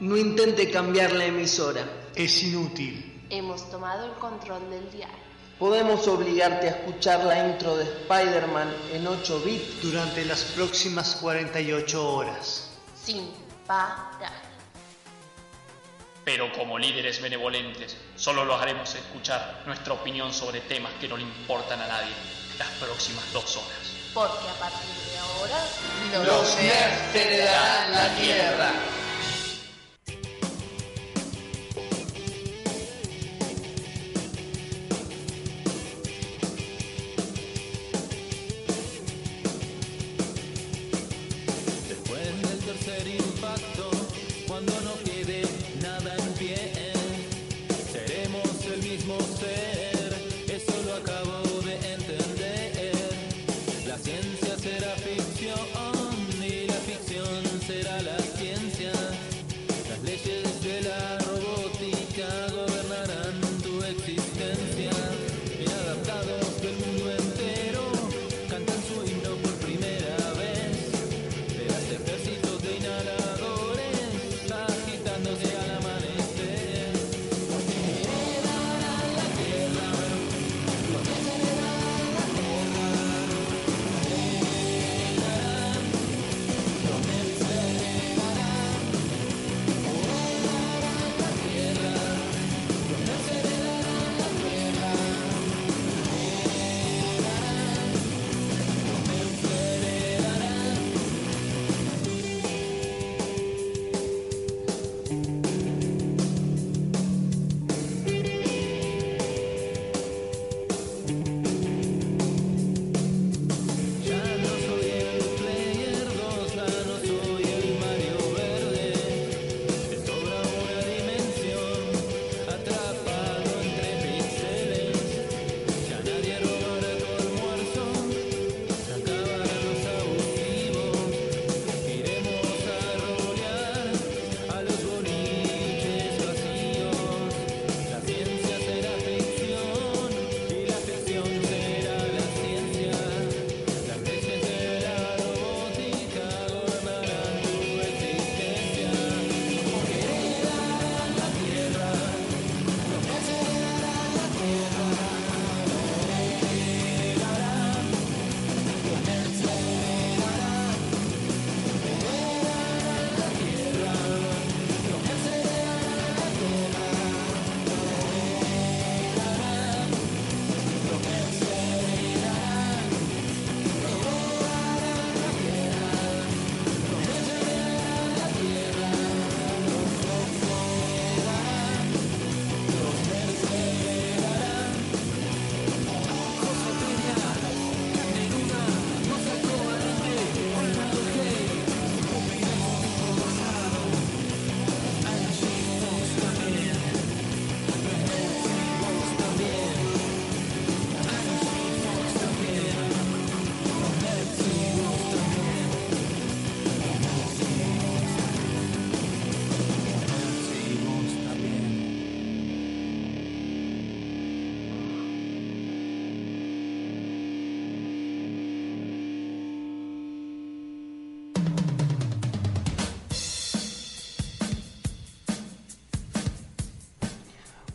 No intente cambiar la emisora. Es inútil. Hemos tomado el control del dial. Podemos obligarte a escuchar la intro de Spider-Man en 8 bits durante las próximas 48 horas. Sin parar. Pero como líderes benevolentes, solo lo haremos escuchar nuestra opinión sobre temas que no le importan a nadie las próximas dos horas. Porque a partir de ahora, los, los nerds heredarán la tierra.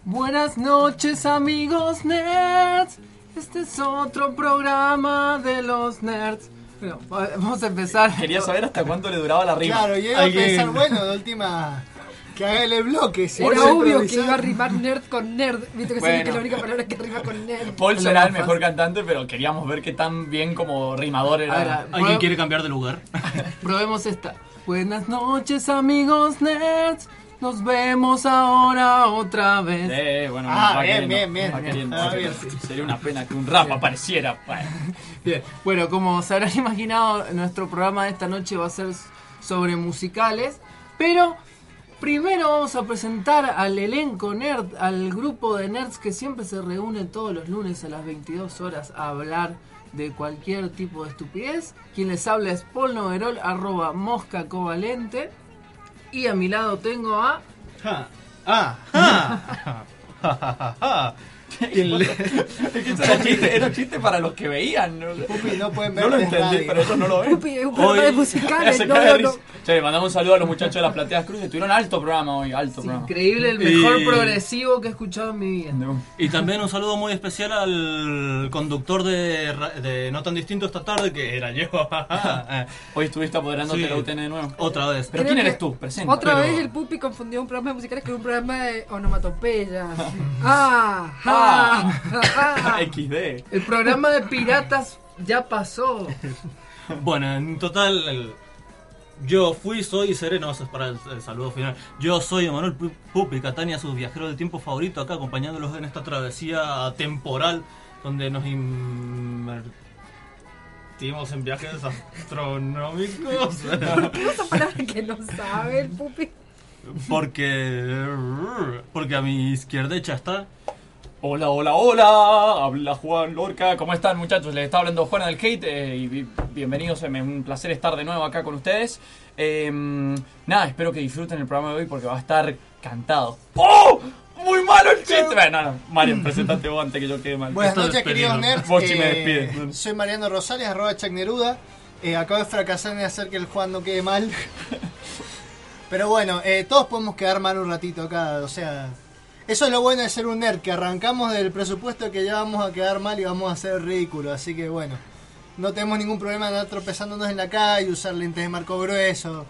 Buenas noches amigos nerds. Este es otro programa de los nerds. Bueno, vamos a empezar. Quería saber hasta cuánto le duraba la rima. Claro, yo iba a pensar, bueno, de última. Que haga el bloque. Si Era obvio que iba a rimar nerd con nerd. Viste que bueno. que la única palabra que rima con nerd. Paul será el mejor cantante, pero queríamos ver qué tan bien como rimador era. Ahora, ¿Alguien quiere cambiar de lugar? Probemos esta. Buenas noches amigos nerds. Nos vemos ahora otra vez. Eh, bueno, ah, bien, bien, bien, bien. Ah, bien. Sería una pena que un rap apareciera. Bien, bueno, como se habrán imaginado, nuestro programa de esta noche va a ser sobre musicales, pero primero vamos a presentar al elenco nerd, al grupo de nerds que siempre se reúne todos los lunes a las 22 horas a hablar de cualquier tipo de estupidez. Quien les habla es Paul Noverol, arroba mosca covalente. Y a mi lado tengo a. Ah, Es que eso era chiste, era chiste para los que veían. No, Pupi, no pueden no lo ver entendí, radio. pero ellos no lo ven. Pupi, es un programa de musicales. Se No, no, no. Che, mandamos un saludo a los muchachos de las Plateas Cruces. Tuvieron alto programa hoy, alto Es programa. increíble, el mejor Y- progresivo que he escuchado en mi vida. No. Y también un saludo muy especial al conductor de, No Tan Distinto esta tarde, que era yo. Hoy estuviste apoderándote Sí. de la UTN de nuevo. Otra vez. Pero Creo ¿quién eres tú? Presenta. Otra Pero- vez el Pupi confundió un programa de musicales con un programa de onomatopeya. ah, Ah. Ah. XD. El programa de piratas ya pasó. Bueno, en total, el- yo fui, soy y seré, no, eso es para el, el saludo final. Yo soy Emanuel Pu- Pupi Catania, su viajero del tiempo favorito, acá acompañándolos en esta travesía temporal donde nos invertimos en viajes astronómicos. ¿Qué esa palabra que no sabe el Pupi? porque, porque a mi izquierda está Hola, hola, hola. Habla Juan Lorca. ¿Cómo están, muchachos? Les está hablando Juan del Hate. eh, y bi- bienvenidos. Es un placer estar de nuevo acá con ustedes. Eh, nada, espero que disfruten el programa de hoy porque va a estar cantado. ¡Oh! ¡Muy malo el chiste! Bueno, no, no. Marian, presentate vos antes que yo quede mal. Buenas noches, es queridos nerds. Vos sí me Eh, despides. soy Mariano Rosales, arroba Chuck Neruda. Eh, acabo de fracasar en hacer que el Juan no quede mal. Pero bueno, eh, todos podemos quedar mal un ratito acá. O sea, eso es lo bueno de ser un nerd, que arrancamos del presupuesto que ya vamos a quedar mal y vamos a hacer ridículo. Así que bueno, no tenemos ningún problema de andar tropezándonos en la calle, usar lentes de marco grueso,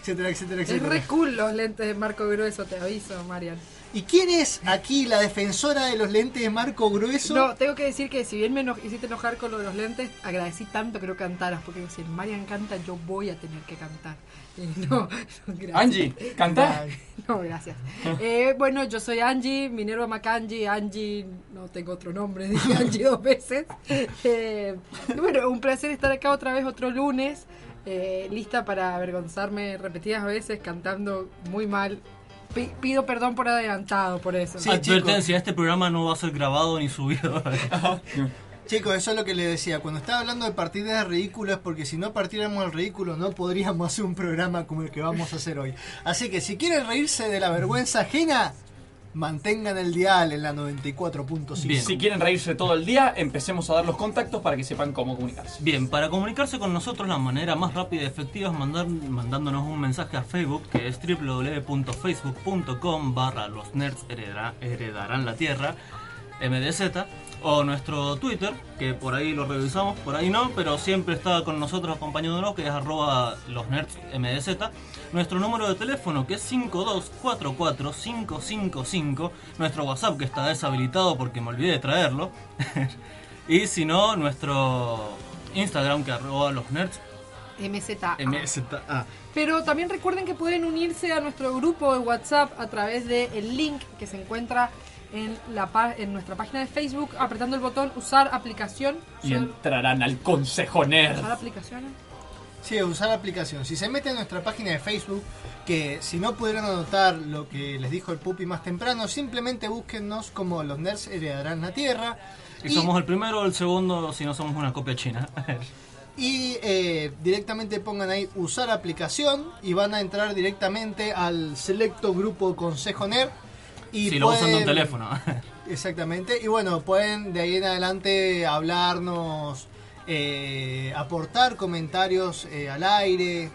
etcétera, etcétera, Es etcétera. re cool los lentes de marco grueso, te aviso, Marian. ¿Y quién es aquí la defensora de los lentes de marco grueso? No, tengo que decir que si bien me eno- hiciste enojar con lo de los lentes, agradecí tanto que no cantaras, porque si Marian canta, yo voy a tener que cantar. Y no, no, gracias. Angie, cantá. No, gracias. Eh, bueno, yo soy Angie, Minerva Macangi, Angie, no tengo otro nombre, dije Angie dos veces. Eh, bueno, un placer estar acá otra vez otro lunes, eh, lista para avergonzarme repetidas veces cantando muy mal. Pi- pido perdón por adelantado por eso. Sí, Advertencia, este programa no va a ser grabado ni subido. Chicos, eso es lo que les decía. Cuando estaba hablando de partidas ridículas, porque si no partiéramos al ridículo, no podríamos hacer un programa como el que vamos a hacer hoy. Así que si quieren reírse de la vergüenza ajena, mantengan el dial en la 94.5. Bien. Si quieren reírse todo el día, empecemos a dar los contactos para que sepan cómo comunicarse. Bien, para comunicarse con nosotros la manera más rápida y efectiva es mandar, mandándonos un mensaje a Facebook que es www.facebook.com barra los nerds heredarán la tierra MDZ o nuestro Twitter, que por ahí lo revisamos, por ahí no, pero siempre está con nosotros acompañándonos, que es arroba los nerds MDZ. Nuestro número de teléfono, que es 5244-555. Nuestro WhatsApp, que está deshabilitado porque me olvidé de traerlo. y si no, nuestro Instagram, que arroba los nerds MZA. MZA. Pero también recuerden que pueden unirse a nuestro grupo de WhatsApp a través del link que se encuentra en, la en nuestra página de Facebook apretando el botón usar aplicación. Y entrarán al Consejo Nerd. usar aplicaciones. Sí, usar la aplicación. Si se meten a nuestra página de Facebook, que si no pudieron anotar lo que les dijo el Pupi más temprano, simplemente búsquennos como los nerds heredarán la tierra. Y somos el primero o el segundo si no somos una copia china. Y eh, directamente pongan ahí usar aplicación y van a entrar directamente al selecto grupo Consejo Nerd. Y si lo usan de un pueden- teléfono. Exactamente. Y bueno, pueden de ahí en adelante hablarnos, eh, aportar comentarios eh, al aire.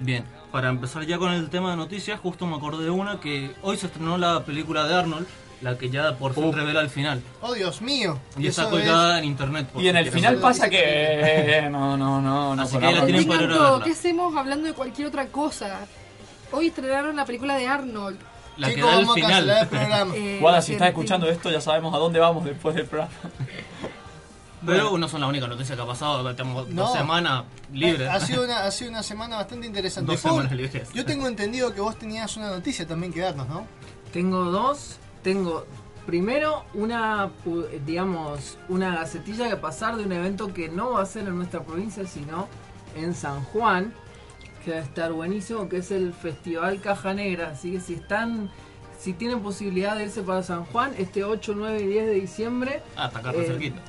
Bien, para empezar ya con el tema de noticias, justo me acordé de una que hoy se estrenó la película de Arnold, la que ya por fin revela el final. Oh, Dios mío. Y está colgada en internet. Y en el final pasa que... eh, No, no, no, no. Así que ahí la tienen para. ¿Qué hacemos hablando de cualquier otra cosa? Hoy estrenaron la película de Arnold. La que da final. programa. Eh, Guada, si estás Argentina. escuchando esto, ya sabemos a dónde vamos después del programa. Pero no son la única noticia que ha pasado. Tenemos No. dos semanas libres. Eh, Ha sido, una, ha sido una semana bastante interesante. Dos Paul, semanas libres. Yo tengo entendido que vos tenías una noticia también que darnos, ¿no? Tengo dos. Tengo primero una, digamos, una gacetilla que pasar de un evento que no va a ser en nuestra provincia, sino en San Juan, que va a estar buenísimo, que es el Festival Caja Negra. Así que si están, si tienen posibilidad de irse para San Juan, este 8, 9 y 10 de diciembre, Ah, acá Eh, cerquita.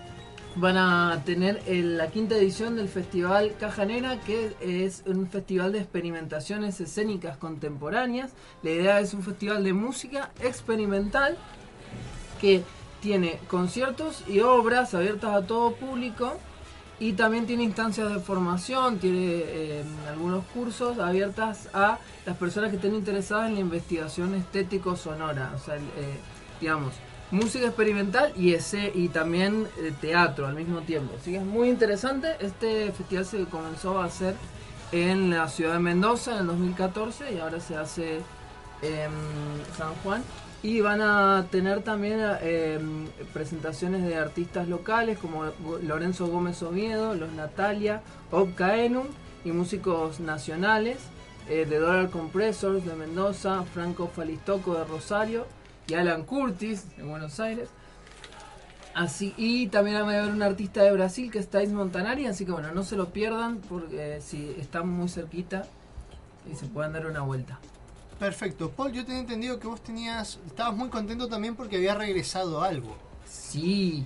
van a tener el- la quinta edición del Festival Caja Negra, que es un festival de experimentaciones escénicas contemporáneas. La idea es un festival de música experimental que tiene conciertos y obras abiertas a todo público y también tiene instancias de formación, tiene eh, algunos cursos abiertas a las personas que estén interesadas en la investigación estético sonora, o sea, eh, digamos, música experimental y ese y también eh, teatro al mismo tiempo. Así que es muy interesante. Este festival se comenzó a hacer en la ciudad de Mendoza en el 2014 y ahora se hace en San Juan. Y van a tener también eh, presentaciones de artistas locales como Lorenzo Gómez Oviedo, Los Natalia, Obcaenum y músicos nacionales eh, de Dollar Compressors de Mendoza, Franco Falistoco de Rosario y Alan Curtis de Buenos Aires. Así, y también va a haber un artista de Brasil que es Thais Montanari, así que bueno, no se lo pierdan porque si están muy cerquita y se pueden dar una vuelta. Perfecto. Paul, yo tenía entendido que vos tenías. Estabas muy contento también porque había regresado algo. Sí.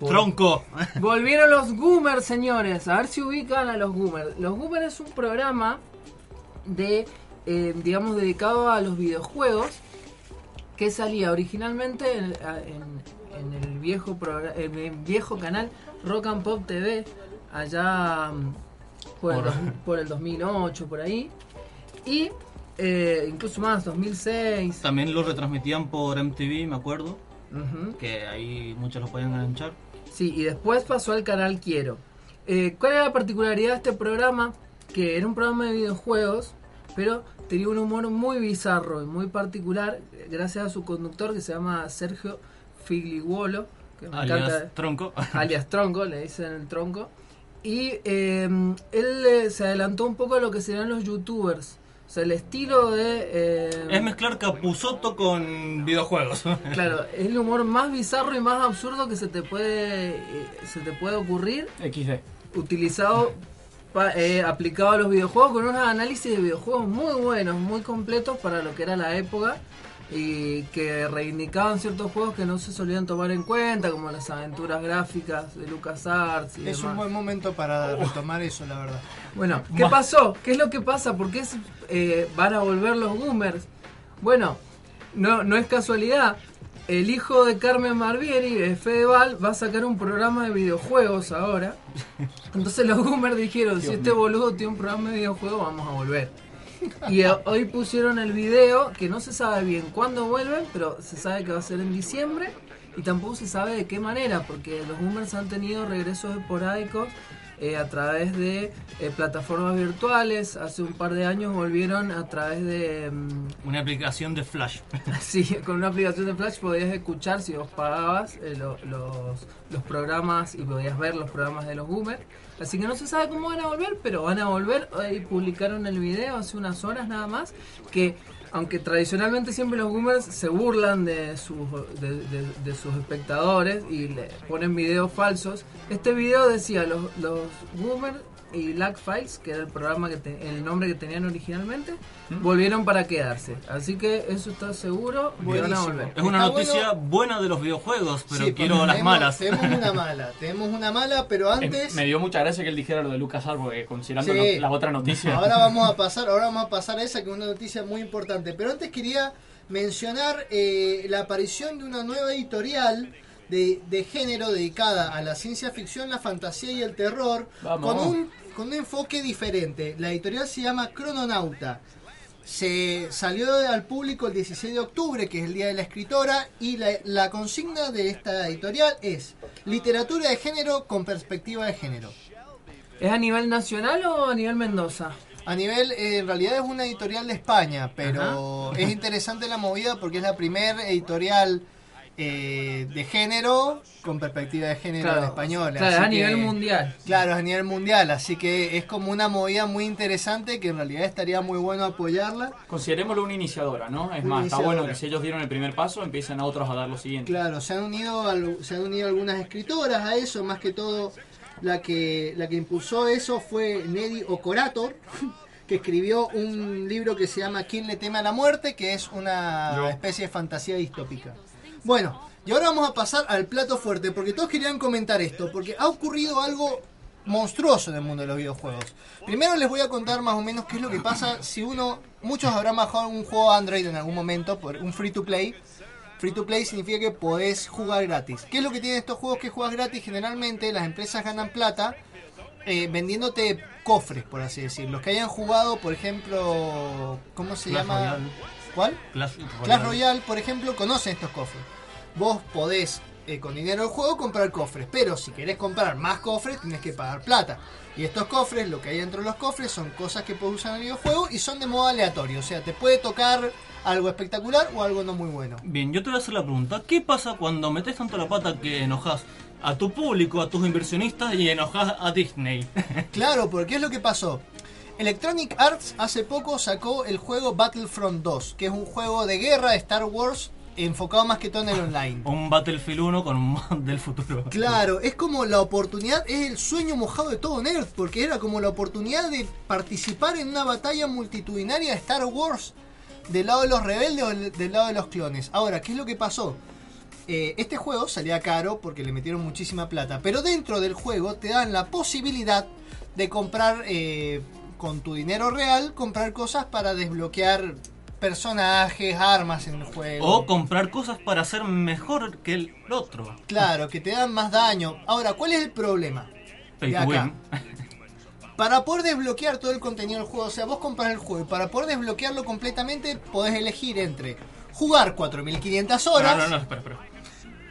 por- Tronco. Volvieron los Goomers, señores. A ver si ubican a los Goomers. Los Goomers es un programa de, eh, digamos, dedicado a los videojuegos que salía originalmente en, en- en el viejo en el viejo canal Rock and Pop TV allá mm, por, el, Por- dos- por el 2008 por ahí y eh, incluso más 2006 También lo retransmitían por MTV, me acuerdo. Que ahí muchos lo podían enganchar. Sí, y después pasó al canal Quiero. Eh, ¿Cuál era la particularidad de este programa? Que era un programa de videojuegos, pero tenía un humor muy bizarro y muy particular, gracias a su conductor que se llama Sergio Figliuolo, que me Alias encanta, Tronco. alias Tronco, le dicen el Tronco. Y eh, él se adelantó un poco a lo que serían los youtubers. O sea, el estilo de... eh, Es mezclar Capuzoto con videojuegos. Claro, es el humor más bizarro y más absurdo que se te puede eh, se te puede ocurrir XD. utilizado pa- eh, aplicado a los videojuegos con unos análisis de videojuegos muy buenos, muy completos para lo que era la época y que reivindicaban ciertos juegos que no se solían tomar en cuenta, como las aventuras gráficas de LucasArts y Es un buen momento para retomar eso, la verdad. Bueno, ¿qué pasó? ¿Qué es lo que pasa? ¿Por qué eh, van a volver los boomers? Bueno, no, no es casualidad. El hijo de Carmen Barbieri, Fedeval, va a sacar un programa de videojuegos ahora. Entonces los boomers dijeron, si este boludo tiene un programa de videojuegos, vamos a volver. Y eh, hoy pusieron el video, que no se sabe bien cuándo vuelven, pero se sabe que va a ser en diciembre. Y tampoco se sabe de qué manera, porque los boomers han tenido regresos esporádicos eh, a través de eh, plataformas virtuales. Hace un par de años volvieron a través de... mm, Una aplicación de Flash. Sí, con una aplicación de Flash podías escuchar si vos pagabas eh, lo- los, los programas y podías ver los programas de los Boomers. Así que no se sabe cómo van a volver, pero van a volver. Hoy publicaron el video hace unas horas nada más. Que aunque tradicionalmente siempre los Boomers se burlan de sus, de, sus espectadores y le ponen videos falsos, este video decía los, los Boomers y Black Files, que era el programa que te- el nombre que tenían originalmente, volvieron para quedarse. Así que eso está seguro, van a volver. Es una Está noticia bueno. buena de los videojuegos, pero Sí, quiero porque las tenemos- malas. Tenemos una mala, tenemos una mala, pero Eh, antes. me dio mucha gracia que él dijera lo de Lucas porque considerando Sí. no- la otra noticia. Ahora vamos a pasar, ahora vamos a pasar a esa que es una noticia muy importante. Pero antes quería mencionar eh, la aparición de una nueva editorial de, de género dedicada a la ciencia ficción, la fantasía y el terror, Vamos. con un, con un enfoque diferente. La editorial se llama Crononauta. Se salió al público el 16 de octubre, que es el Día de la Escritora, y la, la consigna de esta editorial es literatura de género con perspectiva de género. ¿Es a nivel nacional o a nivel Mendoza? A nivel, eh, en realidad es una editorial de España, pero es interesante la movida porque es la primera editorial eh, de género con perspectiva de género en español. claro, así a que- nivel mundial. Claro, a nivel mundial, así que es como una movida muy interesante que en realidad estaría muy bueno apoyarla. Considerémoslo una iniciadora, ¿no? Es Una más, está bueno que si ellos dieron el primer paso, empiecen a otros a dar lo siguiente. Claro, se han unido al- se han unido algunas escritoras a eso, más que todo la que la que impulsó eso fue Neddy Ocorator, que escribió un libro que se llama ¿Quién le teme a la muerte? que es una Yo. especie de fantasía distópica. Bueno, y ahora vamos a pasar al plato fuerte, porque todos querían comentar esto, porque ha ocurrido algo monstruoso en el mundo de los videojuegos. Primero les voy a contar más o menos qué es lo que pasa si uno, muchos habrán bajado un juego Android en algún momento, por un free to play, Free to play significa que podés jugar gratis. ¿Qué es lo que tienen estos juegos que juegas gratis? Generalmente las empresas ganan plata eh, vendiéndote cofres, por así decirlo. Los que hayan jugado, por ejemplo, ¿cómo se Clash llama? Royale. ¿Cuál? Clash Clash Royale, por ejemplo, conocen estos cofres. Vos podés eh, con dinero del juego comprar cofres, pero si querés comprar más cofres tienes que pagar plata. Y estos cofres, lo que hay dentro de los cofres son cosas que puedes usar en el videojuego y son de modo aleatorio. O sea, te puede tocar algo espectacular o algo no muy bueno. Bien, yo te voy a hacer la pregunta. ¿Qué pasa cuando metes tanto la pata que enojas a tu público, a tus inversionistas y enojas a Disney? Claro, porque ¿qué es lo que pasó? Electronic Arts hace poco sacó el juego Battlefront 2, que es un juego de guerra de Star Wars enfocado más que todo en el online. un Battlefield 1 con un mod del futuro. Claro, es como la oportunidad, es el sueño mojado de todo nerd, porque era como la oportunidad de participar en una batalla multitudinaria de Star Wars del lado de los rebeldes o del lado de los clones. Ahora, ¿qué es lo que pasó? Eh, este juego salía caro porque le metieron muchísima plata, pero dentro del juego te dan la posibilidad de comprar eh, con tu dinero real, comprar cosas para desbloquear personajes, armas en el juego. O comprar cosas para ser mejor que el otro. Claro, que te dan más daño. Ahora, ¿cuál es el problema? De acá. Para poder desbloquear todo el contenido del juego, o sea, vos compras el juego y para poder desbloquearlo completamente podés elegir entre jugar 4500 horas. No, no, no, espera, espera.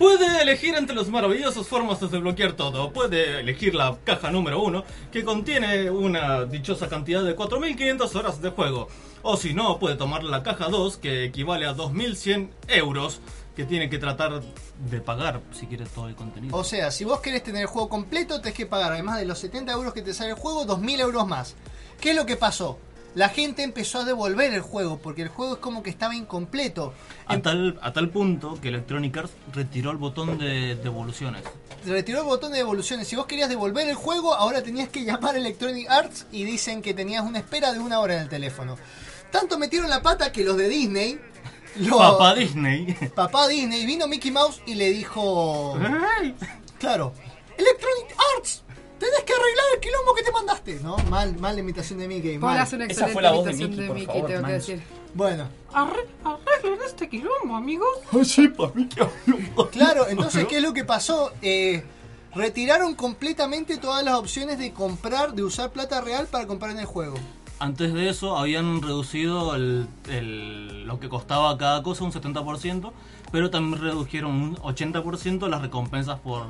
Puede elegir entre las maravillosas formas de desbloquear todo. Puede elegir la caja número uno, que contiene una dichosa cantidad de 4500 horas de juego. O si no, puede tomar la caja 2, que equivale a 2100 euros, que tiene que tratar de pagar si quiere todo el contenido. O sea, si vos querés tener el juego completo, tenés que pagar, además de los 70 euros que te sale el juego, 2000 euros más. ¿Qué es lo que pasó? La gente empezó a devolver el juego, porque el juego es como que estaba incompleto. A tal, a tal punto que Electronic Arts retiró el botón de devoluciones. retiró el botón de devoluciones. Si vos querías devolver el juego, ahora tenías que llamar a Electronic Arts y dicen que tenías una espera de una hora en el teléfono. Tanto metieron la pata que los de Disney. lo- Papá Disney. Papá Disney vino Mickey Mouse y le dijo. Claro, Electronic Arts, tenés que arreglar el quilombo que te mandaste. No, mal, mal la imitación de Mickey. Mal. una Esa fue la voz de imitación Mickey, de por Mickey, favor, tengo que manso. decir. Bueno, Arreglen este quilombo, amigos. sí, papi, qué claro, entonces, ¿qué es lo que pasó? Eh, retiraron completamente todas las opciones de comprar, de usar plata real para comprar en el juego. Antes de eso habían reducido el, el- lo que costaba cada cosa un 70%, pero también redujeron un 80% las recompensas por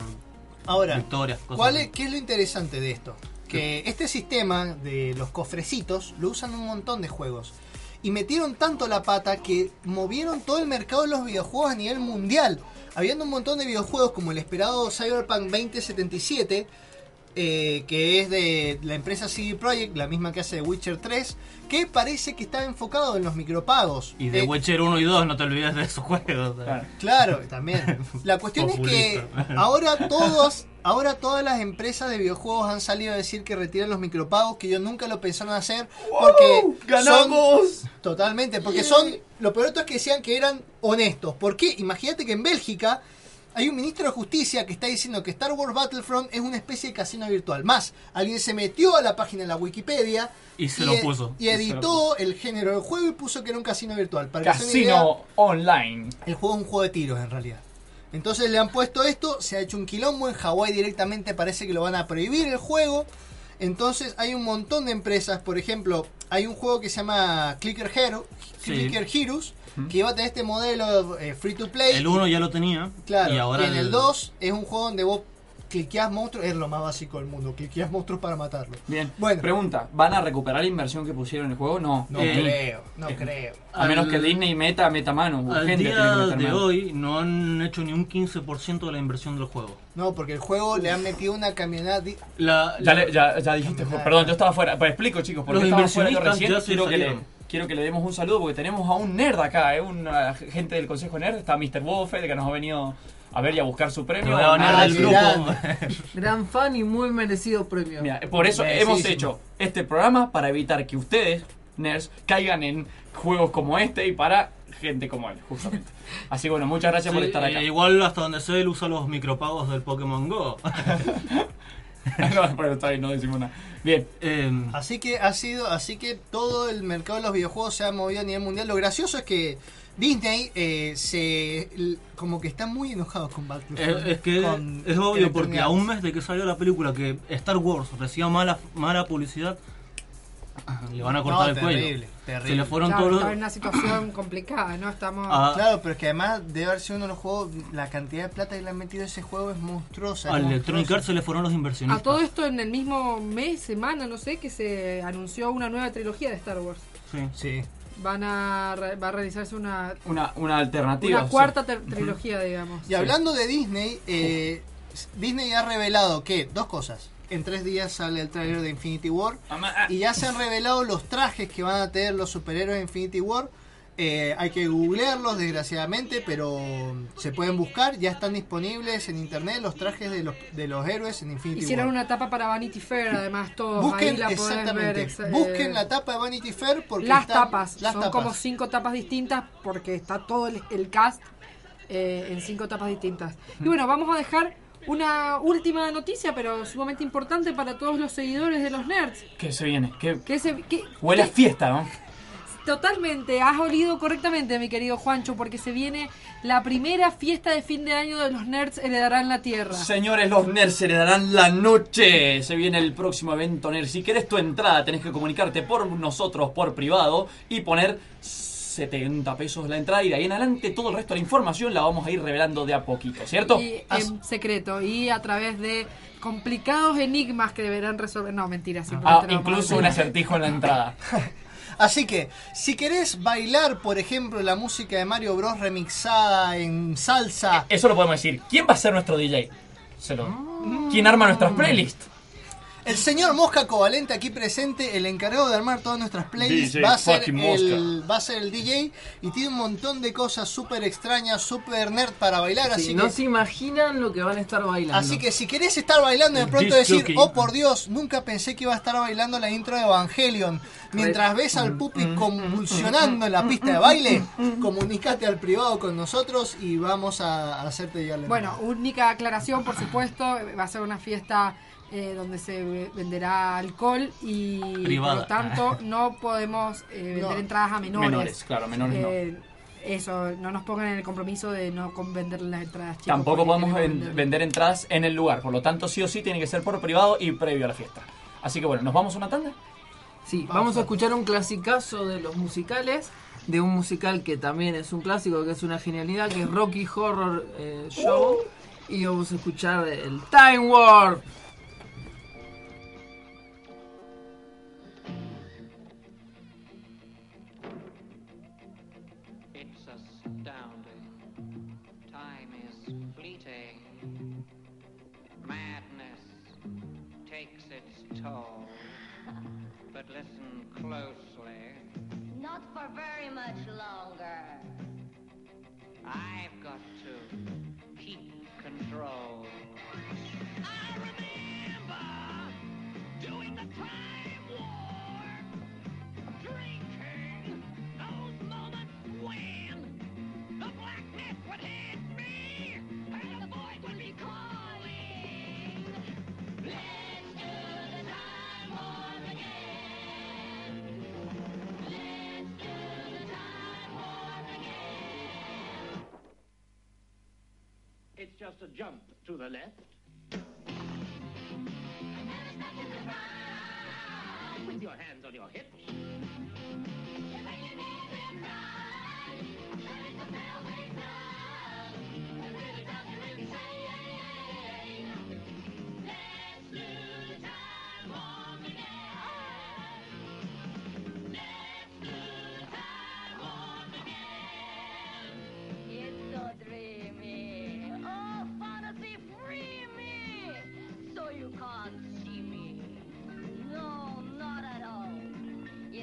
Ahora, victorias. cosas ¿cuál es, ¿qué es lo interesante de esto? Que este sistema de los cofrecitos lo usan un montón de juegos. Y metieron tanto la pata que movieron todo el mercado de los videojuegos a nivel mundial. Habiendo un montón de videojuegos como el esperado Cyberpunk 2077, eh, que es de la empresa CD Projekt, la misma que hace The Witcher 3, que parece que estaba enfocado en los micropagos. Y de Eh, Witcher 1 y 2 no te olvides de esos juegos. Claro. Claro, también. La cuestión es que ahora todos, ahora todas las empresas de videojuegos han salido a decir que retiran los micropagos, que ellos nunca lo pensaron hacer porque ¡Ganamos! son- totalmente, porque son lo peor es que decían que eran honestos. ¿Por qué? Imagínate que en Bélgica hay un ministro de justicia que está diciendo que Star Wars Battlefront es una especie de casino virtual. Más, alguien se metió a la página de la Wikipedia Y se lo e- puso. y editó el género del juego y puso que era un casino virtual. Para que Casino online. el juego es un juego de tiros en realidad. Entonces le han puesto esto, se ha hecho un quilombo, en Hawái directamente parece que lo van a prohibir el juego. Entonces hay un montón de empresas, por ejemplo, hay un juego que se llama Clicker Hero, Sí. Clicker Heroes, que iba a tener este modelo eh, free to play. El 1 ya lo tenía. Claro, y ahora en el 2 es un juego donde vos cliqueás monstruos, es lo más básico del mundo, cliqueás monstruos para matarlos. Bien. Bueno. Pregunta, ¿van a recuperar la inversión que pusieron en el juego? No. No Eh, creo, no creo. A menos al- que Disney meta, meta mano. Al Gente que día meter de mano. hoy no han hecho ni un 15% de la inversión del juego. No, porque el juego le han metido una La, Ya, la- le- ya, ya dijiste, perdón, yo estaba fuera. Pues explico, chicos, porque Los estaba fuera yo inversionistas recién. ya se Quiero que, le, salieron. quiero que le demos un saludo porque tenemos a un nerd acá, ¿eh? una gente del Consejo Nerd. Está Mr. Buffett, que nos ha venido a ver y a buscar su premio. banear Ah, del qué grupo. Gran fan y muy merecido premio. Mira, por eso hemos hecho este programa para evitar que ustedes, nerds, caigan en juegos como este y para gente como él, justamente. Así que bueno, muchas gracias por estar acá. eh, igual hasta donde sé él usa los micropagos del Pokémon Go. no, pero está bien, no decimos nada. Bien, Em, Así que ha sido, así que todo el mercado de los videojuegos se ha movido a nivel mundial. Lo gracioso es que Disney eh, se como que está muy enojado con Battlefield. Es, es que con es obvio porque a un mes de que salió la película que Star Wars reciba mala, mala publicidad, le van a cortar No, el cuello. terrible, terrible. Se le fueron Claro, todos está los... en una situación complicada, ¿no? Estamos... Ah, Claro, pero es que además debe haber sido uno de los juegos, la cantidad de plata que le han metido a ese juego es monstruosa. Al Electronic. Arts se le fueron los A inversionistas. todo esto en el mismo mes, semana, no sé, que se anunció una nueva trilogía de Star Wars. Sí. Sí. Van a, re- va a realizarse una, Una, una alternativa. una sí. cuarta trilogía, digamos. Y hablando de Disney, eh, Disney ha revelado que, dos cosas. En tres días sale el trailer de Infinity War. Y ya se han revelado los trajes que van a tener los superhéroes de Infinity War. Eh, hay que googlearlos, desgraciadamente, pero se pueden buscar. Ya están disponibles en internet los trajes de los, de los héroes en Infinity Hicieron War. una etapa para Vanity Fair, además, todos. Busquen, ahí la ver. eh, Busquen la tapa de Vanity Fair porque las están- tapas. las Son tapas. como cinco tapas distintas porque está todo el, el cast eh, en cinco tapas distintas. Y bueno, vamos a dejar una última noticia, pero sumamente importante para todos los seguidores de los nerds. ¿Qué se viene? ¿Qué? Que se, que, Huele a que- fiesta, ¿no? Totalmente, has olido correctamente, mi querido Juancho, porque se viene la primera fiesta de fin de año de los nerds heredarán la tierra. Señores, los nerds se le darán la noche. Se viene el próximo evento nerd. Si querés tu entrada, tenés que comunicarte por nosotros, por privado, y poner 70 pesos la entrada. Y de ahí en adelante, todo el resto de la información la vamos a ir revelando de a poquito, ¿cierto? Y en secreto y a través de complicados enigmas que deberán resolver. No, mentira, Ah, incluso un acertijo en la entrada. Así que, si querés bailar, por ejemplo, la música de Mario Bros. remixada en salsa, Eso lo podemos decir. ¿Quién va a ser nuestro DJ? ¿Quién arma nuestras playlists? El señor Mosca Covalente aquí presente, el encargado de armar todas nuestras playlists, DJ va a, ser el, va a ser el DJ y tiene un montón de cosas súper extrañas, súper nerd para bailar. Sí, así no que, se imaginan lo que van a estar bailando. Así que si querés estar bailando y de pronto decir, oh por Dios, nunca pensé que iba a estar bailando la intro de Evangelion. Mientras ves Mm, al pupi convulsionando en la pista de baile, comunícate al privado con nosotros y vamos a hacerte llegar Bueno, única aclaración, por supuesto, va a ser una fiesta eh, donde se ve- venderá alcohol y Privada. por lo tanto no podemos eh, vender No. entradas a menores. Menores, claro, menores no. Eh, Eso, no nos pongan en el compromiso de no con vender las entradas. chicos, Tampoco podemos vender. vender entradas en el lugar. Por lo tanto, sí o sí tiene que ser por privado y previo a la fiesta. Así que bueno, ¿nos vamos a una tanda? Sí, vamos a escuchar un clasicazo de los musicales, de un musical que también es un clásico, que es una genialidad, que es Rocky Horror eh, Show. Y vamos a escuchar el Time Warp. For very much longer. I've got to keep control. I remember doing the time war, drinking those moments when the blackness would hit just a jump to the left. With your hands on your hips.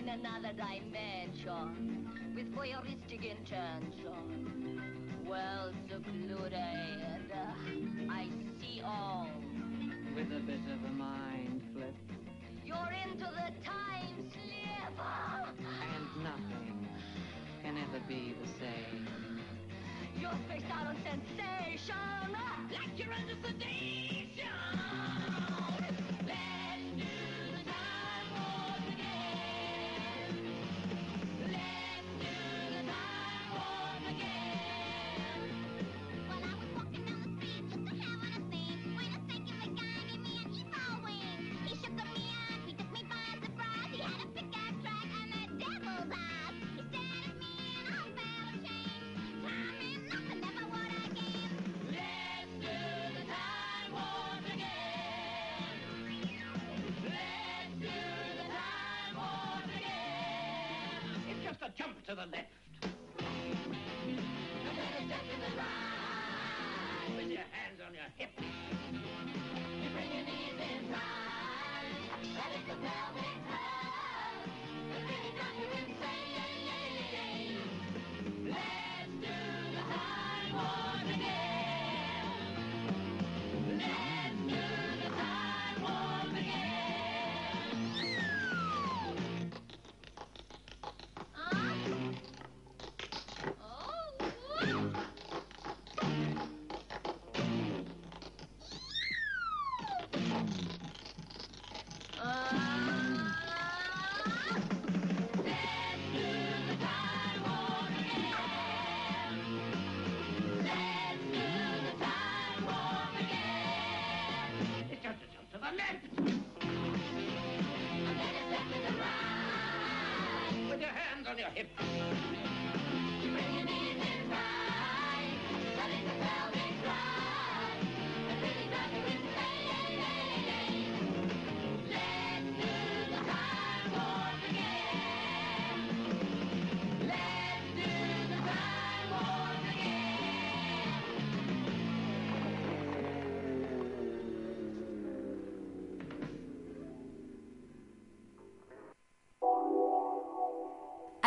In another dimension. With voyeuristic intention. Well secluded. I see all. With a bit of a mind flip. You're into the time slip. And nothing can ever be the same. You're spaced out on sensation. Like you're under sedation.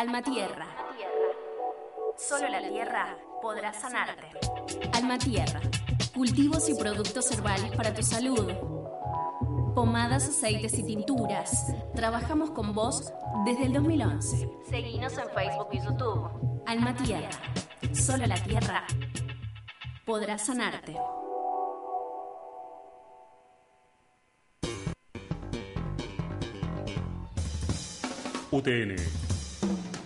Alma Tierra. Solo la tierra podrá sanarte. Alma Tierra. Cultivos y productos herbales para tu salud. Pomadas, aceites y tinturas. Trabajamos con vos desde el 2011. Seguinos en Facebook y YouTube. Alma Tierra. Solo la tierra podrá sanarte. UTN.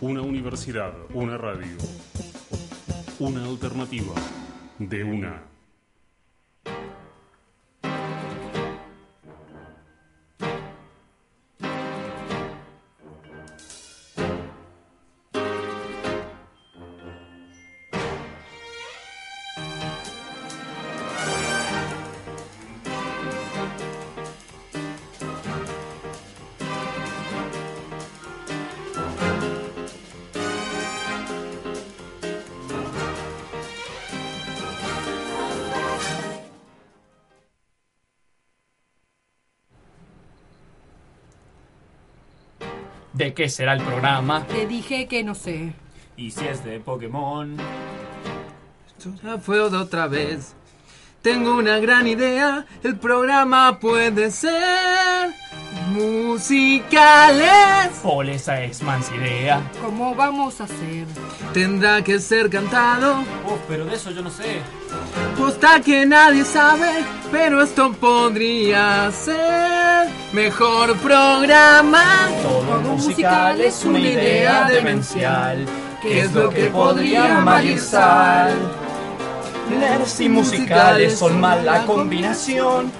Una universidad, una radio. Una alternativa de una. Qué será el programa? Te dije que no sé. Y si es de Pokémon. Ya fue otra vez. Tengo una gran idea. El programa puede ser musicales. Paul, esa es mansa idea. ¿Cómo vamos a hacer? Tendrá que ser cantado. Uf, pero de eso yo no sé. Posta que nadie sabe, pero esto podría ser mejor programa. Todo musical es una idea demencial. ¿Qué es lo que podría magistral? Nerds y musicales son mala combinación.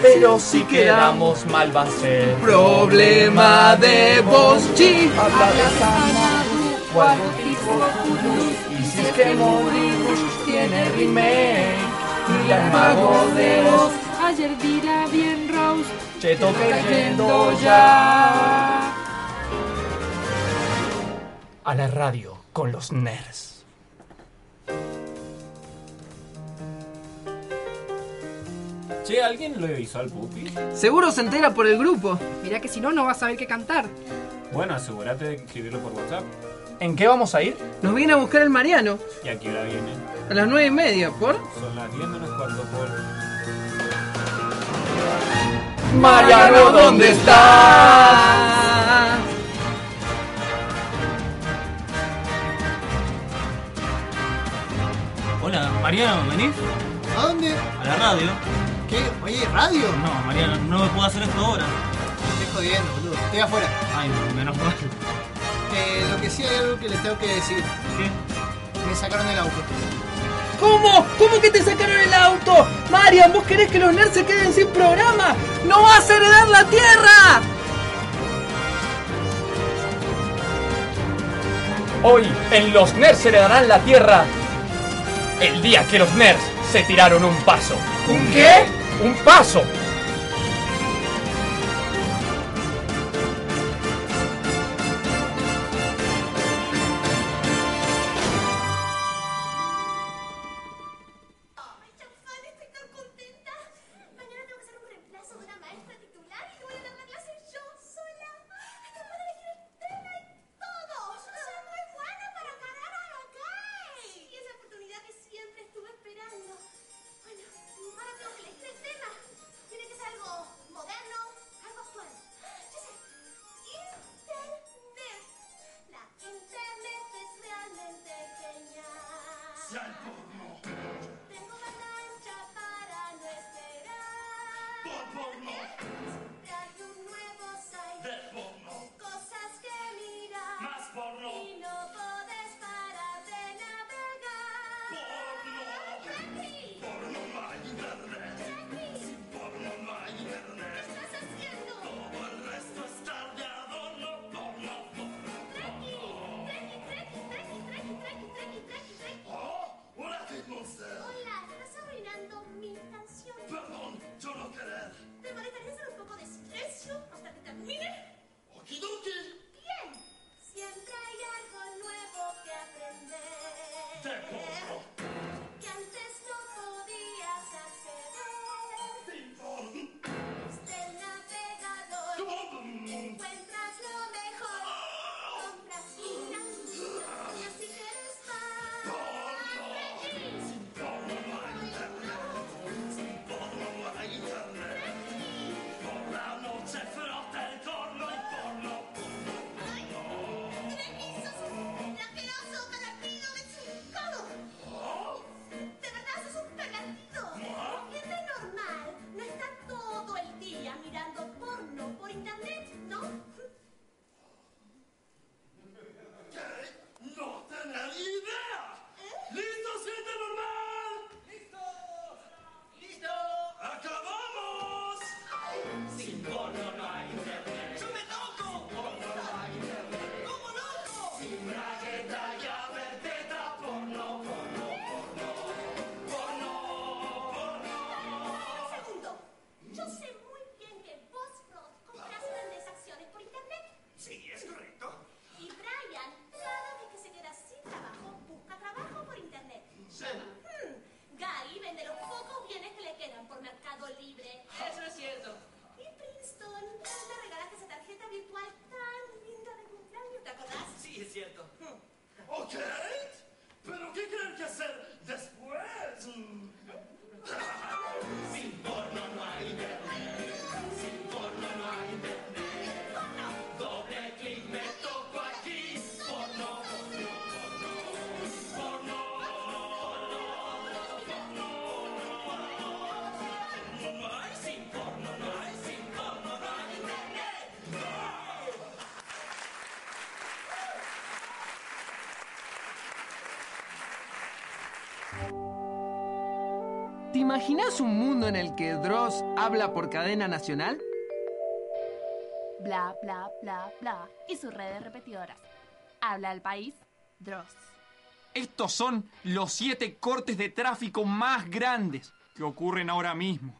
Pero si quedamos mal va a ser Problema de voz chi. Y si es que Moribus tiene remake Y al mago de Oz Ayer dirá bien Rose. Cheto cayendo ya A la radio con los nerds Che, ¿alguien lo hizo al pupi? Seguro se entera por el grupo. Mira que si no, no vas a saber qué cantar. Bueno, asegúrate de escribirlo por WhatsApp. ¿En qué vamos a ir? Nos viene a buscar el Mariano. ¿Y a qué hora viene? A las nueve y media, ¿por? Son las 10 menos cuarto por... Mariano, ¿dónde estás? Hola, Mariano, ¿venís? ¿A dónde? A la radio. ¿Qué? Oye, ¿radio? No, Mariano, no me puedo hacer esto ahora. Estoy jodiendo, boludo. Estoy afuera. Ay, menos mal. Eh, lo que sí hay algo que les tengo que decir. ¿Qué? Me sacaron el auto. ¿Cómo? ¿Cómo que te sacaron el auto? Marian, ¿vos querés que los nerds se queden sin programa? ¡No vas a heredar la tierra! Hoy en Los Nerds heredarán la tierra. El día que los nerds se tiraron un paso. ¿Un qué? Un paso. ¿Te imaginas un mundo en el que Dross habla por cadena nacional? Bla, bla, bla, bla. Y sus redes repetidoras. Habla al país, Dross. Estos son los siete cortes de tráfico más grandes que ocurren ahora mismo.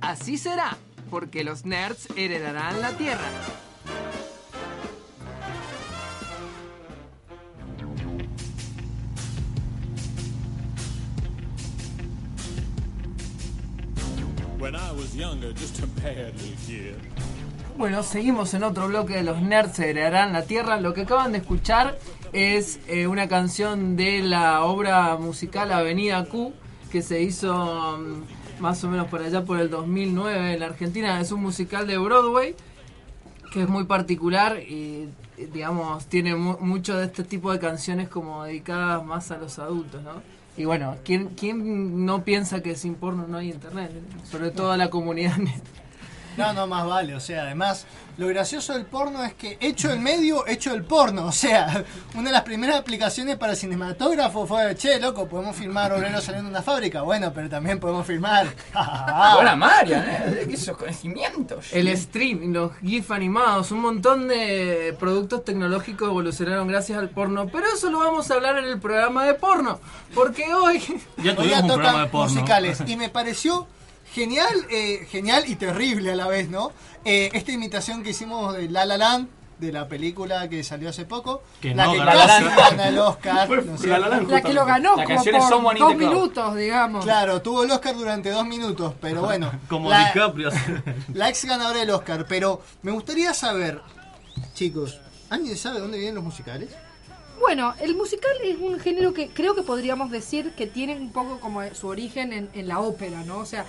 Así será, porque los nerds heredarán la Tierra. Bueno, seguimos en otro bloque de los nerds heredarán la Tierra. Lo que acaban de escuchar es eh, una canción de la obra musical Avenida Q, que se hizo mm, más o menos por allá por el 2009 en la Argentina. Es un musical de Broadway que es muy particular y, digamos, tiene mu- mucho de este tipo de canciones como dedicadas más a los adultos, ¿no? Y bueno, ¿quién, quién no piensa que sin porno no hay internet? Sobre todo la comunidad. No, no, más vale. O sea, además, lo gracioso del porno es que hecho el medio, hecho el porno. O sea, una de las primeras aplicaciones para cinematógrafo fue, che, loco, podemos filmar obreros saliendo de una fábrica. Bueno, pero también podemos filmar. Hola Marian, ¿eh? esos conocimientos. El stream, los GIF animados, un montón de productos tecnológicos evolucionaron gracias al porno. Pero eso lo vamos a hablar en el programa de porno. Porque hoy. Ya Hoy tuvimos ya un programa de porno. musicales. Y me pareció genial, eh, genial y terrible a la vez, ¿no? Eh, esta imitación que hicimos de La La Land, de la película que salió hace poco. Que la no que casi La La gana el Oscar. Fue- ¿no es La que lo ganó como por dos minutos, digamos. Claro, tuvo el Oscar durante dos minutos, pero bueno. Como la, DiCaprio. la ex ganadora del Oscar, pero me gustaría saber, chicos, ¿alguien sabe dónde vienen los musicales? Bueno, el musical es un género que creo que podríamos decir que tiene un poco como su origen en, en la ópera, ¿no? O sea,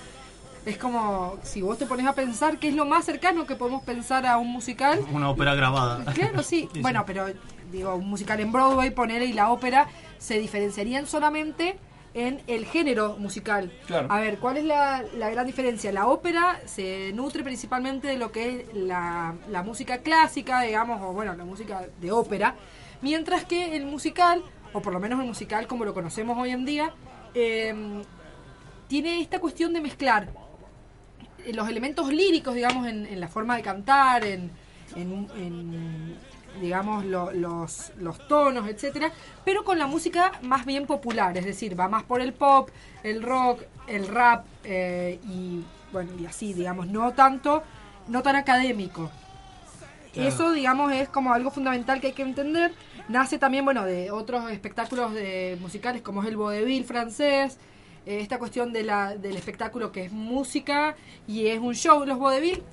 es como, si vos te pones a pensar, ¿qué es lo más cercano que podemos pensar a un musical? Una ópera grabada. Claro, sí. Sí, Bueno, pero digo, un musical en Broadway, ponele, y la ópera se diferenciarían solamente en el género musical. Claro. A ver, ¿cuál es la, la gran diferencia? La ópera se nutre principalmente de lo que es la, la música clásica, digamos, o bueno, la música de ópera, mientras que el musical, o por lo menos el musical como lo conocemos hoy en día, eh, tiene esta cuestión de mezclar los elementos líricos, digamos, en, en la forma de cantar, en, en- en, digamos, lo- los, los tonos, etcétera, pero con la música más bien popular, es decir, va más por el pop, el rock, el rap, eh, y bueno, y así, digamos, no tanto, no tan académico. Claro. Eso, digamos, es como algo fundamental que hay que entender. Nace también, bueno, de otros espectáculos de, musicales como es el vodevil francés, eh, esta cuestión de la, del espectáculo que es música y es un show. Los vodevil,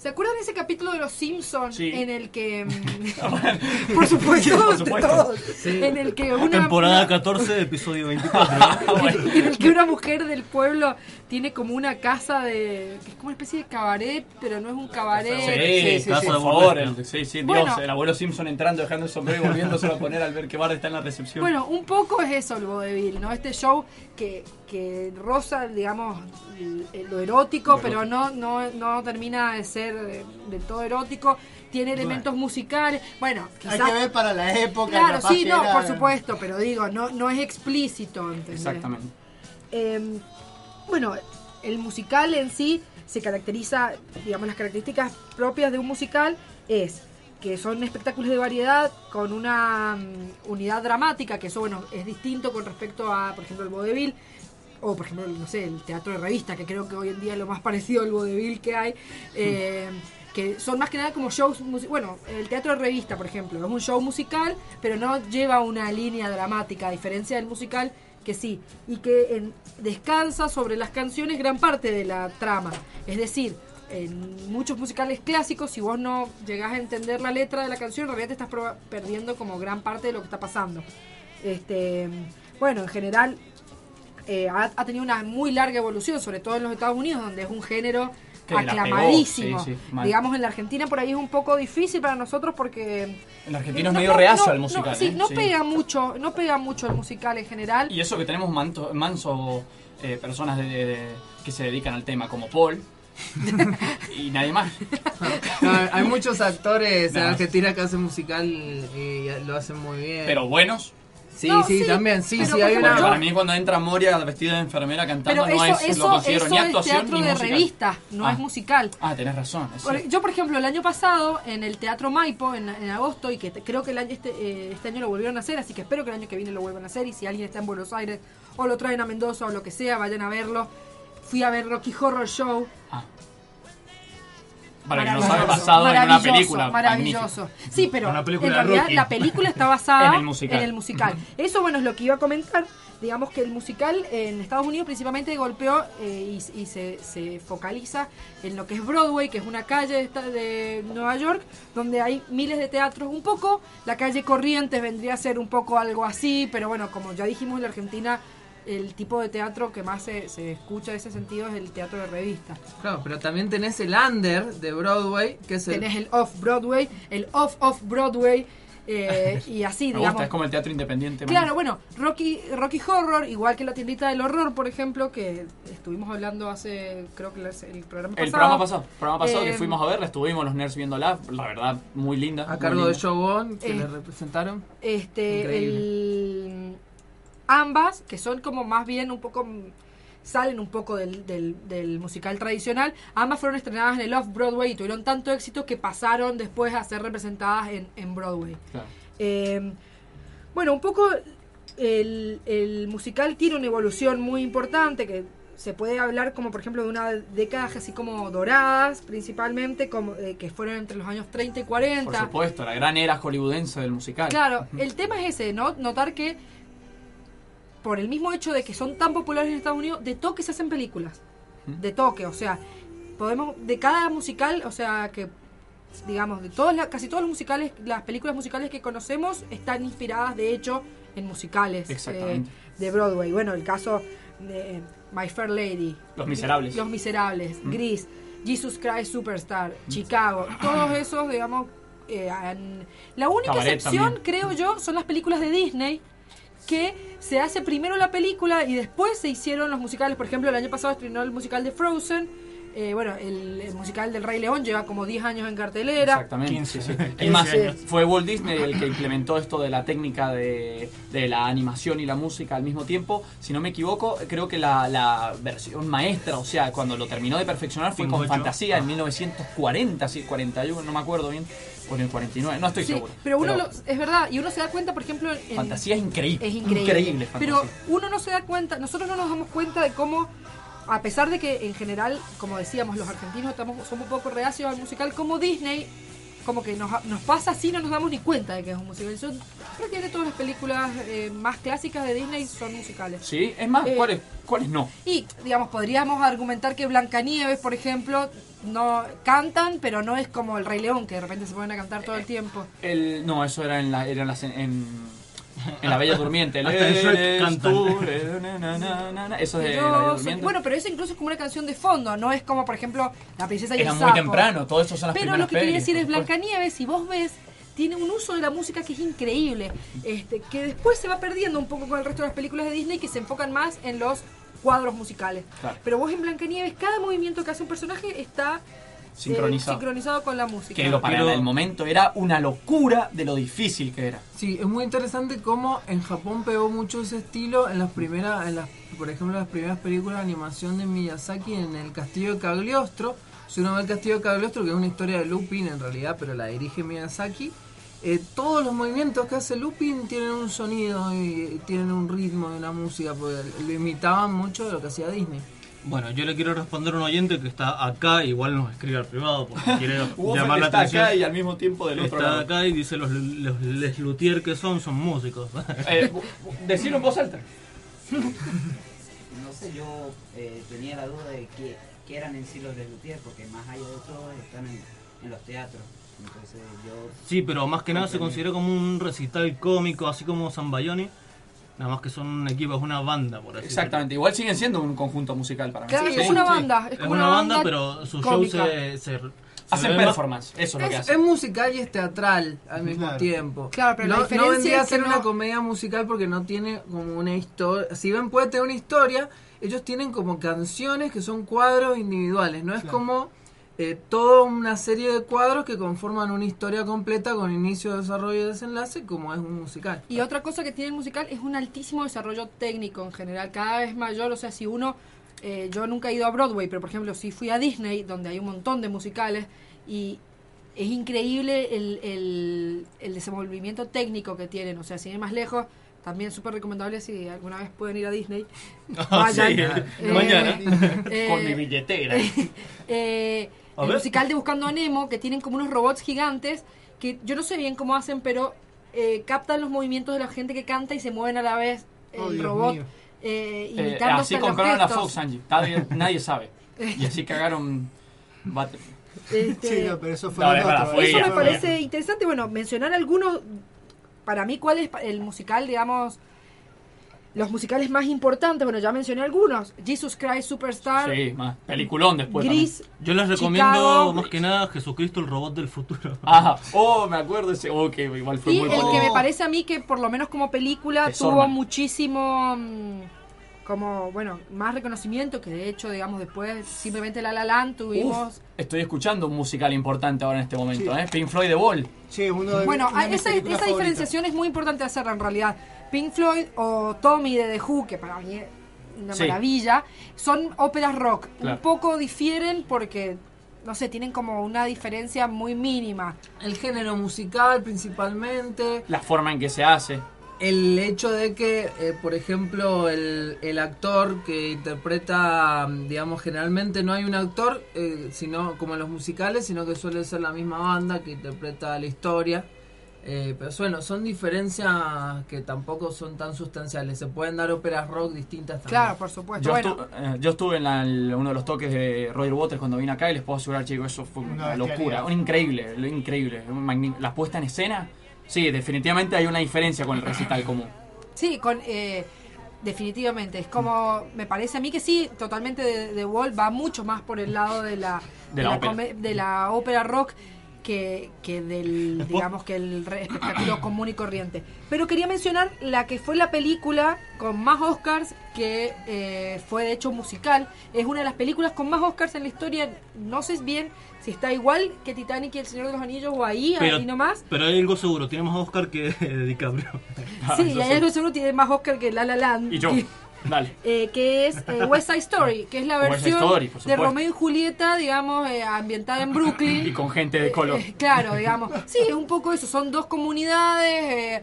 ¿se acuerdan de ese capítulo de Los Simpsons Sí. en el que, mm, por supuesto, Por de supuesto. todos, Sí. en el que una, Temporada una- 14, episodio 24. en el que una mujer del pueblo tiene como una casa de que es como una especie de cabaret, pero no es un cabaret. Sí, por favor. el- sí, sí, Bueno. Dios, el abuelo Simpson entrando, dejando el sombrero y volviéndoselo a poner al ver que Bart está en la recepción. Bueno, un poco es eso el vodevil, ¿no? Este show que, que roza, digamos, el- lo erótico, Lo pero no, no, no termina de ser eh, del todo erótico. Tiene elementos musicales. Bueno, Hay quizás- que ver para la época. Claro, sí, no, era- por supuesto, pero digo, no, no es explícito, ¿entendés? Exactamente. Eh, bueno, el musical en sí se caracteriza, digamos, las características propias de un musical es que son espectáculos de variedad con una mm, unidad dramática, que eso, bueno, es distinto con respecto a, por ejemplo, el vodevil, o por ejemplo, no sé, el teatro de revista, que creo que hoy en día es lo más parecido al vodevil que hay. eh, que son más que nada como shows bueno el teatro de revista por ejemplo es un show musical pero no lleva una línea dramática a diferencia del musical que sí y que descansa sobre las canciones gran parte de la trama es decir en muchos musicales clásicos si vos no llegás a entender la letra de la canción en realidad te estás perdiendo como gran parte de lo que está pasando este bueno en general eh, ha, ha tenido una muy larga evolución, sobre todo en los Estados Unidos, donde es un género Que la pegó, aclamadísimo. sí. Digamos, en la Argentina por ahí es un poco difícil para nosotros porque... El argentino es no- medio no- no- al no, musical. sí, ¿eh? no Sí. pega mucho, no pega mucho el musical en general. Y eso que tenemos manto- manso eh, personas de- de- que se dedican al tema, como Paul. y nadie más. No, hay muchos actores en. Argentina que hacen musical y lo hacen muy bien. Pero buenos. Sí, No, sí, sí, también, sí, pero sí, hay una... Para mí cuando entra Moria vestida de enfermera cantando Pero no eso, es, eso, lo considero eso ni es actuación teatro ni de musical. revista, no Ah. es musical. Ah, tenés razón. es Por- yo, por ejemplo, el año pasado en el Teatro Maipo, en, en agosto, y que te- creo que el año, este, eh, este año lo volvieron a hacer, así que espero que el año que viene lo vuelvan a hacer. Y si alguien está en Buenos Aires o lo traen a Mendoza o lo que sea, vayan a verlo. Fui a ver Rocky Horror Show. Para que no Maravilloso, sabe, basado en una maravilloso, película. Maravilloso. magnífica. Sí, pero en realidad Rocky. la película está basada En el musical. en el musical. Eso, bueno, es lo que iba a comentar. Digamos que el musical en Estados Unidos principalmente golpeó eh, y, y se, se focaliza en lo que es Broadway, que es una calle de Nueva York, donde hay miles de teatros. Un poco, la calle Corrientes vendría a ser un poco algo así, pero bueno, como ya dijimos en la Argentina, el tipo de teatro que más se, se escucha en ese sentido es el teatro de revista. Claro, pero también tenés el under de Broadway, que es el... Tenés el off-Broadway, el off-off-Broadway, eh, y así, Me digamos. gusta, es como el teatro independiente. man. Claro, bueno, Rocky, Rocky Horror, igual que la tiendita del horror, por ejemplo, que estuvimos hablando hace, creo que el programa pasado. El programa pasado, programa pasado que Eh, fuimos a ver, la estuvimos los nerds viéndola, la verdad, muy linda. A cargo de. Joe Bond, que Eh, le representaron. Este, Increíble. el, ambas, que son como más bien un poco, salen un poco del, del, del musical tradicional, ambas fueron estrenadas en el Off-Broadway y tuvieron tanto éxito que pasaron después a ser representadas en, en Broadway. Claro. Eh, bueno, un poco el, el musical tiene una evolución muy importante que se puede hablar como por ejemplo de una década así como doradas principalmente como eh, que fueron entre los años 30 y 40 Por supuesto, la gran era hollywoodense del musical. Claro, el tema es ese, ¿no? Notar que por el mismo hecho de que son tan populares en Estados Unidos, de toque se hacen películas. De toque, o sea, podemos, de cada musical, o sea, que digamos, de todos la- casi todos los musicales, las películas musicales que conocemos están inspiradas de hecho en musicales eh, Exactamente. de Broadway. Bueno, el caso de eh, My Fair Lady, Los Miserables. Los Miserables, Gris, Jesus Christ Superstar, Chicago, todos esos, digamos, eh, han- la única Cabaret excepción, también. creo yo, son las películas de Disney que se hace primero la película y después se hicieron los musicales. Por ejemplo, el año pasado estrenó el musical de Frozen. Eh, bueno, el, el musical del Rey León lleva como 10 años en cartelera. Exactamente. 15, sí. sí. Es más, 15 fue Walt Disney el que implementó esto de la técnica de, de la animación y la música al mismo tiempo. Si no me equivoco, creo que la, la versión maestra, o sea, cuando lo terminó de perfeccionar fue con ocho. Fantasía en 1940, sí, 41, no me acuerdo bien, o en el 49, no estoy Sí, seguro. pero uno lo- es verdad, y uno se da cuenta, por ejemplo, en, Fantasía es increíble. Es increíble. Fantasía. Pero uno no se da cuenta, nosotros no nos damos cuenta de cómo, a pesar de que en general, como decíamos, los argentinos estamos, somos un poco reacios al musical, como Disney, como que nos, nos pasa así, no nos damos ni cuenta de que es un musical. Yo creo que de todas las películas eh, más clásicas de Disney son musicales. Sí, es más, Eh, ¿cuáles, ¿cuáles no? Y, digamos, podríamos argumentar que Blancanieves, por ejemplo, no cantan, pero no es como el Rey León, que de repente se ponen a cantar todo el tiempo. El, no, eso era en la, era en, la, en, en la Bella Durmiente. Eso es de Yo la Bella soy- Durmiente. bueno, pero eso incluso es como una canción de fondo, no es como, por ejemplo, La princesa y Era el muy sapo. temprano, todo eso son las Pero lo que quería decir es. Blancanieves, si vos ves, tiene un uso de la música que es increíble, este, que después se va perdiendo un poco con el resto de las películas de Disney que se enfocan más en los cuadros musicales. Claro. Pero vos en Blancanieves, cada movimiento que hace un personaje está eh, Sincronizado. sincronizado con la música. Que lo para Pero- el momento era una locura de lo difícil que era. Sí, es muy interesante cómo en Japón pegó mucho ese estilo en las primeras, en las, por ejemplo, las primeras películas de animación de Miyazaki en el Castillo de Cagliostro. Si uno ve el Castillo de Cagliostro, que es una historia de Lupin en realidad, pero la dirige Miyazaki, eh, todos los movimientos que hace Lupin tienen un sonido y tienen un ritmo y una música, porque lo imitaban mucho de lo que hacía Disney. Bueno, yo le quiero responder a un oyente que está acá, igual nos escribe al privado porque quiere llamar la está atención. acá y al mismo tiempo del otro Está lado. acá y dice los, los les luthier que son, son músicos. Eh, decilo en voz alta. No sé, yo eh, tenía la duda de qué, qué eran en sí los de Luthier, porque más allá de todo están en, en los teatros. Entonces yo... Sí, pero más que nada se considera como un recital cómico, así como Zambayoni. Nada más que son un equipo, es una banda, por así Exactamente, igual siguen siendo un conjunto musical para mí. Claro, Sí, es una Sí, banda, es Es como una banda, banda pero su cómica. show se, se, se Hacen más- performance, eso es lo que Es, hacen. es musical y es teatral al mismo Claro. tiempo. Claro, pero la no, diferencia no vendría es a ser una comedia musical porque no tiene como una historia. Si bien puede tener una historia, ellos tienen como canciones que son cuadros individuales. No es Claro. como eh, toda una serie de cuadros que conforman una historia completa con inicio, desarrollo y desenlace, como es un musical. Y otra cosa que tiene el musical es un altísimo desarrollo técnico en general, cada vez mayor. O sea, si uno. eh, yo nunca he ido a Broadway, pero por ejemplo, si fui a Disney, donde hay un montón de musicales, y es increíble el, el, el desenvolvimiento técnico que tienen. O sea, sin ir más lejos, también súper recomendable si alguna vez pueden ir a Disney. Ah, sí, mañana. eh, Con mi billetera. eh, A el ver. musical de Buscando a Nemo, que tienen como unos robots gigantes, que yo no sé bien cómo hacen, pero eh, captan los movimientos de la gente que canta y se mueven a la vez el Oh, robot, eh, Eh, imitando así hasta los compraron la gestos. Fox, Angie. Nadie, nadie sabe. Y así cagaron Battlefield. Este, Sí, no, pero eso fue No, el es para otro, fue eso ella, me fue parece interesante. Bueno, mencionar algunos, para mí, cuál es el musical, digamos, los musicales más importantes. Bueno, ya mencioné algunos. Jesus Christ Superstar, Sí, más. Peliculón después. Gris, Yo les recomiendo Chicago. más que nada Jesucristo, el robot del futuro. Ajá. Oh, me acuerdo ese. Que igual fue Y muy el que me parece a mí que por lo menos como película De tuvo Sorman. muchísimo mm, como bueno más reconocimiento que de hecho digamos después simplemente La La Land tuvimos Uf, estoy escuchando un musical importante ahora en este momento, Sí. ¿eh? Pink Floyd The Wall. Sí, uno de bueno de esa, esa diferenciación es muy importante hacerla en realidad Pink Floyd o Tommy de The Who que para mí es una Sí. maravilla son óperas rock Claro. un poco difieren porque no sé tienen como una diferencia muy mínima El género musical principalmente. La forma en que se hace. El hecho de que, eh, por ejemplo, el, el actor que interpreta, digamos, generalmente no hay un actor, eh, sino como en los musicales, sino que suele ser la misma banda que interpreta la historia. Eh, pero bueno, son diferencias que tampoco son tan sustanciales. Se pueden dar óperas rock distintas también. claro por supuesto Yo, bueno estu- eh, yo estuve en la- el- uno de los toques de Roger Waters cuando vine acá y les puedo asegurar, chicos, eso fue Una locura. Un increíble, lo increíble. La puesta en escena, sí, definitivamente hay una diferencia con el recital común. Sí, con eh, definitivamente. Es como, me parece a mí que sí, totalmente de, de Wall va mucho más por el lado de la, De la ópera. come- de la ópera rock, que, que del, digamos, que el espectáculo común y corriente. Pero quería mencionar la que fue la película con más Oscars, que eh, fue de hecho musical. Es una de las películas con más Oscars en la historia. No sé bien si está igual que Titanic y El Señor de los Anillos o ahí, ahí nomás. pero hay algo seguro, tiene más Oscar que DiCaprio. Sí, y hay algo seguro tiene más Oscar que La La Land. Y yo. que- Dale. eh, que es eh, West Side Story, que es la versión Story, de. Romeo y Julieta, digamos, eh, ambientada en Brooklyn. Y con gente de color. Claro, digamos. Sí, es un poco eso. Son dos comunidades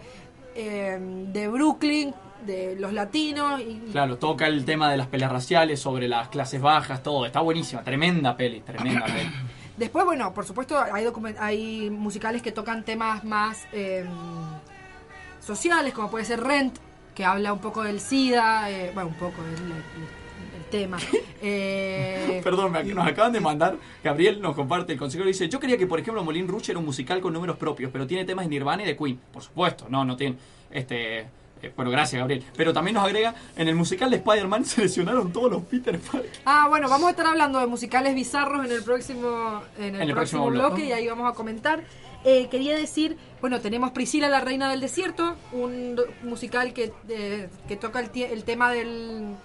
de Brooklyn, de los latinos. Y, Claro, toca el tema de las peleas raciales, sobre las clases bajas, todo. Está buenísima, tremenda peli, tremenda peli. Después, bueno, por supuesto, hay, hay musicales que tocan temas más eh, sociales, como puede ser Rent, que habla un poco del SIDA. eh, bueno, un poco el, el- el tema. Eh, Perdón, me- nos acaban de mandar, Gabriel nos comparte el consejo, dice, yo quería que por ejemplo Moulin Rouge era un musical con números propios, pero tiene temas de Nirvana y de Queen. Por supuesto, no, no tiene, este... eh, bueno, gracias Gabriel. Pero también nos agrega, en el musical de Spider-Man se lesionaron todos los Peter Parker. Ah, bueno, vamos a estar hablando de musicales bizarros en el próximo, en el En el próximo, próximo bloque bloque. y ahí vamos a comentar. Eh, quería decir, bueno, tenemos Priscila, la reina del desierto, un musical que, eh, que toca el, el tema del,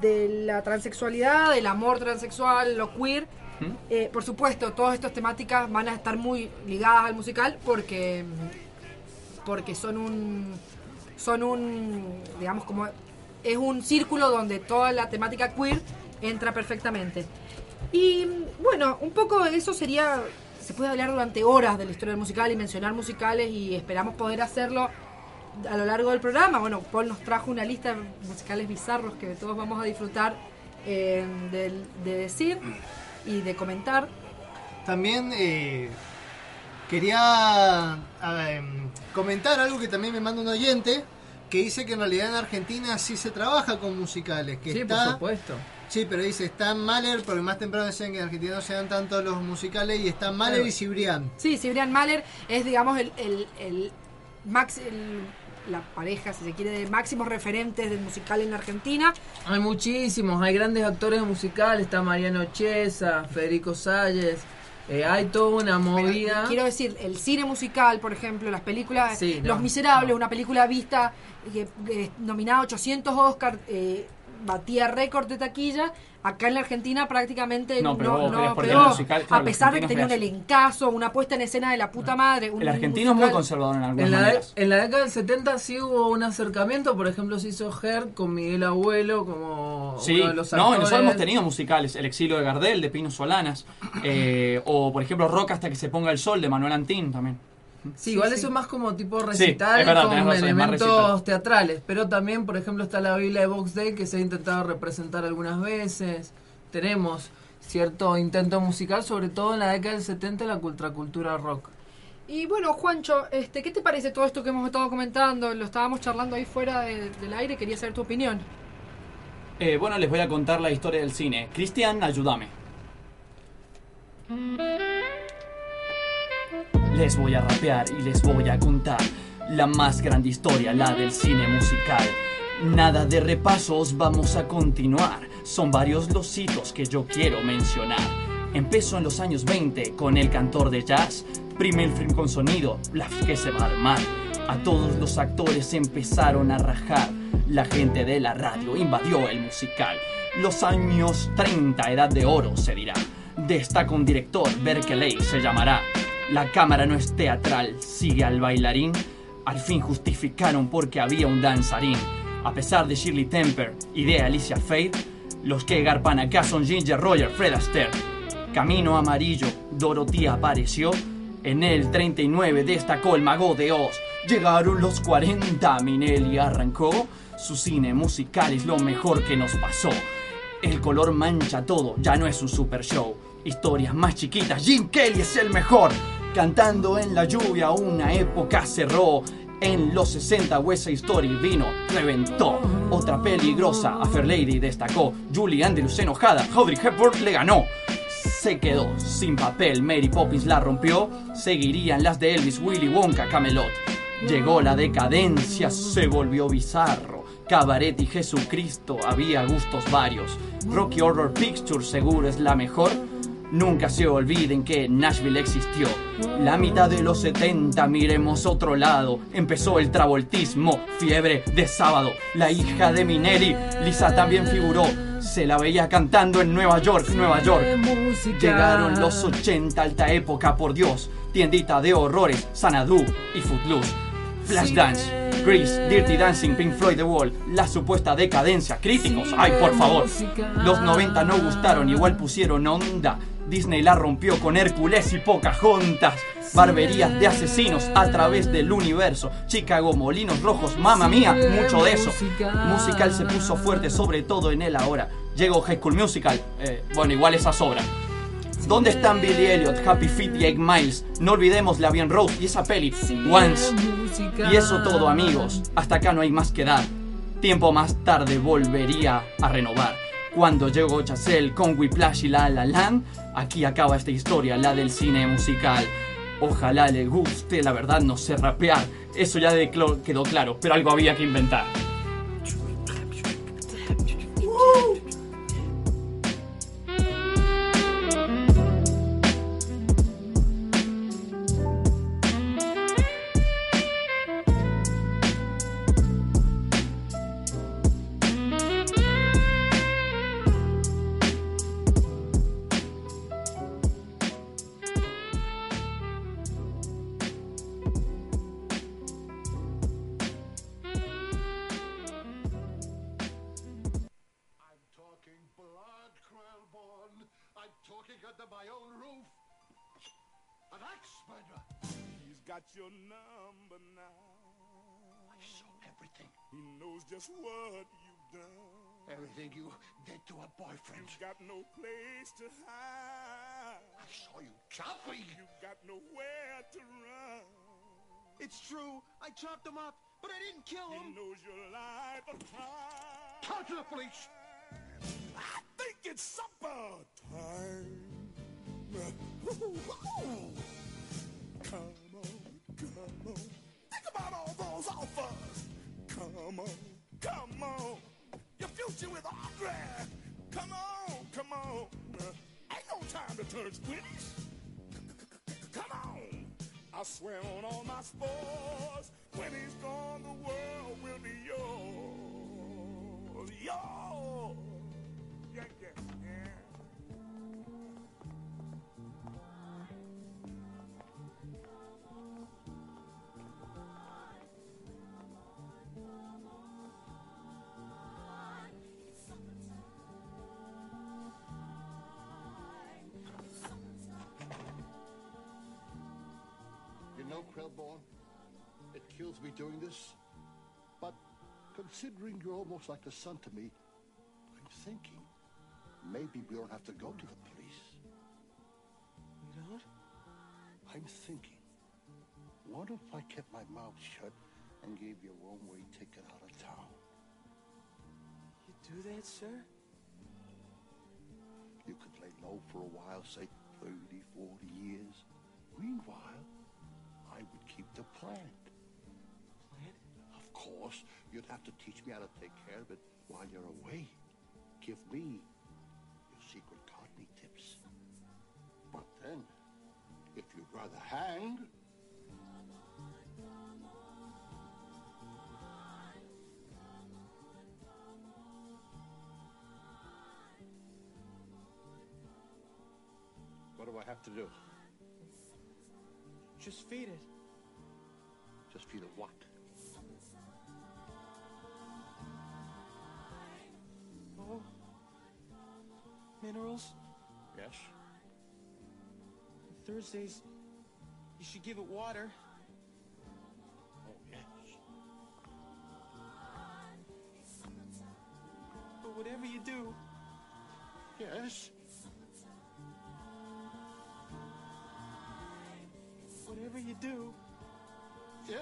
de la transexualidad, del amor transexual, lo queer. Eh, por supuesto, todas estas temáticas van a estar muy ligadas al musical porque, porque son un, son un, digamos, como es un círculo donde toda la temática queer entra perfectamente. Y bueno, un poco eso sería, se puede hablar durante horas de la historia del musical y mencionar musicales y esperamos poder hacerlo a lo largo del programa. Bueno, Paul nos trajo una lista de musicales bizarros que todos vamos a disfrutar eh, de, decir y de comentar. También eh, quería a- em, comentar algo que también me manda un oyente que dice que en realidad en Argentina sí se trabaja con musicales. Que Sí, por está, supuesto. Sí, pero dice, está Mahler, porque más temprano decían que en Argentina no se dan tanto los musicales, y está Mahler Claro. y Cibrián. Sí, Cibrian Mahler es, digamos, el, el, el max, el- la pareja, si se quiere, de máximos referentes del musical en Argentina. Hay muchísimos, hay grandes actores musicales, está Mariano Chiesa, Federico Salles, eh, hay toda una movida. Quiero decir, el cine musical, por ejemplo, las películas Sí, Los no, Miserables, una película vista, que, que nominada a 800 Oscars, eh, batía récord de taquilla. Acá en la Argentina prácticamente No, no, pero no pegó, el musical, claro, a pesar de que tenía un elencazo, una puesta en escena de la puta madre. un El argentino es muy conservador en algunas En la, de- maneras. en la década del 70 sí hubo un acercamiento, por ejemplo se hizo Her con Miguel Abuelo como Sí, uno de los no, nosotros hemos tenido musicales, El exilio de Gardel, de Pino Solanas, eh, o por ejemplo Rock hasta que se ponga el sol, de Manuel Antín también. Sí, igual eso es más como tipo Sí, recital verdad, con razón, elementos recital. teatrales. Pero también, por ejemplo, está la Biblia de Box Day que se ha intentado representar algunas veces. Tenemos cierto intento musical, sobre todo en la década del 70 en la contracultura rock. Y bueno, Juancho, este, ¿qué te parece todo esto que hemos estado comentando? Lo estábamos charlando ahí fuera de- del aire, quería saber tu opinión. Eh, bueno, les voy a contar la historia del cine. Cristian, ayúdame. Les voy a rapear y les voy a contar la más grande historia, la del cine musical. Nada de repasos, vamos a continuar. Son varios los hitos que yo quiero mencionar. Empezó en los años 20 con el cantor de jazz, primer film con sonido, la que se va a armar. A todos los actores empezaron a rajar. La gente de la radio invadió el musical. Los años 30, edad de oro se dirá. Destaca un director, Berkeley se llamará. La cámara no es teatral, sigue al bailarín. Al fin justificaron porque había un danzarín. A pesar de Shirley Temper y de Alicia Faye, los que garpan acá son Ginger Roger, Fred Astaire. Camino amarillo, Dorothy apareció. En el 39 destacó el mago de Oz. Llegaron los 40, Minelli arrancó. Su cine musical es lo mejor que nos pasó. El color mancha todo, ya no es un super show. Historias más chiquitas, Jim Kelly es el mejor. Cantando en la lluvia, una época cerró. En los 60 West Side Story vino, reventó. Otra peligrosa, A Fair Lady destacó. Julie Andrews enojada, Audrey Hepburn le ganó. Se quedó sin papel, Mary Poppins la rompió. Seguirían las de Elvis, Willy Wonka, Camelot. Llegó la decadencia, se volvió bizarro. Cabaret y Jesucristo, había gustos varios. Rocky Horror Picture seguro es la mejor. Nunca se olviden que Nashville existió. La mitad de los 70, miremos otro lado. Empezó el travoltismo, fiebre de sábado. La hija de Minelli, Lisa también figuró. Se la veía cantando en Nueva York, Nueva York. Llegaron los 80, alta época, por Dios. Tiendita de horrores, Sanadu y Footloose. Flashdance, Grease, Dirty Dancing, Pink Floyd The Wall, la supuesta decadencia, críticos, ay por favor. Los 90 no gustaron, igual pusieron onda. Disney la rompió con Hércules y Pocahontas. Barberías de asesinos a través del universo. Chicago, Molinos Rojos, mamá mía, mucho de eso. Musical se puso fuerte, sobre todo en él ahora. Llegó High School Musical, eh, bueno, igual esa sobra. ¿Dónde están Billy Elliot, Happy Feet y Egg Miles? No olvidemos la Bien Rose y esa peli, Once. Y eso todo, amigos. Hasta acá no hay más que dar. Tiempo más tarde volvería a renovar. Cuando llegó Chazelle con Whiplash y La La aquí acaba esta historia, la del cine musical. Ojalá le guste, la verdad no sé rapear. Eso ya quedó claro, pero algo había que inventar. Got your number now. I saw everything. He knows just what you've done. Everything you did to a boyfriend. You've got no place to hide. I saw you chopping. You've got nowhere to run. It's true. I chopped him up, but I didn't kill him. He him. knows your life of crime. Talk to the police. I think it's supper time. Come on, come on. Think about all those offers. Come on, come on. Your future with Audrey. Come on, come on. Ain't no time to turn squeamish. Come on. I swear on all my spores. When he's gone, the world will be yours. Yours. It kills me doing this, but considering you're almost like a son to me, I'm thinking maybe we don't have to go to the police. You don't? I'm thinking, what if I kept my mouth shut and gave you a one-way ticket out of town? You do that, sir? You could lay low for a while, say 30, 40 years. Meanwhile, the plant. Plant? Of course, you'd have to teach me how to take care of it while you're away. Give me your secret gardening tips. But then, if you'd rather hang, what do I have to do? Just feed it. Just feed it what? Oh. Minerals. Yes? Thursdays, you should give it water. Oh, yes. But whatever you do, Yes? whatever you do, Yeah.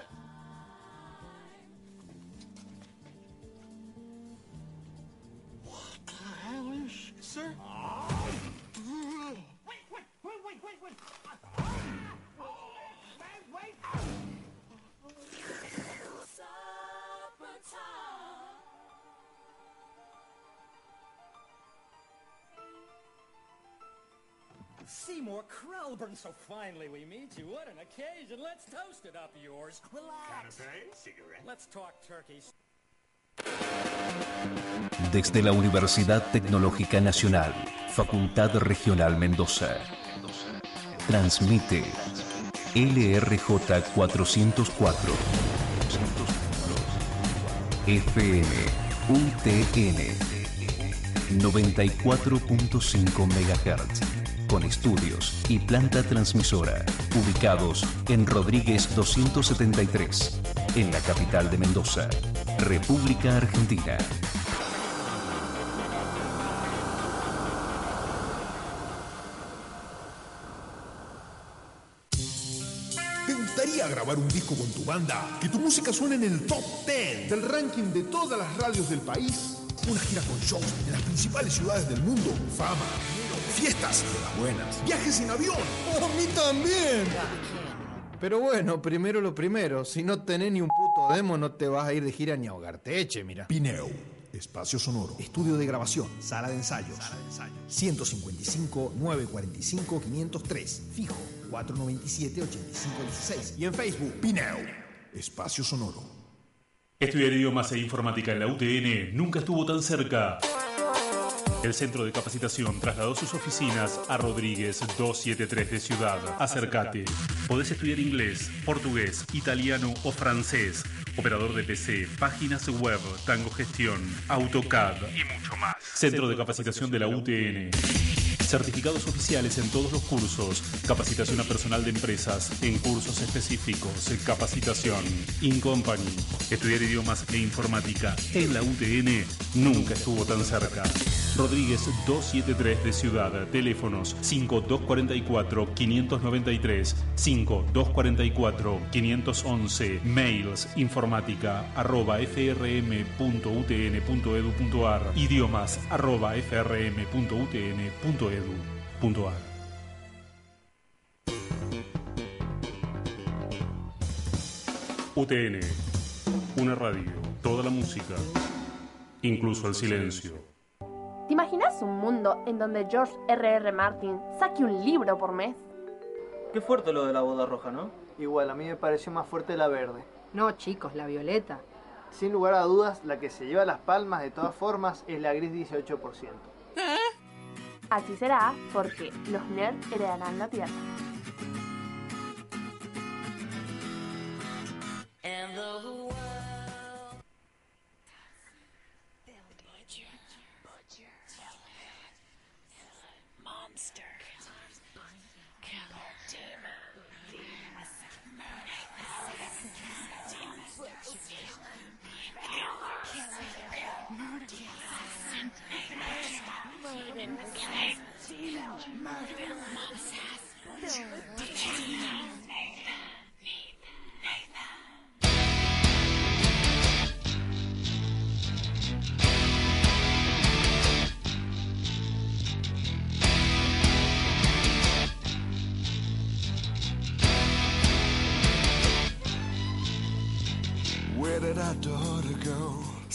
Seymour Krelburn, so finally we meet you. What an occasion. Let's toast it up yours. Relax. cigarette. Let's talk turkeys. Desde la Universidad Tecnológica Nacional, Facultad Regional Mendoza. Transmite LRJ 404. FM UTN 94.5 MHz. Con estudios y planta transmisora ubicados en Rodríguez 273, en la capital de Mendoza, República Argentina. ¿Te gustaría grabar un disco con tu banda? Que tu música suene en el top 10 del ranking de todas las radios del país. Una gira con shows en las principales ciudades del mundo. Fama, fiestas de las buenas. Viajes en avión. ¡Oh, a mí también! Pero bueno, primero lo primero. Si no tenés ni un puto demo, no te vas a ir de gira ni a ahogarte. Eche, mira. Pineo. Espacio sonoro. Estudio de grabación. Sala de ensayos. 155 945 503. Fijo. 497 8516. Y en Facebook. Pineo. Espacio sonoro. Estudiar idiomas e informática en la UTN nunca estuvo tan cerca. El centro de capacitación trasladó sus oficinas a Rodríguez 273 de Ciudad. Acércate. Podés estudiar inglés, portugués, italiano o francés, operador de PC, páginas web, tango gestión, AutoCAD y mucho más. Centro de capacitación de la UTN. Certificados oficiales en todos los cursos. Capacitación a personal de empresas en cursos específicos. Capacitación. In Company. Estudiar idiomas e informática en la UTN nunca estuvo tan cerca. Rodríguez 273 de Ciudad. Teléfonos 5244-593, 5244-511. Mails informática arroba frm.utn.edu.ar. Idiomas arroba frm.utn.edu.ar. UTN. Una radio. Toda la música. Incluso el silencio. ¿Te imaginas un mundo en donde George R.R. Martin saque un libro por mes? Qué fuerte lo de la boda roja, ¿no? Igual, a mí me pareció más fuerte la verde. No, chicos, la violeta. Sin lugar a dudas, la que se lleva las palmas de todas formas es la gris 18%. Así será porque los nerds heredarán la tierra.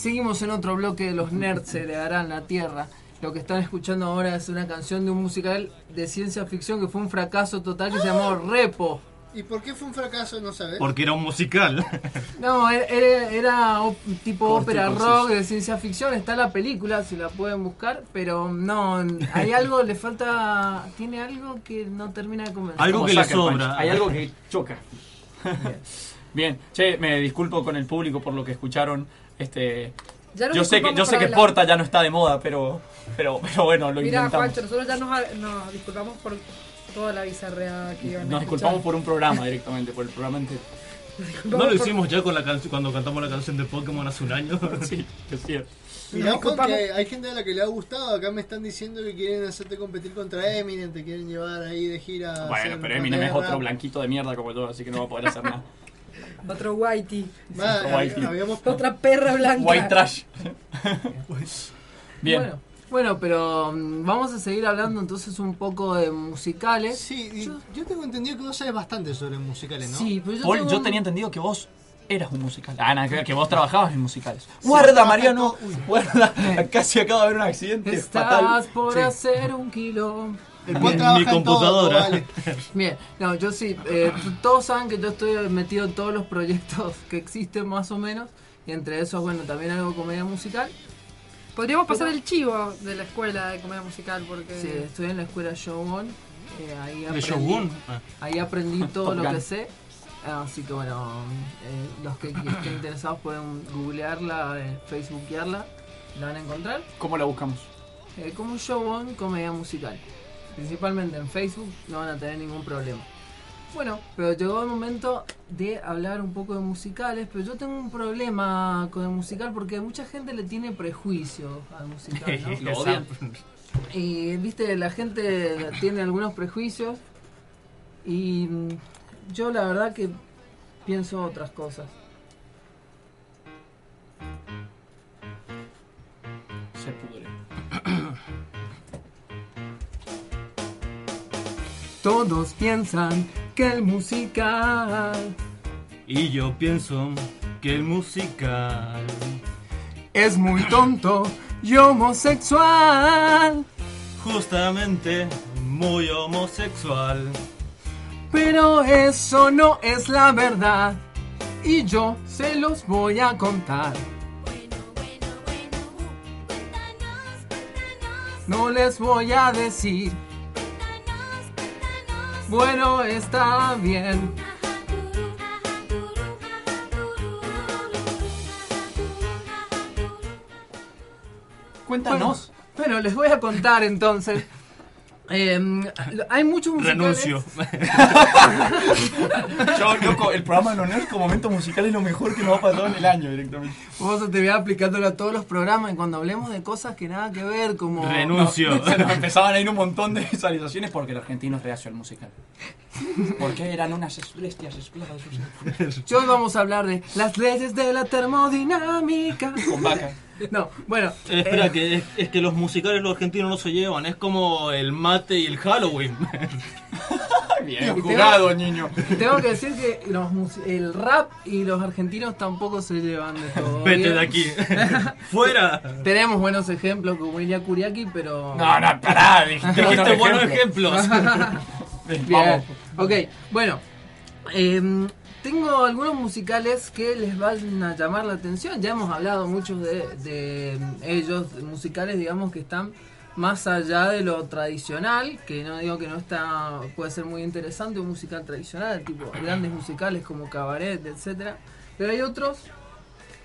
Seguimos en otro bloque de los nerds se heredarán la tierra. Lo que están escuchando ahora es una canción de un musical de ciencia ficción que fue un fracaso total que se llamó Repo. ¿Y por qué fue un fracaso? No sabes. Porque era un musical. No, era, era- era tipo ópera rock de ciencia ficción. Está la película, si la pueden buscar, pero no, hay algo, le falta, tiene algo que no termina de convencer. Algo Como que le sobra. Hay algo que choca. Bien, che, me disculpo con el público por lo que escucharon. Este, yo sé que yo sé que. Porta ya no está de moda, pero pero pero bueno, lo Mira, intentamos. Juancho, nosotros ya nos, nos disculpamos por toda la bizarreada que iban a Nos disculpamos por un programa directamente, por el programa entero. ¿No lo hicimos ya con la canción cuando cantamos la canción de Pokémon hace un año? sí, es cierto. Mirá, Juan, que hay, hay gente a la que le ha gustado. Acá me están diciendo que quieren hacerte competir contra Eminem, te quieren llevar ahí de gira. Bueno, pero Eminem es otro blanquito de mierda como yo, así que no va a poder hacer nada. Otro whitey. Otra perra blanca. White trash. Bien. Bueno, bueno, pero mm, vamos a seguir hablando entonces un poco de musicales. Sí, y yo, tengo entendido que vos sabes bastante sobre musicales, ¿no? Sí, pero yo Paul, tengo yo tenía entendido que vos eras un musical. Ah, nada, que que vos trabajabas en musicales. Guarda, Mariano. Guarda. Casi acaba de haber un accidente Estás fatal. por Sí. hacer un kilo. El trabaja Mi en todo, computadora. vale. Bien, no, yo sí, eh, todos saben que yo estoy metido en todos los proyectos que existen más o menos, y entre esos, bueno, también algo de comedia musical. Podríamos pasar el chivo de la escuela de comedia musical porque... Sí, estoy en la escuela Shogun. eh, ahí ¿De aprendí, Shogun? Ah. Ahí aprendí todo lo que sé. Así que bueno, eh, los que estén interesados pueden googlearla, eh, facebookearla, la van a encontrar. ¿Cómo la buscamos? Eh, como Shogun Comedia Musical. Principalmente en Facebook no van a tener ningún problema. Bueno, pero llegó el momento de hablar un poco de musicales, pero yo tengo un problema con el musical porque mucha gente le tiene prejuicio al musical, ¿no? Lo odian. Y viste, la gente tiene algunos prejuicios y mm, yo la verdad que pienso otras cosas. Se pudre. Todos piensan que el musical Y yo pienso que el musical es muy tonto y homosexual, justamente muy homosexual. pero eso no es la verdad y yo se los voy a contar. No les voy a decir. Bueno, está bien. Cuéntanos. Bueno, bueno, les voy a contar entonces. Eh, hay muchos musicales. Renuncio. Yo, loco, el programa de los nerds como momento musical es lo mejor que nos ha pasado en el año directamente. Vamos a terminar aplicándolo a todos los programas y cuando hablemos de cosas que nada que ver, como... Renuncio. No, se nos empezaban a ir un montón de visualizaciones porque el argentino es reacio al musical. Porque eran unas bestias esclavas. Hoy vamos a hablar de las leyes de la termodinámica. Con vaca. No, bueno. Eh, espera, eh, que es, es que los musicales los argentinos no se llevan, es como el mate y el Halloween. Bien jugado, niño. tengo que decir que los el rap y los argentinos tampoco se llevan de todo. Vete bien. de aquí. Fuera. Tenemos buenos ejemplos como Ilya Kuriaki, pero... No, no, pará, dijiste buenos buenos ejemplos. Bien. Vamos. Ok, bueno. em, tengo algunos musicales que les van a llamar la atención. Ya hemos hablado muchos de, ellos, musicales, digamos, que están más allá de lo tradicional, que no digo que no está, puede ser muy interesante un musical tradicional, tipo grandes musicales como Cabaret, etcétera, pero hay otros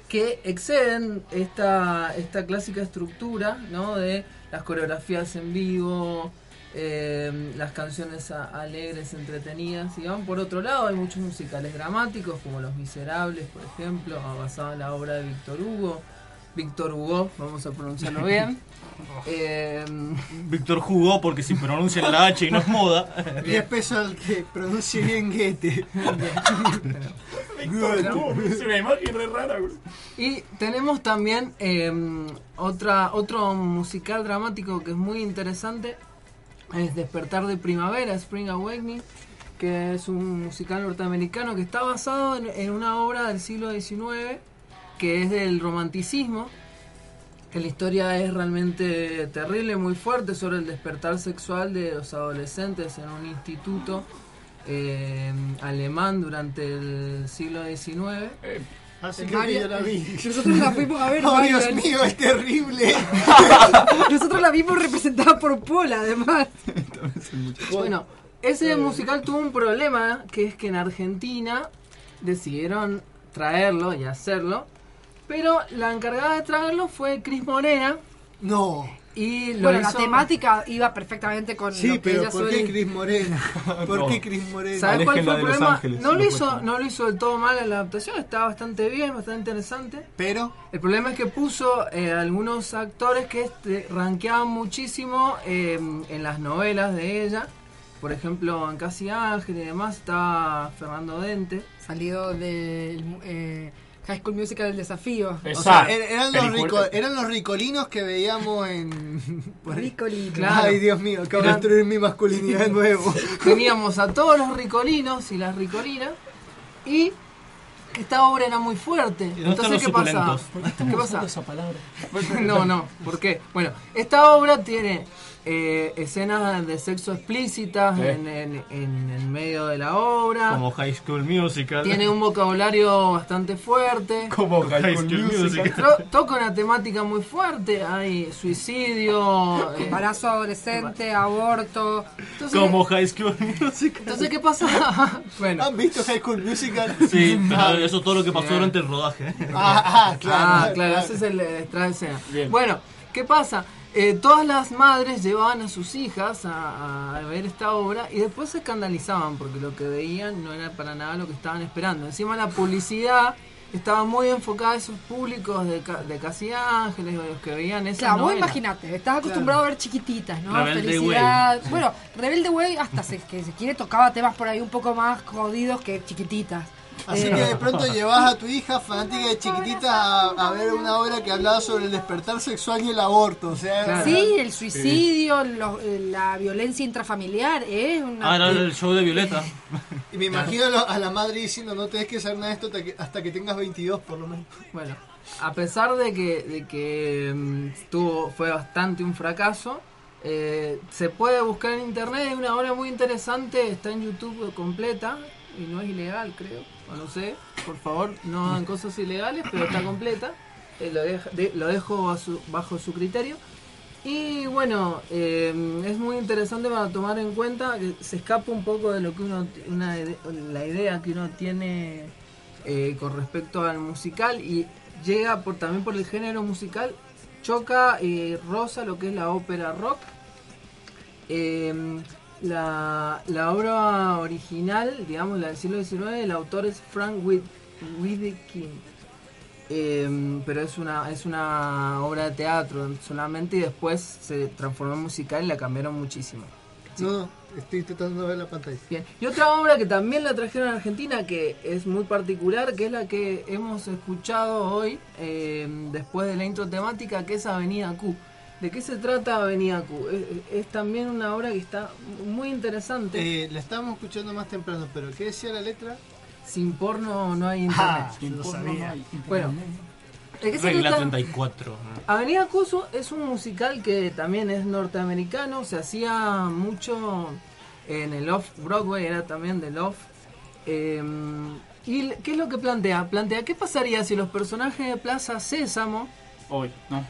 que exceden esta, esta clásica estructura ¿no? de las coreografías en vivo, eh, las canciones a- alegres, entretenidas. Y van por otro lado, hay muchos musicales dramáticos, como Los Miserables, por ejemplo, basado en la obra de Víctor Hugo. Víctor Hugo, vamos a pronunciarlo bien. Eh, Víctor jugó porque si pronuncian la H y no es moda. 10 pesos al que pronuncie bien Goethe. Es una imagen re rara, güey. Y tenemos también eh, otra, otro musical dramático que es muy interesante. Es Despertar de Primavera, Spring Awakening, que es un musical norteamericano que está basado en, una obra del siglo XIX, que es del romanticismo. Que la historia es realmente terrible, muy fuerte, sobre el despertar sexual de los adolescentes en un instituto eh, alemán durante el siglo XIX. Así que Mario- yo la vi. Nosotros la fuimos a ver, Oh. Dios mío, es terrible. Nosotros la vimos representada por Pola, además. Bueno, ese musical tuvo un problema, que es que en Argentina decidieron traerlo y hacerlo, pero la encargada de traerlo fue Cris Morena. No. Y lo Bueno, la temática iba perfectamente con Sí, lo que pero ella ¿por suele... qué Cris Morena? ¿Por No. qué Cris Morena? ¿Sabes cuál fue el problema? Ángeles, no, lo si hizo, no lo hizo del todo mal en la adaptación, estaba bastante bien, bastante interesante. Pero, El problema es que puso eh, algunos actores que este, rankeaban muchísimo eh, en las novelas de ella. Por ejemplo, en Casi Ángel y demás estaba Fernando Dente. Salido del eh, High School Musical del desafío. o sea, er- eran los, Película- rico- eran los ricolinos que veíamos en... por ahí. Ricolino. Claro. Ay, Dios mío, acabo de destruir mi masculinidad de nuevo. Teníamos a todos los ricolinos y las ricolinas. Y esta obra era muy fuerte. ¿Y dónde están Entonces, ¿qué pasa? suculentos? ¿Qué pasa? esa palabra? No, no, ¿por qué? Bueno, esta obra tiene eh, escenas de sexo explícitas Eh. en, en, en el medio de la obra. Como High School Musical. Tiene un vocabulario bastante fuerte. Como High School Musical. Tro- Toca una temática muy fuerte. Hay suicidio. eh, Embarazo adolescente, aborto. Como High School Musical. Entonces, ¿qué pasa? bueno. ¿Han visto High School Musical? Sí, Ah, eso es todo lo que pasó Bien. durante el rodaje. Ah, ah, claro. Ah, claro, ese es el detrás de escena. Bueno, ¿qué pasa? Eh, todas las madres llevaban a sus hijas a, a ver esta obra y después se escandalizaban porque lo que veían no era para nada lo que estaban esperando. Encima la publicidad estaba muy enfocada a esos públicos de, ca- de Casi Ángeles, o los que veían esa Claro, vos novela. imagínate, estás acostumbrado a ver chiquititas, ¿no? Rebelde Felicidad. Way. Bueno, Rebelde Way hasta se, que se quiere tocaba temas por ahí un poco más jodidos que chiquititas. Así que de pronto llevas a tu hija fanática de chiquitita a, a ver una obra que hablaba sobre el despertar sexual y el aborto. O sea, Sí, el suicidio, lo- eh, la violencia intrafamiliar, es una... Ah, era el show de Violeta. Y me imagino a lo- a la madre diciendo, no tenés que saber nada de esto hasta que, hasta que tengas 22 por lo menos. Bueno, a pesar de que, de que mm, tuvo, fue bastante un fracaso, eh, se puede buscar en internet, es una obra muy interesante, está en YouTube completa y no es ilegal creo, o no sé, por favor no hagan cosas ilegales, pero está completa, eh, lo, dejo bajo su criterio. Y bueno, eh, es muy interesante para tomar en cuenta que se escapa un poco de lo que uno, una, la idea que uno tiene eh, con respecto al musical y llega por, también por el género musical, choca y rosa lo que es la ópera rock. La, la obra original, digamos, la del siglo XIX, el autor es Frank Whit. Eh, pero es una es una obra de teatro solamente y después se transformó en musical y la cambiaron muchísimo. Sí. No, no, estoy tratando de ver la pantalla. Bien. Y otra obra que también la trajeron a Argentina, que es muy particular, que es la que hemos escuchado hoy, eh, después de la intro temática, que es Avenida Q. ¿De qué se trata Avenida Q? Es, es también una obra que está muy interesante. Eh, la estábamos escuchando más temprano, pero ¿qué decía la letra? Sin porno no hay internet. Ah, Sin lo porno sabía. no hay Bueno, ¿de qué se Regla trata? 34. Avenida Cuso es un musical que también es norteamericano, se hacía mucho en el Off Broadway, era también del Off. Eh, ¿Y qué es lo que plantea? Plantea qué pasaría si los personajes de Plaza Sésamo, Hoy, no.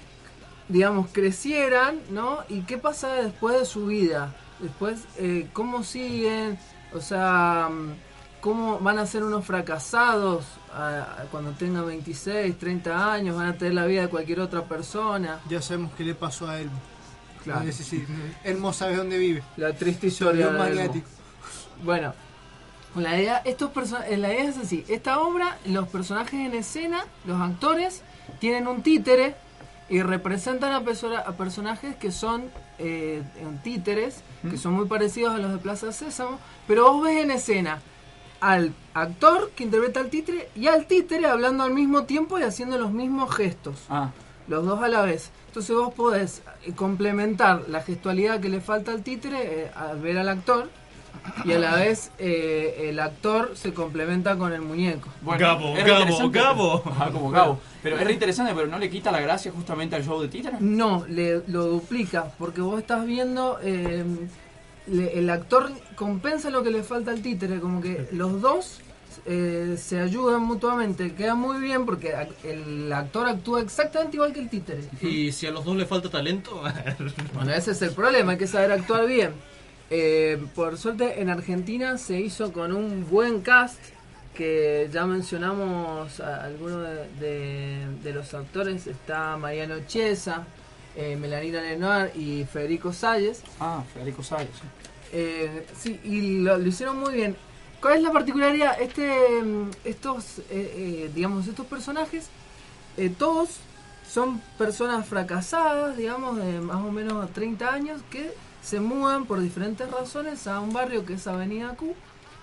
Digamos, crecieran, ¿no? ¿Y qué pasa después de su vida? Después, eh, ¿cómo siguen? O sea, mm, ¿cómo van a ser unos fracasados ah, cuando tengan 26, 30 años? ¿Van a tener la vida de cualquier otra persona? Ya sabemos qué le pasó a él. Claro. Es decir, Elmo sabe dónde vive. La triste historia. de maniático. Bueno, la idea, estos eh, la idea es así. Esta obra, los personajes en escena, los actores, tienen un títere y representan a, perso- a personajes que son eh, títeres, que son muy parecidos a los de Plaza Sésamo, pero vos ves en escena al actor que interpreta al títere y al títere hablando al mismo tiempo y haciendo los mismos gestos. Ah. Los dos a la vez. Entonces vos podés eh, complementar la gestualidad que le falta al títere eh, al ver al actor y a la vez eh, el actor se complementa con el muñeco. Gabo, es Gabo, interesante, Gabo. pero- Ajá, como Gabo. Pero es re interesante, pero no le quita la gracia justamente al show de títeres. No, le, lo duplica, porque vos estás viendo, eh, le- el actor compensa lo que le falta al títere, como que los dos eh, se ayudan mutuamente, queda muy bien porque ac- el actor actúa exactamente igual que el títere. Y si a los dos le falta talento, Bueno, ese es el problema, hay que saber actuar bien. Eh, por suerte en Argentina se hizo con un buen cast, que ya mencionamos a algunos de, de- de los actores, está Mariano Chiesa, eh, Melanina Lenoir y Federico Salles. Ah, Federico Salles. Eh, sí, y lo, lo hicieron muy bien. ¿Cuál es la particularidad? Este, mm, estos, eh, eh, digamos, estos personajes, eh, todos son personas fracasadas, digamos, de más o menos 30 años, que se mudan por diferentes razones a un barrio que es Avenida Q,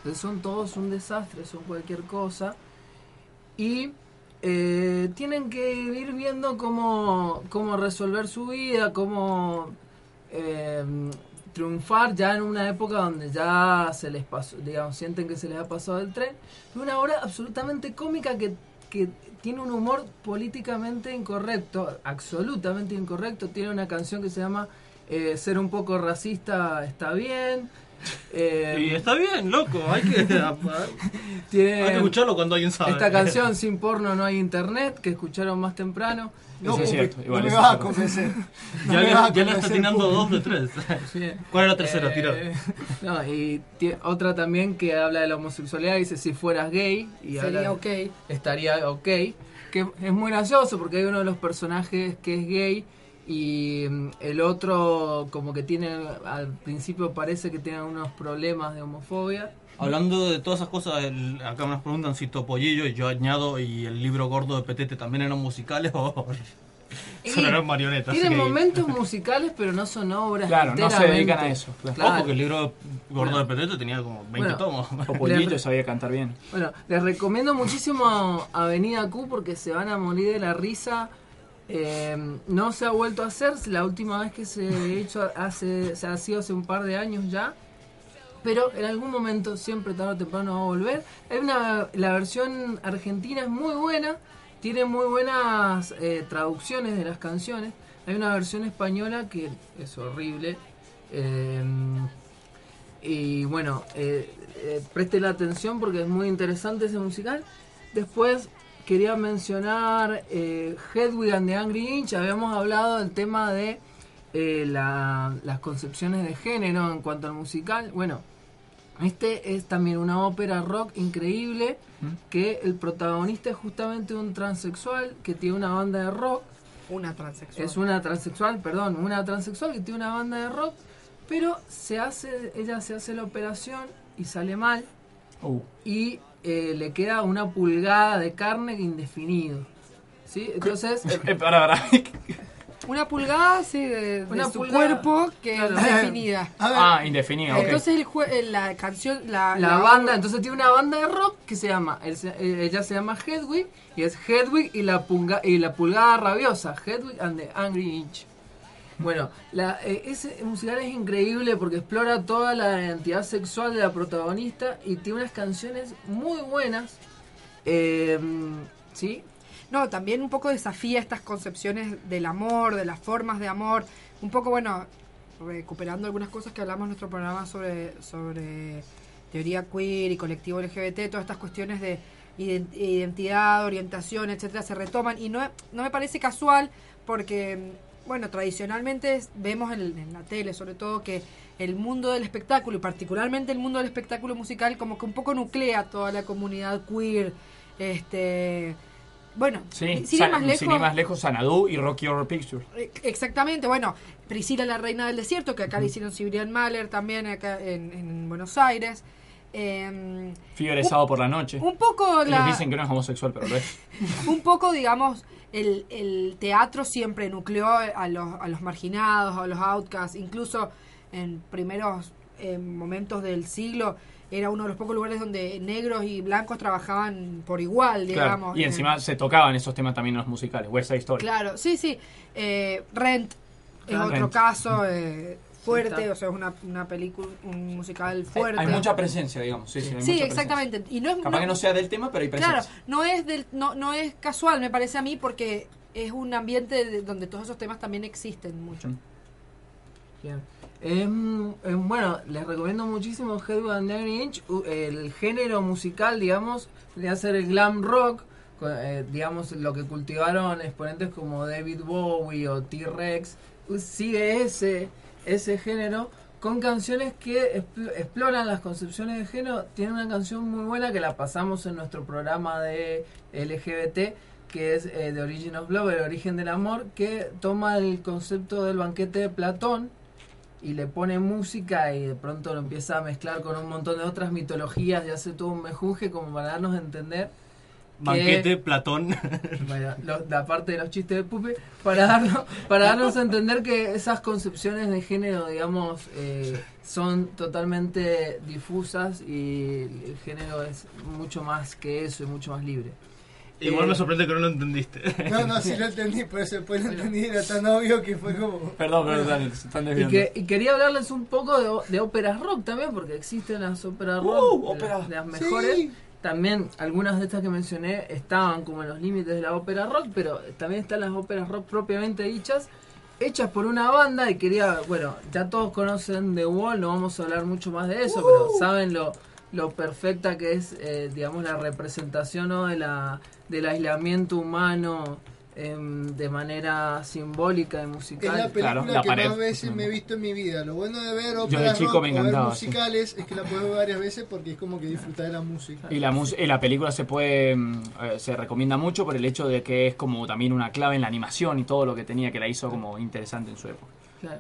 que son todos un desastre, son cualquier cosa, y eh, tienen que ir viendo cómo, cómo resolver su vida, cómo eh, triunfar ya en una época donde ya se les pasó, digamos, sienten que se les ha pasado el tren. Una obra absolutamente cómica que, que tiene un humor políticamente incorrecto, absolutamente incorrecto. Tiene una canción que se llama eh, ser un poco racista está bien. eh, Y está bien, loco, hay que, tiene- hay que escucharlo cuando alguien sabe. Esta canción, Sin porno no hay internet, que escucharon más temprano. No, Eso es cierto, no igual me eso vas es a cierto. convencer. No Ya me a ya le está público. dos de tres. Sí. ¿Cuál es la tercera? Eh. No, y otra también que habla de la homosexualidad, dice si fueras gay. Y Sería habla- ok. Estaría ok. Que es muy gracioso porque hay uno de los personajes que es gay y mm, el otro como que tiene, al principio parece que tiene unos problemas de homofobia. Hablando de todas esas cosas, el- acá nos preguntan si Topollillo y yo añado y el libro gordo de Petete también eran musicales o solo eran marionetas. Tiene gay. momentos musicales pero no son obras. Claro, no se dedican a eso, claro. Ojo que el libro gordo Bueno. de Petete tenía como 20 Bueno. tomos. Topollillo sabía cantar bien. Bueno, les recomiendo muchísimo Avenida Q porque se van a morir de la risa. Eh, no se ha vuelto a hacer, la última vez que se hizo hace, se ha sido hace un par de años ya. Pero en algún momento, siempre tarde o temprano va a volver. Hay una, la versión argentina es muy buena, tiene muy buenas eh, traducciones de las canciones. Hay una versión española que es horrible. Eh, y bueno, eh, eh, presten la atención porque es muy interesante ese musical. Después quería mencionar eh, Hedwig and the Angry Inch. Habíamos hablado del tema de eh, la- las concepciones de género en cuanto al musical. Bueno, este es también una ópera rock increíble que el protagonista es justamente un transexual que tiene una banda de rock. Una transexual. Es una transexual, perdón, una transexual que tiene una banda de rock, pero se hace, ella se hace la operación y sale mal Uh. y eh, le queda una pulgada de carne indefinido. ¿Sí? Entonces, Eh, para, para. Una pulgada, sí, de, su pulgada. cuerpo que Claro. es definida. Ah, indefinida, ok. Entonces el jue- eh, la canción, la, la banda, entonces tiene una banda de rock que se llama, él se- eh, ella se llama Hedwig y es Hedwig y la, punga- y la pulgada rabiosa, Hedwig and the Angry Inch. Bueno, la, eh, ese musical es increíble porque explora toda la identidad sexual de la protagonista y tiene unas canciones muy buenas. Eh, ¿Sí? No, también un poco desafía estas concepciones del amor, de las formas de amor. Un poco, bueno, recuperando algunas cosas que hablamos en nuestro programa sobre, sobre teoría queer y colectivo LGBT, todas estas cuestiones de iden- identidad, orientación, etcétera, se retoman. Y no, no me parece casual porque, bueno, tradicionalmente vemos en, en la tele, sobre todo, que el mundo del espectáculo, y particularmente el mundo del espectáculo musical, como que un poco nuclea toda la comunidad queer. Este. Bueno, Sí, sin ir más lejos, sin ir más lejos, Sanadú y Rocky Horror Picture. eh, Exactamente, bueno, Priscila la Reina del Desierto, que acá le hicieron Cibrian Mahler también acá en, en Buenos Aires. Eh, Fiebre sábado por la noche. un poco la- dicen que no es homosexual, pero lo es. un poco, digamos, el, el teatro siempre nucleó a los, a los marginados, a los outcasts, incluso en primeros eh, momentos del siglo era uno de los pocos lugares donde negros y blancos trabajaban por igual, Claro, digamos. Y Eh, encima se tocaban esos temas también en los musicales. West Side Story. Claro, sí, sí. Eh, Rent es Claro. otro Rent. caso eh, fuerte, o sea, es una, una película, un musical fuerte. hay mucha presencia, digamos. Sí, sí, hay Sí, mucha exactamente. Y no es, Capaz no- que no sea del tema, pero hay presencia. Claro, no es del, no, no es casual, me parece a mí, porque es un ambiente de- donde todos esos temas también existen mucho. Bien. Em, bueno, les recomiendo muchísimo Hedwig and Inch. El género musical, digamos, le hacer el glam rock. eh, digamos, lo que cultivaron exponentes como David Bowie o T-Rex. Sigue ese, ese género con canciones que expl- exploran las concepciones de género. Tiene una canción muy buena que la pasamos en nuestro programa de LGBT que es eh, The Origin of Love, el origen del amor, que toma el concepto del banquete de Platón y le pone música y de pronto lo empieza a mezclar con un montón de otras mitologías y hace todo un mejunje como para darnos a entender Banquete, Platón. bueno, lo- la parte de los chistes de Pupe, para, darnos, para darnos a entender que esas concepciones de género, digamos, eh, son totalmente difusas y el género es mucho más que eso y mucho más libre. Igual Eh, me sorprende que no lo entendiste. No, no, sí lo entendí, pero después lo entendí, era tan obvio que fue como... Perdón, perdón, dale, se están Y, desviando. que- y quería hablarles un poco de, óperas rock también, porque existen las óperas rock, Uh, de ópera. las, mejores. Sí. También algunas de estas que mencioné estaban como en los límites de la ópera rock, pero también están las óperas rock propiamente dichas. hechas por una banda y quería, bueno, ya todos conocen The Wall, no vamos a hablar mucho más de eso, pero saben lo, lo perfecta que es, eh, digamos, la representación ¿no? de la, del aislamiento humano de manera simbólica y Es musical. la película que más veces me he visto en mi vida. Lo bueno de ver de óperas chico rock me o ver encantaba, sí. musicales es que la puedes ver varias veces porque es como que disfrutar de la música. Y la, mus- y la película se puede mm, eh, se recomienda mucho por el hecho de que es como también una clave en la animación y todo lo que tenía que la hizo como interesante en su época. Claro.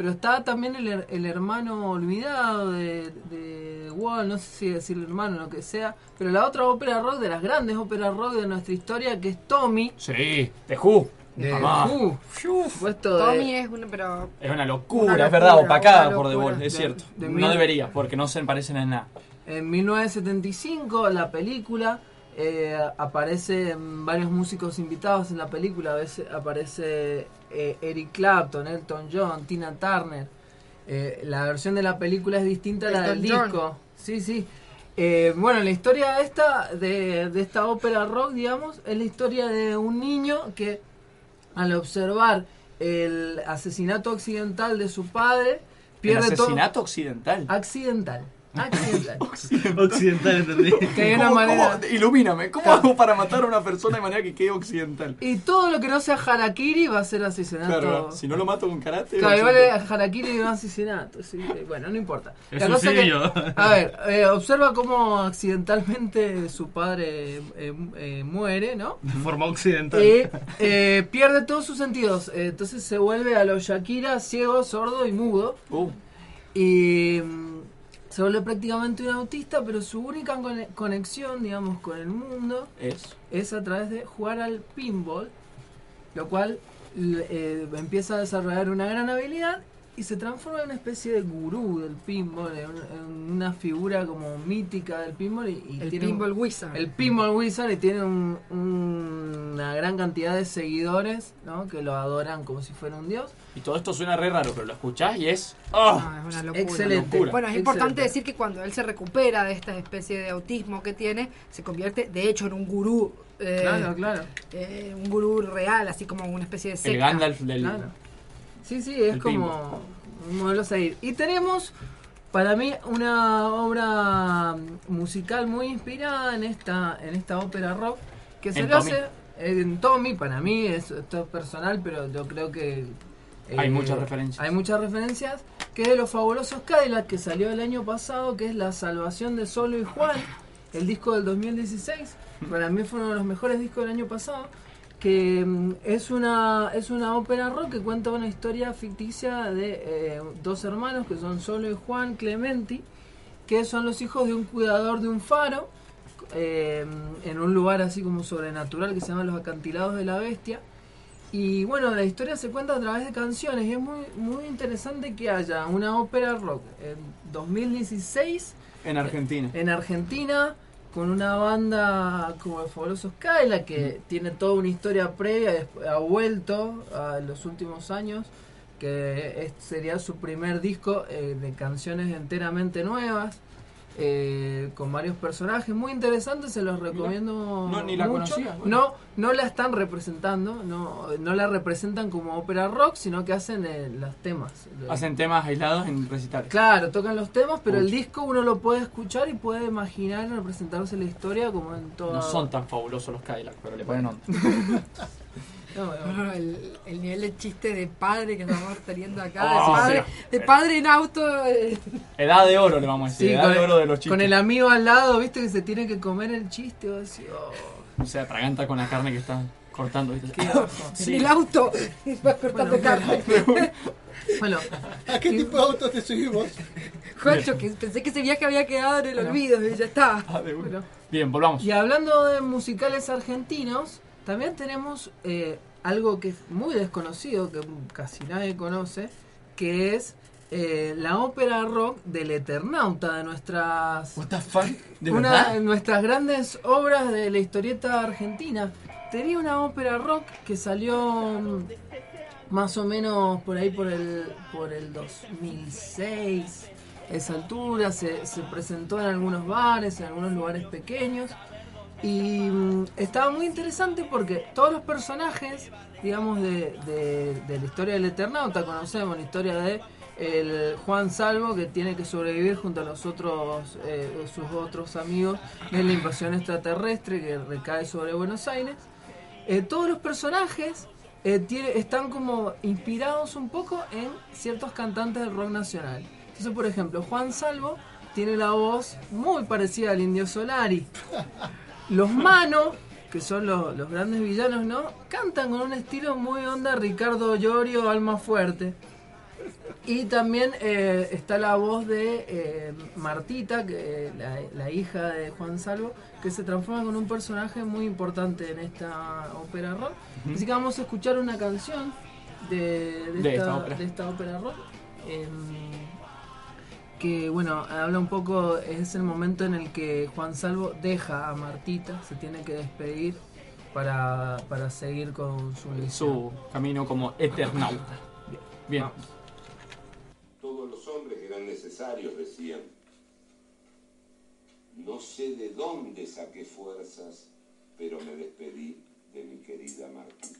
Pero está también el, el hermano olvidado de, de Wall, no sé si decirle hermano o lo que sea, pero la otra ópera rock, de las grandes óperas rock de nuestra historia, que es Tommy. Sí, The Who. De Mamá. Who. De- Tommy es una, pero... Es una locura, Una es verdad, opacada por The. Wall, es De- cierto. de no mil- debería, porque no se parecen en nada. En 1975 la película eh, aparecen varios músicos invitados en la película. A veces aparece eh, Eric Clapton, Elton John, Tina Turner. Eh, la versión de la película es distinta a la del John. disco. Sí, sí. Eh, bueno, la historia esta de, de esta ópera rock, digamos, es la historia de un niño que al observar el asesinato accidental de su padre ¿El pierde todo- asesinato occidental? Accidental. Accidental. Occidental, entendí. Que hay una ¿Cómo- manera- cómo- ilumíname, ¿cómo hago para matar a una persona de manera que quede occidental? Y todo lo que no sea harakiri va a ser asesinato. Claro, si no lo mato con karate. Claro, igual es harakiri y un asesinato. sí, eh, bueno, no importa. Es La cosa que- a ver, eh, observa cómo accidentalmente su padre eh, eh, muere, ¿no? De forma occidental. Y eh, pierde todos sus sentidos. Eh, entonces se vuelve a los Shakira ciego, sordo y mudo. Uh. Y mm, se vuelve prácticamente un autista, pero su única cone- conexión, digamos, con el mundo Es. es a través de jugar al pinball, lo cual l- eh, empieza a desarrollar una gran habilidad y se transforma en una especie de gurú del pinball, en, un- en una figura como mítica del pinball. Y, y El tiene un- Pinball Wizard. El pinball wizard y tiene un- un- una gran cantidad de seguidores ¿no? que lo adoran como si fuera un dios. Y todo esto suena re raro, pero lo escuchás y es. ¡ah! No, es una locura. Excelente. Locura. Bueno, es importante Excelente. decir que cuando él se recupera de esta especie de autismo que tiene, se convierte de hecho en un gurú. eh, Claro, claro. eh, un gurú real, así como una especie de secta. El Gandalf del. Claro. Sí, sí, es El como pinball. un modelo a seguir. Y tenemos, para mí, una obra musical muy inspirada en esta, en esta ópera rock que se En lo Tommy. hace en Tommy. Para mí, es, esto es personal, pero yo creo que. eh, Hay muchas referencias. Hay muchas referencias. Que es de los fabulosos Cadillac que salió el año pasado, que es La Salvación de Solo y Juan, el disco del 2016. Para mí fue uno de los mejores discos del año pasado que mm, es una es una ópera rock que cuenta una historia ficticia de eh, dos hermanos que son Solo y Juan Clementi que son los hijos de un cuidador de un faro eh, en un lugar así como sobrenatural que se llama los acantilados de la bestia y bueno la historia se cuenta a través de canciones y es muy muy interesante que haya una ópera rock en 2016 En Argentina. en Argentina con una banda como el Fabulosos Kaila que tiene toda una historia previa, ha vuelto a los últimos años, que es- sería su primer disco eh, de canciones enteramente nuevas. Eh, con varios personajes muy interesantes, se los recomiendo. No, ni la mucho. conocía, bueno. No, no la están representando, no, no la representan como ópera rock, sino que hacen eh, los temas. Hacen temas aislados en recitales. Claro, tocan los temas, pero Uy. el disco uno lo puede escuchar y puede imaginar representarse la historia como en toda... No son tan fabulosos los Cadillac, pero le ponen onda. No, el, el nivel de chiste de padre que estamos teniendo acá, Ah, de, padre, sí. de padre en auto. eh, Edad de oro, le vamos a decir. Sí, edad con, de oro de los el, chistes. con el amigo al lado, viste que se tiene que comer el chiste. oh, O sea, atraganta con la carne que está cortando. ¿viste? qué ojo. En el auto, y vas cortando Bueno, carne. Bueno, ¿A qué tipo de autos te subimos? Juancho, que pensé que ese viaje había quedado en el olvido y ya está. Ah, de una. bueno. Bien, volvamos. Y hablando de musicales argentinos, también tenemos eh, algo que es muy desconocido, que casi nadie conoce, que es eh, la ópera rock del Eternauta, de nuestras... What the fuck? ¿De una verdad? de nuestras grandes obras de la historieta argentina. Tenía una ópera rock que salió mm, más o menos por ahí por el, por el 2006. A esa altura se, se presentó en algunos bares, en algunos lugares pequeños. Y mm, estaba muy interesante porque todos los personajes, digamos, de, de- la historia del Eternauta, conocemos la historia de el Juan Salvo que tiene que sobrevivir junto a los otros, eh, sus otros amigos de la invasión extraterrestre que recae sobre Buenos Aires. Eh, todos los personajes eh, están como inspirados un poco en ciertos cantantes del rock nacional. Entonces, por ejemplo, Juan Salvo tiene la voz muy parecida al Indio Solari. Los Mano, que son los, los grandes villanos, ¿no? Cantan con un estilo muy onda Ricardo Llorio, Alma Fuerte. Y también eh, está la voz de eh, Martita, que la, la hija de Juan Salvo, que se transforma en un personaje muy importante en esta ópera rock. Así que vamos a escuchar una canción de, de De esta, esta ópera. de esta ópera rock. em, que bueno, habla un poco, es el momento en el que Juan Salvo deja a Martita, se tiene que despedir para, para seguir con su camino como eternauta. Bien. Todos los hombres eran necesarios, decían. No sé de dónde saqué fuerzas, pero me despedí de mi querida Martita.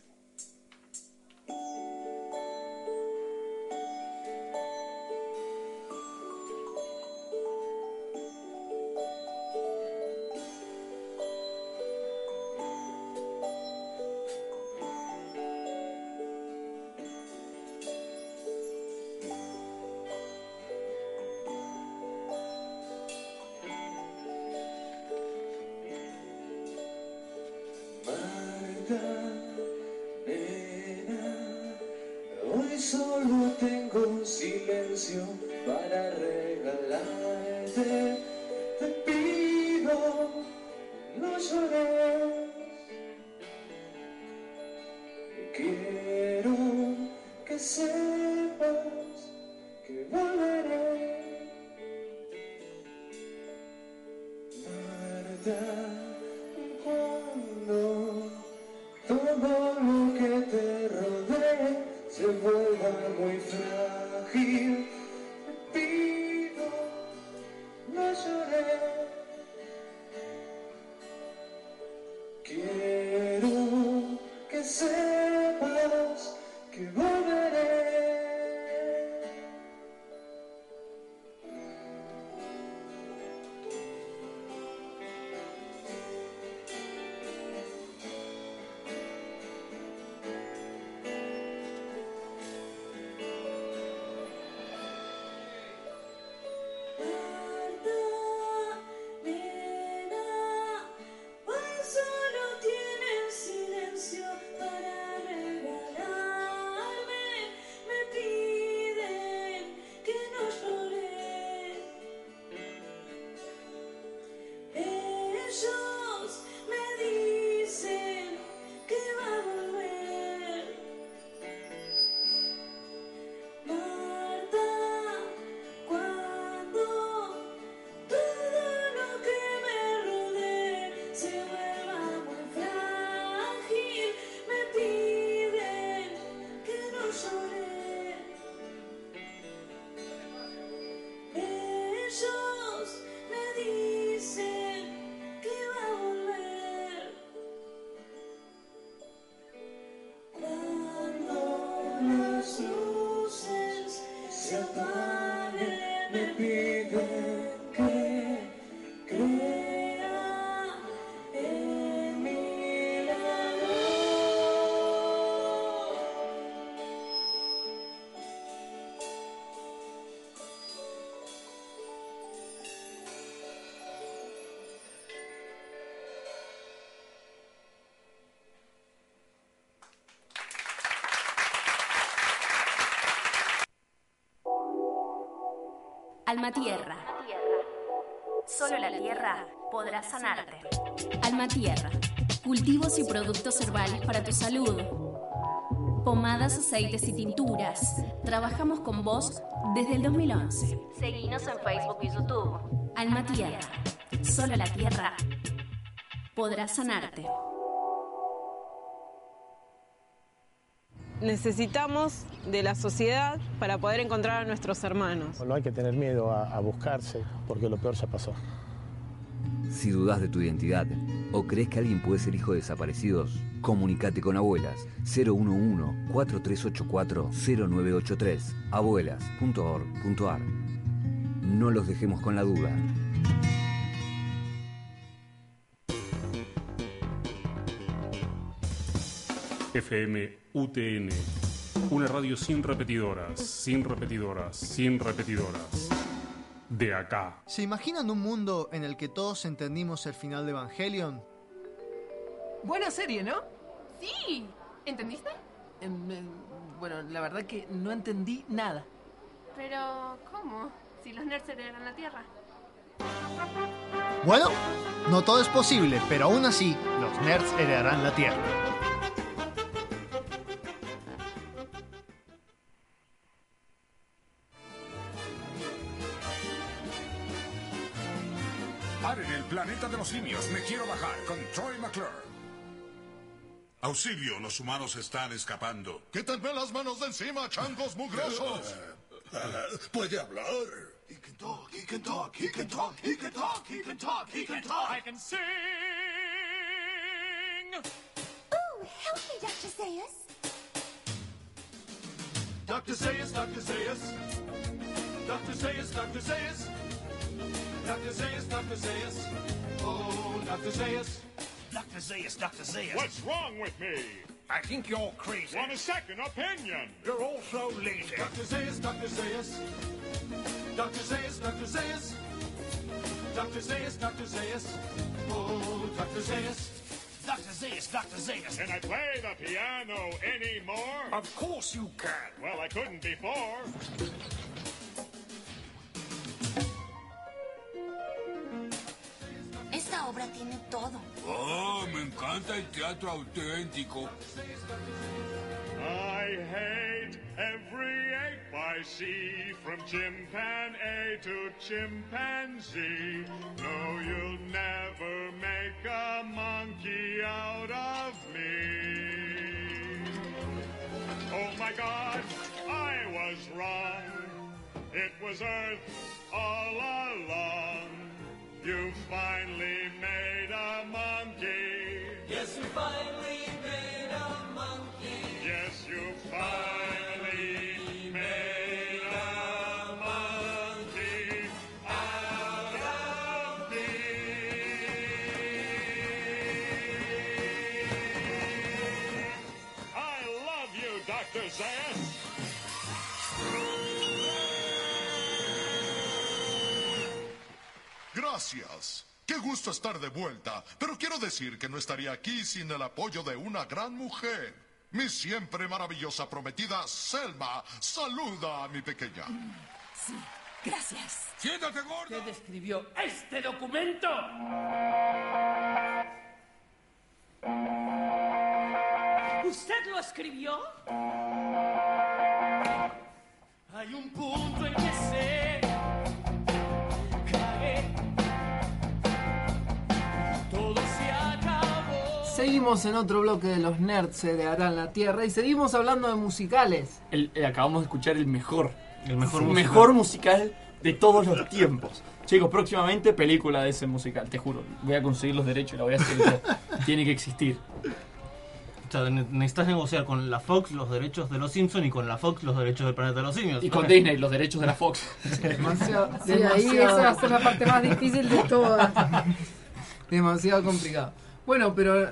Alma Tierra. Solo la tierra podrá sanarte. Alma Tierra. Cultivos y productos herbales para tu salud. Pomadas, aceites y tinturas. Trabajamos con vos desde el 2011. Seguinos en Facebook y YouTube. Alma Tierra. Solo la tierra podrá sanarte. Necesitamos de la sociedad para poder encontrar a nuestros hermanos. No hay que tener miedo a, a buscarse, porque lo peor ya pasó. Si dudas de tu identidad, ¿O crees que alguien puede ser hijo de desaparecidos? Comunicate con Abuelas 011-4384-0983 abuelas.org.ar No los dejemos con la duda. FM UTN. Una radio sin repetidoras, sin repetidoras, sin repetidoras. De acá. ¿Se imaginan un mundo en el que todos entendimos el final de Evangelion? Buena serie, ¿no? Sí. ¿Entendiste? Em, em, bueno, la verdad que no entendí nada. Pero, ¿cómo? Si los nerds heredan la Tierra. Bueno, no todo es posible, pero aún así, los nerds heredarán la Tierra. De los simios. Me quiero bajar con Troy McClure. Auxilio, los humanos están escapando. Quítenme las manos de encima, changos mugrosos. Puede hablar. He can talk, he can talk, he can talk, he can talk, he can talk, he can talk. I can sing. Ooh, help me, Dr. Zayas. Dr. Zayas, Dr. Zayas. Dr. Zayas, Dr. Zayas. Dr. Zayas, Dr. Zayas. Oh, Dr. Zayas. Dr. Zayas, Dr. Zayas. What's wrong with me? I think you're crazy. Want a second opinion? You're also lazy. Dr. Zayas, Dr. Zayas. Dr. Zayas, Dr. Zayas. Dr. Zayas, Dr. Zayas. Oh, Dr. Zayas. Dr. Zayas, Dr. Zayas. Can I play the piano anymore? Of course you can. Well, I couldn't before. Esta obra tiene todo. Oh, me encanta el teatro auténtico. I hate every ape I see, from chimpanzee to chimpanzee. No, you'll never make a monkey out of me. Oh my God, I was wrong. It was Earth all along. You finally made a monkey. Yes, you finally made a monkey. Yes, you finally Gracias. Qué gusto estar de vuelta. Pero quiero decir que no estaría aquí sin el apoyo de una gran mujer. Mi siempre maravillosa prometida Selma. Saluda a mi pequeña. Sí, gracias. Siéntate, gordo. ¿Quién escribió este documento? ¿Usted lo escribió? Hay un punto en que se Seguimos en otro bloque de los nerds se heredarán la Tierra y seguimos hablando de musicales. El- eh, acabamos de escuchar el mejor. El mejor musical. mejor musical de todos los tiempos. Chicos, próximamente película de ese musical, te juro. Voy a conseguir los derechos y la voy a hacer. Tiene que existir. O sea, necesitas negociar con la Fox los derechos de los Simpsons y con la Fox los derechos del planeta de los simios. Y con Disney los derechos de la Fox. Demasiado, Sí, ahí esa va a ser la parte más difícil de todas. Demasiado complicado. Bueno, pero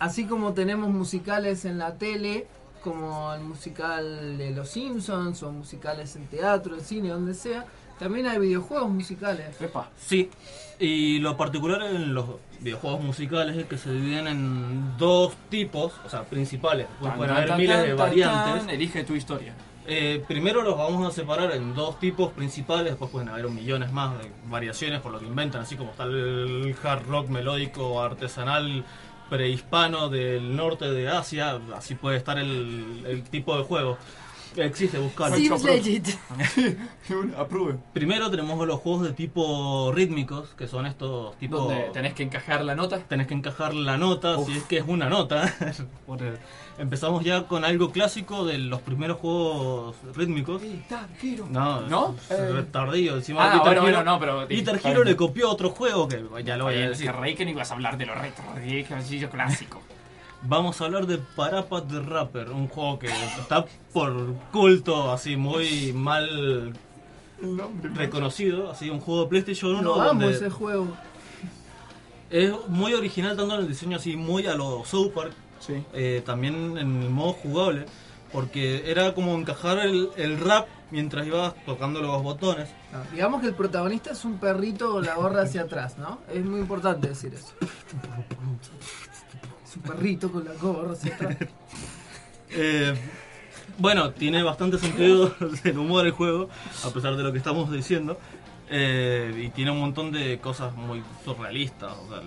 así como tenemos musicales en la tele, como el musical de Los Simpsons, o musicales en teatro, en cine, donde sea, también hay videojuegos musicales. Sí, y lo particular en los videojuegos musicales es que se dividen en dos tipos, o sea, principales. Pues Tan, pueden tan, haber tan, miles tan, de tan, variantes. tan, elige tu historia. Eh, primero los vamos a separar en dos tipos principales, después pueden haber millones más de variaciones por lo que inventan, así como está el hard rock melódico artesanal prehispano del norte de Asia, así puede estar el, el tipo de juego. Existe, buscalo. Seems legit. Apruebe. Primero tenemos los juegos de tipo rítmicos, que son estos tipos... Donde tenés que encajar la nota. Tenés que encajar la nota, si es que es una nota. Empezamos ya con algo clásico de los primeros juegos rítmicos. No, ¿No? es Eh. tardío. Encima Ah, Guitar bueno, Hero, bueno, no, pero- Guitar Hero le copió otro juego que ya lo voy a decir. que reí que no ibas a hablar de los retro, de ejercicio clásico. Vamos a hablar de Parapat the Rapper, un juego que está por culto, así muy mal reconocido, así un juego de PlayStation 1 Lo amo ese juego. es muy original tanto en el diseño así muy a lo South Park, eh, también en el modo jugable, porque era como encajar el, el rap mientras ibas tocando los botones. No, digamos que el protagonista es un perrito con la gorra hacia atrás, ¿no? Es muy importante decir eso. Es un perrito con la gorra hacia atrás. Eh, bueno, tiene bastante sentido el humor del juego, a pesar de lo que estamos diciendo. Eh, y tiene un montón de cosas muy surrealistas. o sea,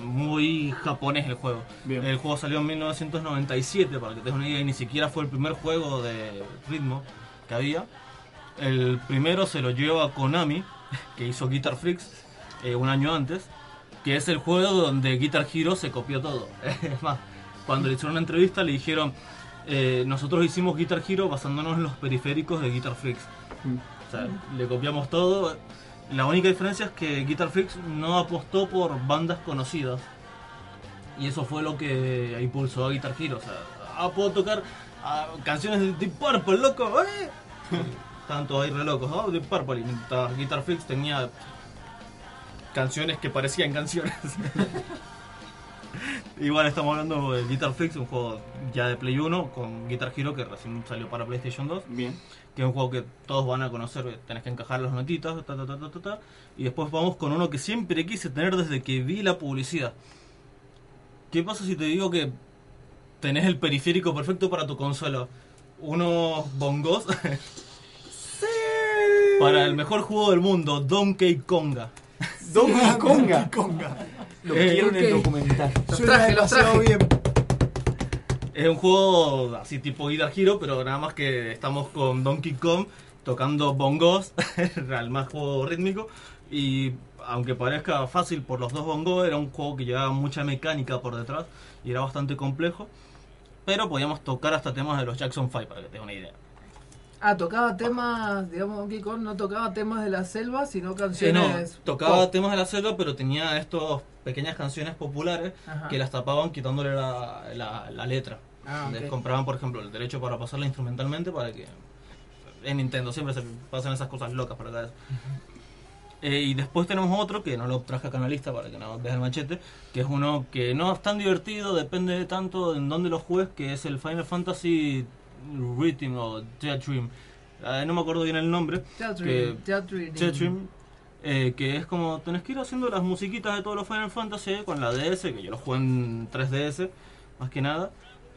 muy japonés el juego. El juego salió en 1997, para que te des una idea, y ni siquiera fue el primer juego de ritmo que había. El primero se lo lleva Konami, que hizo Guitar Freaks eh, un año antes, que es el juego donde Guitar Hero se copió todo. Es más, cuando le hicieron una entrevista le dijeron, eh, nosotros hicimos Guitar Hero basándonos en los periféricos de Guitar Freaks. O sea, le copiamos todo. La única diferencia es que Guitar Freaks no apostó por bandas conocidas. Y eso fue lo que impulsó a Guitar Hero. O sea, ah, puedo tocar ah, canciones de Deep Purple, loco. ¿eh? Todos ahí re locos, ¿no? Deep Purple. Y mientras Guitar Freaks tenía canciones que parecían canciones. Igual estamos hablando de Guitar Freaks, un juego ya de Play 1 con Guitar Hero que recién salió para PlayStation 2. Bien. Que es un juego que todos van a conocer, tenés que encajar las notitas, ta, ta, ta, ta, ta, ta. Y después vamos con uno que siempre quise tener desde que vi la publicidad. ¿Qué pasa si te digo que tenés el periférico perfecto para tu consola? Unos bongos. Para el mejor juego del mundo, Donkey Konga. Donkey Konga. Lo quiero en el documental. Los traje, los traje. Es un juego así tipo Guitar Hero, pero nada más que estamos con Donkey Kong tocando bongos, al más juego rítmico. Y aunque parezca fácil por los dos bongos, era un juego que llevaba mucha mecánica por detrás y era bastante complejo. Pero podíamos tocar hasta temas de los Jackson 5 para que tenga una idea. Ah, tocaba temas, digamos, Donkey Kong no tocaba temas de la selva, sino canciones. no, tocaba pop. temas de la selva, pero tenía estos pequeñas canciones populares Ajá. que las tapaban quitándole la, la- la letra. Ah, Les compraban, por ejemplo, el derecho para pasarla instrumentalmente para que... En Nintendo siempre se pasan esas cosas locas para vez. Eh, y después tenemos otro que no lo traje acá en la lista para que no veas el machete, que es uno que no es tan divertido, depende de tanto en dónde lo juegues, que es el Final Fantasy Rhythm o Dream. no me acuerdo bien el nombre. Teatrim, Teatrim. Tetrim, eh, que es como tenés que ir haciendo las musiquitas de todos los Final Fantasy con la DS, que yo lo juego en 3DS, más que nada.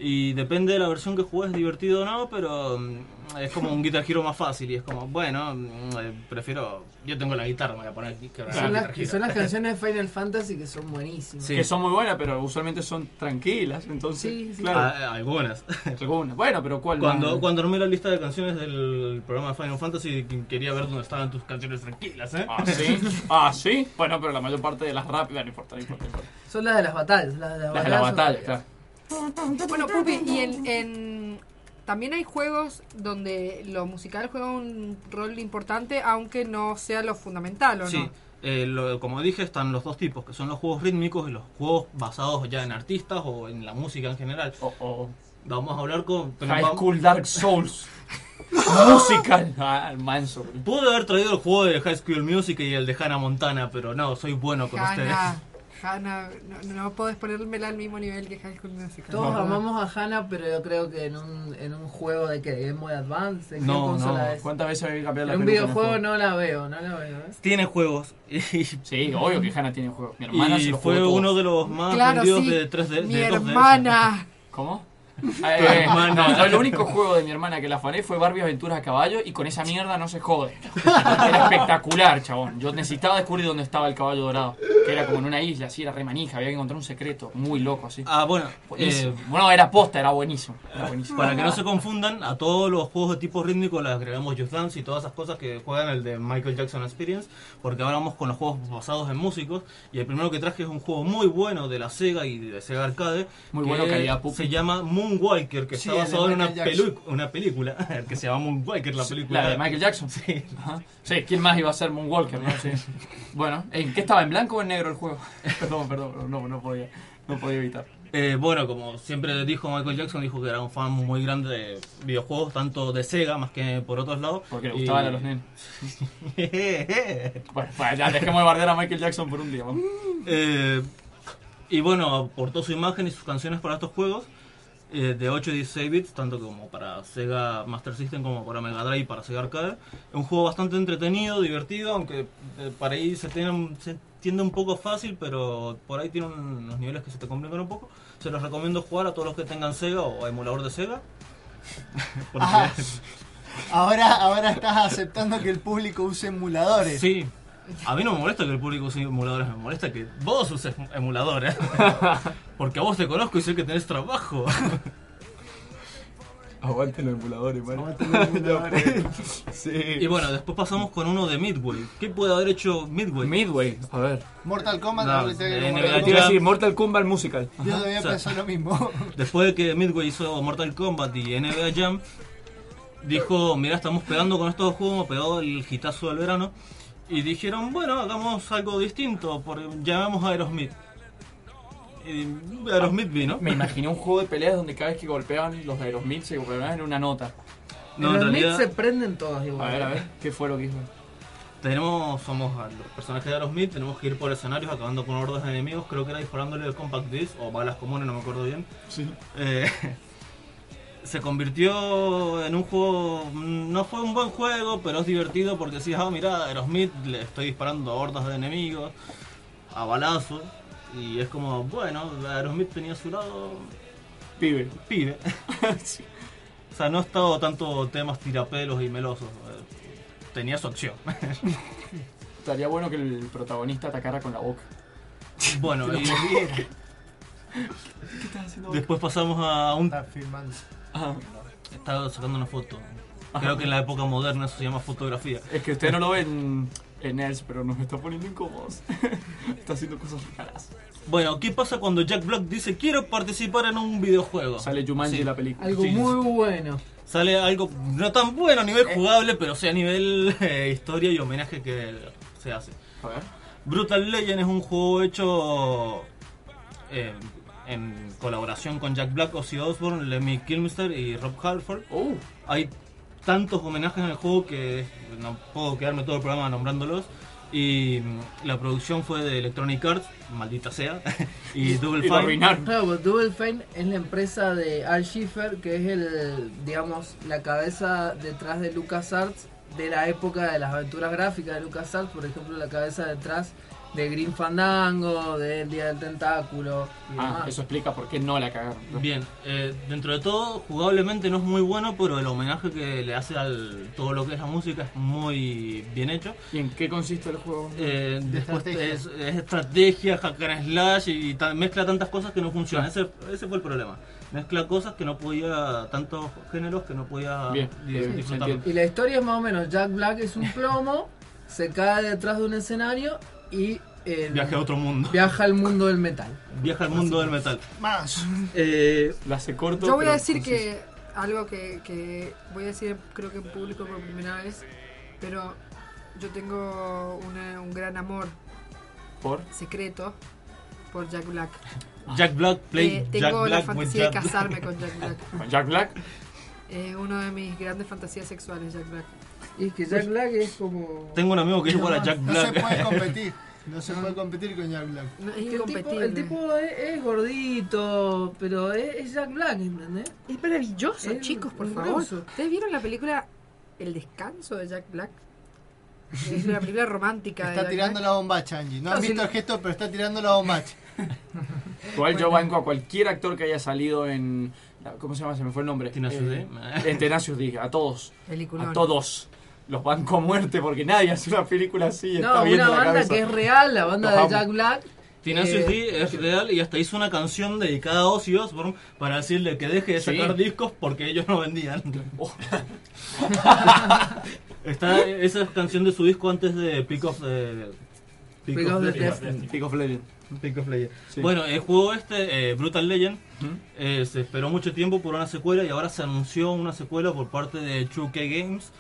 Y depende de la versión que juegues, divertido o no, pero mm, es como un Guitar Hero más fácil. Y es como, bueno, mm, eh, prefiero. Yo tengo la guitarra, me voy a poner aquí. Que Son las, que son las canciones de Final Fantasy que son buenísimas. Que son muy buenas, pero usualmente son tranquilas. Entonces, Sí, sí. claro. Ah, algunas. Algunas. Bueno, pero ¿cuál? Cuando, más? cuando armé la lista de canciones del programa de Final Fantasy, quería ver dónde estaban tus canciones tranquilas, ¿eh? Ah, sí. Ah, sí. Bueno, pero la mayor parte de las rápidas no importa, no importa. Son las de las batallas. Las de las, Las de la batallas claro. Bueno, Pupi, y en, en- también hay juegos donde lo musical juega un rol importante, aunque no sea lo fundamental, ¿o Sí, no? eh, lo- como dije, están los dos tipos, que son los juegos rítmicos y los juegos basados ya en artistas o en la música en general. Vamos a hablar con... High vamos- School Dark Souls. Musical. Ah, manso. Pude haber traído el juego de High School Music y el de Hannah Montana, pero no, soy bueno con ustedes. Hannah, no, no podés ponérmela al mismo nivel que High School Musical. Todos amamos a Hannah, pero yo creo que en un, en un juego de que Game Boy Advance, ¿en qué No, consola no. es? ¿Cuántas veces había cambiado la En un videojuego juego? no la veo, no la veo. ¿eh? Tiene juegos. Sí, obvio que Hannah tiene juegos. Mi hermana y se lo fue uno de los más Claro, vendidos sí. de 3D. Mi de 2DS. hermana. ¿Cómo? Eh, no, el único juego de mi hermana que la afané fue Barbie Aventuras a caballo y con esa mierda no se jode. Era espectacular, chabón. Yo necesitaba descubrir dónde estaba el caballo dorado. Que era como en una isla, así, era re manija, había que encontrar un secreto. Muy loco, así. Ah, bueno. Eh, bueno, era posta, era buenísimo. Era buenísimo. Para que no se confundan, a todos los juegos de tipo rítmico les agregamos Just Dance y todas esas cosas que juegan el de Michael Jackson Experience, porque ahora vamos con los juegos basados en músicos. Y el primero que traje es un juego muy bueno de la Sega y de Sega Arcade. Muy bueno, calidad. Se llama Moonwalker, que Sí, está basado en una, una película, que se llama Moonwalker, la película. La de Michael Jackson. Sí. Ajá. Sí, ¿quién más iba a ser Moonwalker? no? Sí. Bueno, ¿en qué estaba? ¿En blanco o en negro el juego? perdón, perdón, no, no podía, no podía evitar. Eh, bueno, como siempre dijo Michael Jackson, dijo que era un fan muy grande de videojuegos, tanto de Sega más que por otros lados. Porque le Y- gustaban a los nenes. bueno, pues ya dejemos de bardear a Michael Jackson por un día. vamos. Eh, y bueno, aportó su imagen y sus canciones para estos juegos eh, de 8 y 16 bits, tanto como para Sega Master System como para Mega Drive y para Sega Arcade. Es un juego bastante entretenido, divertido, aunque eh, para ahí se, tiene se tiende un poco fácil, pero por ahí tiene un- unos niveles que se te complican un poco. Se los recomiendo jugar a todos los que tengan Sega o emulador de Sega. Porque- Ajá. Ahora, ahora estás aceptando que el público use emuladores. Sí. A mí no me molesta que el público use emuladores, me molesta que vos uses emuladores. Porque a vos te conozco y sé que tenés trabajo. Aguanten los emuladores, man. Aguanten los emuladores. sí. Y bueno, después pasamos con uno de Midway. ¿Qué puede haber hecho Midway? Midway, a ver. Mortal Kombat, No, Mortal Kombat. decir Mortal Kombat Musical. Yo todavía O sea, pensé lo mismo. Después de que Midway hizo Mortal Kombat y NBA Jam, dijo, mira, estamos pegando con estos juegos, hemos pegado el hitazo del verano. Y dijeron, bueno, hagamos algo distinto, por, llamemos a Aerosmith. Y Aerosmith vino. Me imaginé un juego de peleas donde cada vez que golpeaban los de Aerosmith se golpeaban en una nota. No, en realidad- se prenden todos A igual. ver, a ver, ¿qué fue lo que hizo? Tenemos, somos a los personajes de Aerosmith, tenemos que ir por escenarios acabando con hordas de enemigos, creo que era disparándole el compact disc o balas comunes, no me acuerdo bien. Sí. Eh, se convirtió en un juego, no fue un buen juego, pero es divertido porque si ah, mira, Aerosmith le estoy disparando a hordas de enemigos, a balazos, y es como, bueno, Aerosmith tenía su lado Pibe. pibe. O sea, no ha estado tanto temas tirapelos y melosos, eh, tenía su acción. Estaría bueno que el protagonista atacara con la boca. Bueno, y. ¿Qué estás haciendo? después pasamos a un... Está filmando. Ajá. Estaba sacando una foto. Creo que en la época moderna eso se llama fotografía. Es que ustedes no lo ven en Nels, pero nos está poniendo incómodos. está haciendo cosas raras. Bueno, ¿qué pasa cuando Jack Black dice quiero participar en un videojuego? Sale Jumanji Sí. la película. Algo Sí. muy bueno. Sale algo no tan bueno a nivel jugable, pero sí a nivel eh, historia y homenaje que se hace. A ver. Brutal Legend es un juego hecho eh, en colaboración con Jack Black, Ozzy Osbourne, Lemmy Kilmister y Rob Halford. Oh. Hay tantos homenajes en el juego que no puedo quedarme todo el programa nombrándolos. Y mm, la producción fue de Electronic Arts, maldita sea, y Double Fine. Claro, pues Double Fine es la empresa de Al Schiffer, que es el, digamos, la cabeza detrás de LucasArts de la época de las aventuras gráficas de LucasArts, por ejemplo, la cabeza detrás de Green Fandango, de El Día del Tentáculo y Ah, demás. eso explica por qué no la cagaron. Bien, eh, dentro de todo, jugablemente no es muy bueno, pero el homenaje que le hace al todo lo que es la música es muy bien hecho. ¿Y en qué consiste el juego? Eh, después estrategia. es, es estrategia, hack and slash y ta- mezcla tantas cosas que no funcionan. Ese, ese fue el problema. Mezcla cosas que no podía, tantos géneros que no podía Bien, di- bien. Y la historia es más o menos, Jack Black es un plomo, se cae detrás de un escenario y eh, Viaje a otro mundo. viaja al mundo del metal. Viaja al mundo del metal. Más. Eh, La hace corto. Yo voy a decir que algo que, que voy a decir creo que en público por primera vez, pero yo tengo una- un gran amor ¿Por? secreto por Jack Black. Jack Black play Eh, Jack tengo la Black fantasía de Black. casarme con Jack Black. ¿Con Jack Black? Es uno de mis grandes fantasías sexuales, Jack Black. Y es que Jack Black es como... Tengo un amigo que es igual a Jack No se Black. puede competir. No se puede competir con Jack Black. No, es Que el tipo, incompetible. el tipo es, es gordito, pero es, es Jack Black, ¿entendés? Es maravilloso, Es chicos, por favor. grosso. ¿Ustedes vieron la película El descanso de Jack Black? Es una película romántica. de Está tirando Black. la bombacha, Angie. No No, han visto el gesto, pero está tirando la bombacha. Igual yo banco a cualquier actor que haya salido en ¿Cómo se llama? Se me fue el nombre. Tenacious Eh, D. eh, Tenacious D, a todos. Peliculón. A todos. Los banco a muerte porque nadie hace una película así. está No, bien una la banda cabeza. que es real, la banda Los de. Jack Black. Tenacious Eh, D es real y hasta hizo una canción dedicada a Ozzy Osbourne para decirle que deje de Sí. sacar discos porque ellos no vendían. Está esa canción de su disco antes de Peak of the Peak of the Legend. Peak of Legend. Peak of Legend. Sí. Bueno, el juego este, eh, Brutal Legend, eh, se esperó mucho tiempo por una secuela y ahora se anunció una secuela por parte de 2K Games.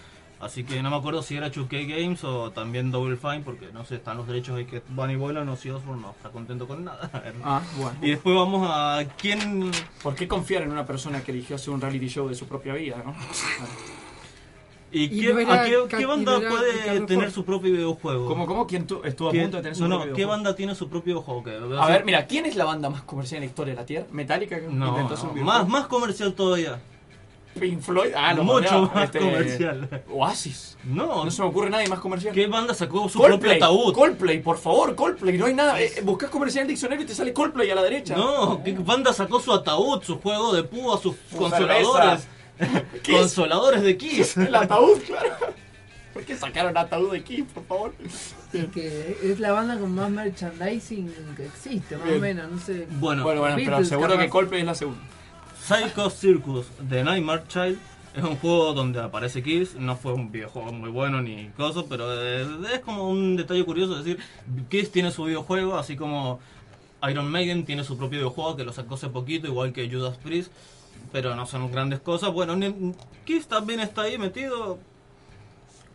Así que no me acuerdo si era 2K Games o también Double Fine, porque no sé, están los derechos ahí que van y vuelan, o si Osborne no está contento con nada. Ah, bueno. Y después vamos a quién... ¿Por qué confiar en una persona que eligió hacer un reality show de su propia vida, no? ¿Y, Y qué, no era a qué, ca- qué y banda no puede tener su propio videojuego? ¿Cómo, cómo? ¿Quién tu- estuvo a ¿Qué- punto de tener su no, no, propio ¿qué videojuego? banda tiene su propio videojuego? Que- A ver, mira, ¿quién es la banda más comercial en la historia de la Tierra? ¿Metallica? que No, intentó hacer no, un videojuego? más, más comercial todavía. Pink Floyd. Ah, lo Mucho más comercial. Oasis. No. No se me ocurre nadie más comercial. ¿Qué banda sacó su Coldplay, propio ataúd? Coldplay, por favor, Coldplay. No hay nada. Eh, buscas comercial en el diccionario y te sale Coldplay a la derecha. No, ¿qué banda sacó su ataúd, su juego de púa, sus Su consoladores? Kiss. Consoladores de Kiss. El ataúd, claro. ¿Por qué sacaron ataúd de Kiss, por favor? Es que es la banda con más merchandising que existe, más o menos, no sé. Bueno, Bueno, bueno, pero seguro capaz. que Coldplay es la segunda. Psycho Circus de Nightmare Child es un juego donde aparece Kiss. No fue un videojuego muy bueno ni cosa, pero eh, es como un detalle curioso. Es decir, Kiss tiene su videojuego, así como Iron Maiden tiene su propio videojuego que lo sacó hace poquito, igual que Judas Priest. Pero no son grandes cosas. Bueno, Kiss también está ahí metido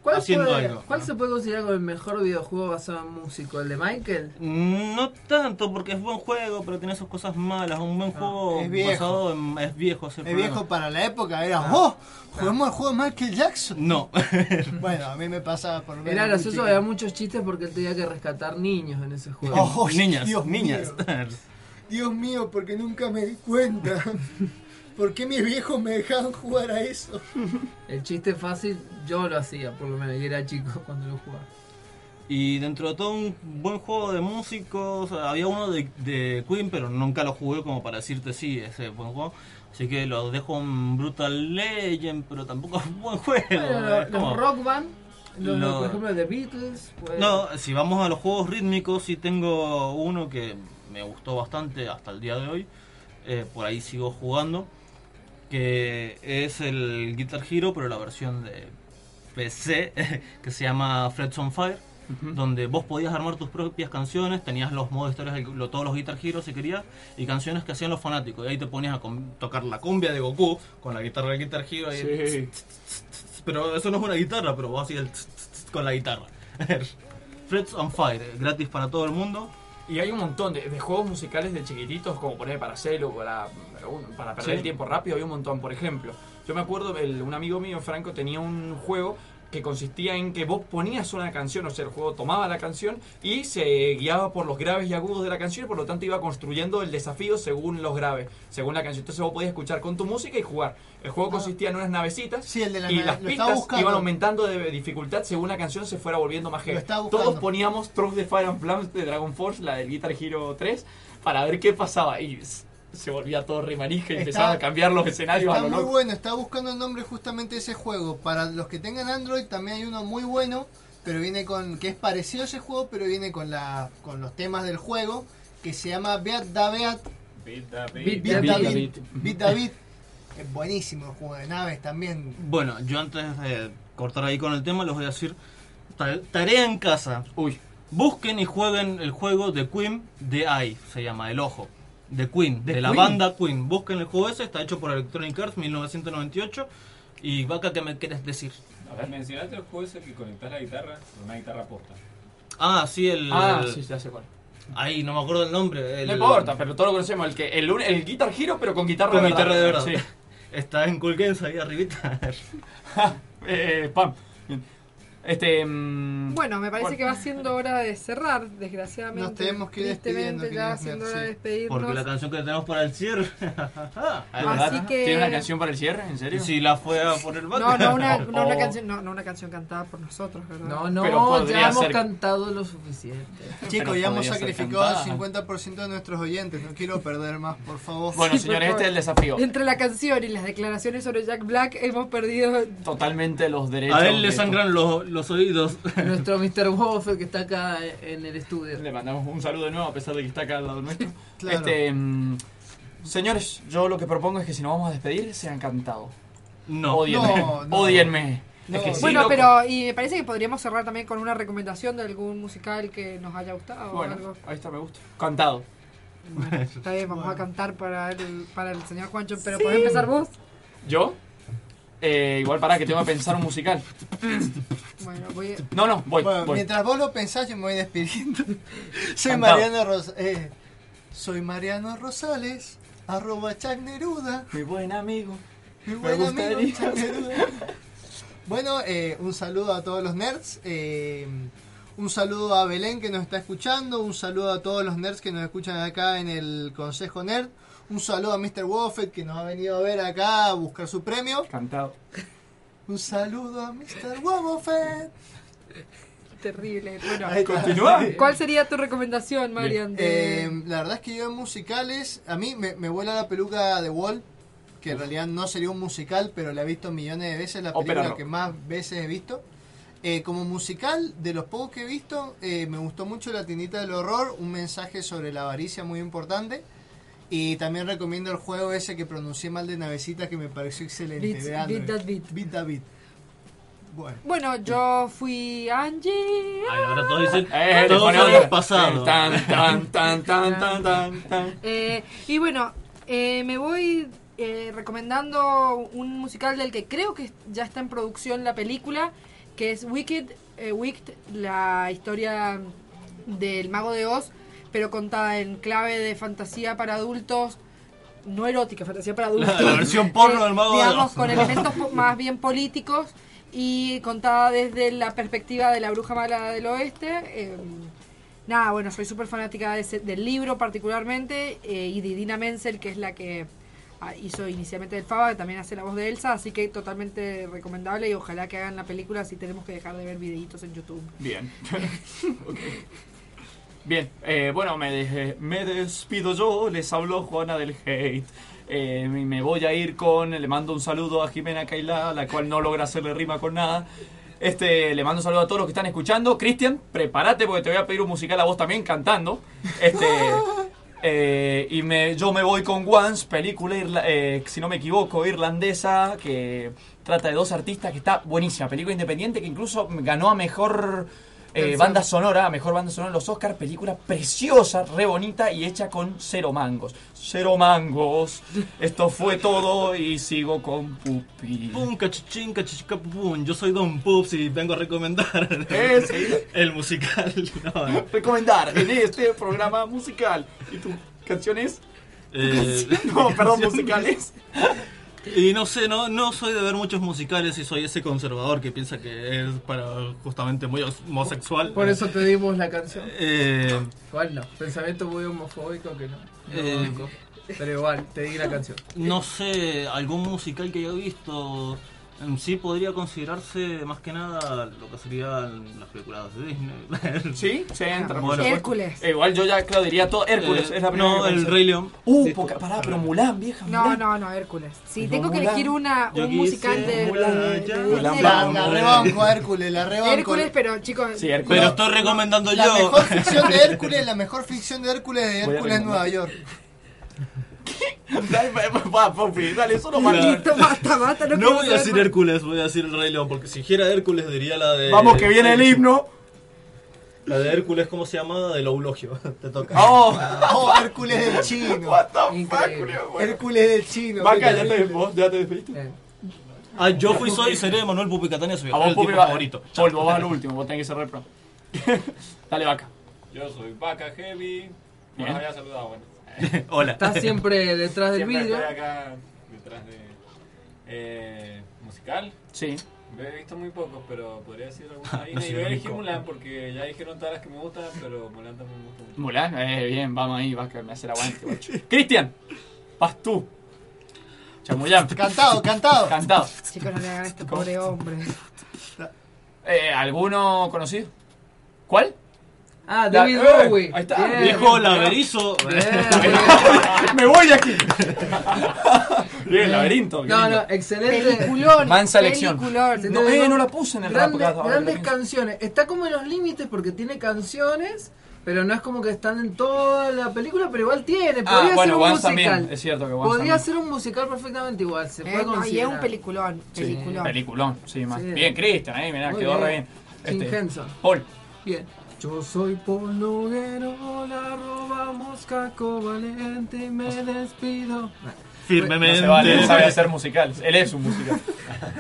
¿Cuál, haciendo puede- algo. cuál se puede considerar como el mejor videojuego basado en músico? ¿El de Michael? No tanto, porque es buen juego, pero tiene sus cosas malas. Un buen juego es viejo. basado en. Es viejo, es el Es problema. viejo para la época, era, Ah. ¡oh! Juguemos el juego de Michael Jackson. No. bueno, a mí me pasa por ver Era gracioso, había muchos chistes porque él tenía que rescatar niños en ese juego. Oh, niñas, Dios niñas. Dios mío, porque nunca me di cuenta. ¿Por qué mis viejos me dejaban jugar a eso? El chiste fácil yo lo hacía, por lo menos, y era chico cuando lo jugaba. Y dentro de todo un buen juego de músicos, había uno de, de Queen, pero nunca lo jugué como para decirte sí, ese es buen juego. Así que lo dejo en Brutal Legend, pero tampoco es un buen juego. Bueno, lo- como- rock band, los, Lo- por ejemplo, The Beatles. pues- No, si vamos a los juegos rítmicos, sí tengo uno que me gustó bastante hasta el día de hoy. eh, por ahí sigo jugando. Que es el Guitar Hero, pero la versión de PC, que se llama Frets on Fire. Donde vos podías armar tus propias canciones, tenías los modos historias, lo- todos los Guitar Heroes si querías, y canciones que hacían los fanáticos. Y ahí te ponías a tocar la cumbia de Goku con la guitarra del Guitar Hero. pero eso no es una guitarra, pero vos hacías el con la guitarra. Frets on Fire, gratis para todo el mundo. Y hay un montón de, de juegos musicales de chiquititos, como poner para celo, para, para perder Sí. el tiempo rápido, hay un montón. Por ejemplo, yo me acuerdo, el- un amigo mío, Franco, tenía un juego que consistía en que vos ponías una canción, o sea, el juego tomaba la canción y se guiaba por los graves y agudos de la canción y por lo tanto iba construyendo el desafío según los graves, según la canción. Entonces vos podías escuchar con tu música y jugar. El juego consistía en unas navecitas el de las y nave- las pistas iban aumentando de dificultad según la canción se fuera volviendo más heavy. Todos poníamos Trunks de Fire and Flames de Dragon Force, la del Guitar Hero 3, para ver qué pasaba. Y se volvía todo remanija y Está- empezaban a cambiar los escenarios a Está lo muy loco. bueno, estaba buscando el nombre justamente de ese juego. Para los que tengan Android también hay uno muy bueno, pero viene con que es parecido a ese juego, pero viene con la con los temas del juego que se llama Beat Da Beat. Beat Da Beat Beat Da Beat. Da Beat. Es buenísimo el juego de naves también. Bueno, yo antes de cortar ahí con el tema, les voy a decir ta- tarea en casa. Uy. Busquen y jueguen el juego de Queen de Eye, se llama El Ojo. De Queen, de, ¿De la Queen? banda Queen. Busquen el juego ese, está hecho por Electronic Arts 1998. Y Vaca, ¿qué me quieres decir? A ver, mencionaste el juego ese que conectás la guitarra con una guitarra posta. Ah, sí, el. Ah, el- sí, ya sé cuál. Ahí, no me acuerdo el nombre. el- No importa, pero todos lo conocemos. El, que, el, el Guitar Hero, pero con guitarra Con de guitarra de verdad. Sí. Está en Cool Games ahí arribita. eh, pam. Bien. Este. mm, Bueno, me parece que va siendo hora de cerrar, desgraciadamente. Nos tenemos que ir Tristemente, ya siendo hora de despedirnos. Porque la canción que tenemos para el cierre. Así que- ¿Tiene una canción para el cierre? ¿En serio? Si la fue a poner No, no una, no, una Oh. canción, no, no una canción cantada por nosotros, ¿verdad? No, no, Pero ya hemos ser- cantado lo suficiente. Chicos, ya hemos sacrificado cantada. 50% de nuestros oyentes. No quiero perder más, por favor. Bueno, Sí, señores, este es el desafío. Entre la canción y las declaraciones sobre Jack Black hemos perdido Totalmente los derechos. A él le sangran los, los oídos. Nuestro Mr. Waffle que está acá en el estudio. Le mandamos un saludo de nuevo a pesar de que está acá al lado nuestro. Claro. Este, mm, señores, yo lo que propongo es que si nos vamos a despedir, sean cantados. No. Odienme. No, no. Odienme. No. Es que sí, Bueno, loco. pero y me parece que podríamos cerrar también con una recomendación de algún musical que nos haya gustado o Bueno, algo. ahí está, me gusta. Cantado. Está bien, vamos a cantar para el, para el señor Juancho, pero ¿podés empezar vos? ¿Yo? Eh, igual para que tengo que pensar un musical. Bueno, voy a... No, no, voy. Bueno, voy. mientras vos lo pensás, yo me voy despidiendo. soy Cantado. Mariano Ros eh, Soy Mariano Rosales, arroba Chuck Neruda. Mi buen amigo. Mi Me buen amigo gustaría- Chuck Neruda. Bueno, eh, un saludo a todos los nerds. eh, un saludo a Belén que nos está escuchando. Un saludo a todos los nerds que nos escuchan acá en el Consejo Nerd. Un saludo a Mr. Woffet que nos ha venido a ver acá a buscar su premio. Cantado. Un saludo a Mr. Woffet. Terrible. Bueno. Continúa. ¿cuál sería tu recomendación, Marian? de- Eh, la verdad es que yo en musicales, a mí me, me vuela la peluca de Wall, que en realidad no sería un musical, pero la he visto millones de veces, la Ópera película rock. que más veces he visto. Eh, como musical, de los pocos que he visto, eh, me gustó mucho La Tiendita del Horror, un mensaje sobre la avaricia muy importante. Y también recomiendo el juego ese que pronuncié mal de navecita que me pareció excelente. Beats- de Android. Beat That Beat. Beat That Beat. Bueno. Bueno, yo fui Angie. Ay, ahora todos dicen. Eh, le todos del pasado. Tan, tan, tan, tan, tan, tan, tan. Eh, y bueno, eh, me voy eh, recomendando un musical del que creo que ya está en producción la película, que es Wicked, eh, Wicked, la historia del mago de Oz, pero contada en clave de fantasía para adultos. No erótica, fantasía para adultos. La- la versión porno Eh, del Mago Digamos, con elementos más bien políticos y contada desde la perspectiva de la bruja mala del oeste. eh, Nada, bueno, soy súper fanática de ese- del libro particularmente eh, y de Dina Menzel, que es la que ah, hizo inicialmente el Faba, que también hace la voz de Elsa, así que totalmente recomendable y ojalá que hagan la película, así tenemos que dejar de ver videitos en YouTube. Bien. Ok. Bien, eh, bueno, me, de- me despido yo, les habló Juana del Hate. Eh, me me voy a ir con, le mando un saludo a Jimena Cailá, la cual no logra hacerle rima con nada. Este, le mando un saludo a todos los que están escuchando. Cristian, prepárate porque te voy a pedir un musical a vos también cantando. Este, eh, y me, yo me voy con Once, película, irla- eh, si no me equivoco, irlandesa, que trata de dos artistas que está buenísima. Película independiente que incluso ganó a mejor eh, Canción. banda sonora, mejor banda sonora en los Oscars. Película preciosa, re bonita y hecha con cero mangos. Cero mangos. Esto fue todo y sigo con Pupi. Pum, cachichín, cachichica, pum. Yo soy Don Pups y vengo a recomendar el musical. No, no. Recomendar en este programa musical. ¿Y tu canciones? Eh, No, perdón, musicales. Y no sé, no, no soy de ver muchos musicales y soy ese conservador que piensa que es para justamente muy homosexual. Por eso te dimos la canción. Eh, Igual no, pensamiento muy homofóbico que no. Eh. Pero igual, te di la canción. no sé, algún musical que haya visto. En sí podría considerarse más que nada lo que serían las películas de Disney. Sí, se entra. Bueno, Hércules. Eh, igual yo ya claro, diría todo. Hércules Eh, es la primera no, el. Rey León. Uh, Sí. poca, pará, pero Mulan, vieja. No, Mulan. no, no, Hércules. Si No, tengo que elegir una, un musical de, Mulan, de- ya. de La, la rebanco a Hércules, la rebanco. Hércules, pero chicos, Sí, Hércules. Pero estoy recomendando La yo. mejor ficción de Hércules, la mejor ficción de Hércules de Hércules recomendar. Nueva York. Dale, dale, solo Mira. mal. listo, basta, basta. No, voy a decir. Hércules, voy a decir el Rey León, porque si dijera Hércules diría la de... Vamos que viene el himno. La de Hércules, ¿cómo se llama? Del Eulogio. Te toca. Oh, Oh, Hércules del chino. what the fuck, bueno. Hércules del chino. Va, qué cállate, terrible. vos ya te despediste. Eh, Ah, yo fui, soy y seré Manuel Pupi Catania, su A vos, el Pupi, tipo va. favorito. Paul, vos vas al último, vos tenés que cerrar pronto. Dale, vaca. Yo soy Vaca Heavy. No Bien. nos había saludado, bueno. Hola. Estás siempre detrás del Siempre vidrio. estoy acá detrás de... Eh, ¿Musical? Sí. He visto muy pocos, pero podría decir alguna. No y el voy a Mulan porque ya dijeron todas las que me gustan, pero Mulan también me gusta mucho. Mulan, eh, bien, vamos ahí, vas a me hacer aguante, guacho. Cristian, vas tú. Chamuyán. Cantado, cantado. Cantado. Chicos, no le hagan a este pobre hombre. Eh, ¿Alguno conocido? ¿Cuál? Ah, La- David eh, Bowie. Ahí está. Bien, Dijo bien. laberizo. Me voy de aquí. Bien, laberinto. No, lindo. no, excelente. Peliculón. Mansa elección. Peliculón. No, eh, no la puse en el rap, grande- Grandes canciones. Está como en los límites porque tiene canciones, pero no es como que están en toda la película, pero igual tiene. Ah, Podría bueno, ser un Once musical. también. Es cierto que Once Podría también. ser un musical perfectamente igual. Se Eh, puede no, y es un peliculón. Sí, Peliculón. Peliculón, sí, más. Sí. Bien, Cristian, ahí, mirá, Muy quedó re bien. Henson. Paul. Bien. Yo soy Paul la roba mosca covalente y me despido. Firmemente. No se vale, él sabe hacer musicales. Él es un musical.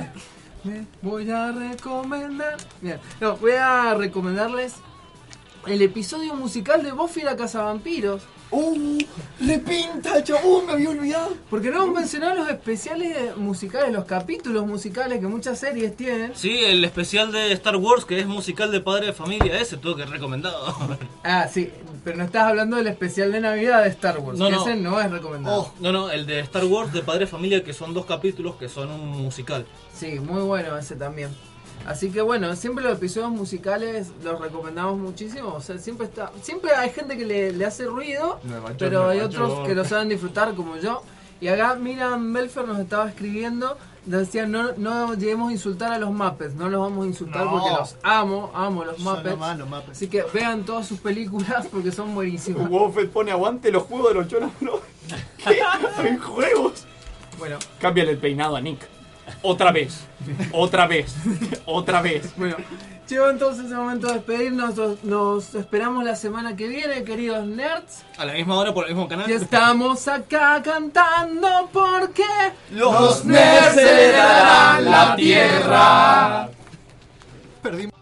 Me voy a recomendar. Bien, no, voy a recomendarles el episodio musical de Buffy la Cazavampiros. ¡Uh! ¡Repinta, chabón! Me había olvidado. Porque no hemos mencionado los especiales musicales, los capítulos musicales que muchas series tienen. Sí, el especial de Star Wars que es musical de padre de familia, ese tuvo que recomendado. Ah, sí, pero no estás hablando del especial de Navidad de Star Wars. No, que no. Ese no es recomendado. Oh, no, no, el de Star Wars de padre de familia que son dos capítulos que son un musical. Sí, muy bueno ese también. Así que bueno, siempre los episodios musicales los recomendamos muchísimo. O sea, siempre está, siempre hay gente que le, le hace ruido, York, pero hay otros que lo saben disfrutar como yo. Y acá Miriam Belfer nos estaba escribiendo, nos decía no, no lleguemos a insultar a los Muppets, no los vamos a insultar No. porque los amo, amo los Muppets. los. Así que vean todas sus películas porque son buenísimas. Buffett pone aguante los juegos de los Jonas Bros. ¿Qué? ¿En juegos? Bueno, Cámbiale el peinado a Nick. Otra vez. Otra vez. Otra vez. Bueno, llegó entonces el momento de despedirnos. Nos, nos esperamos la semana que viene, queridos nerds. A la misma hora por el mismo canal. Y estamos acá cantando porque Los nerds heredarán la tierra. Perdimos.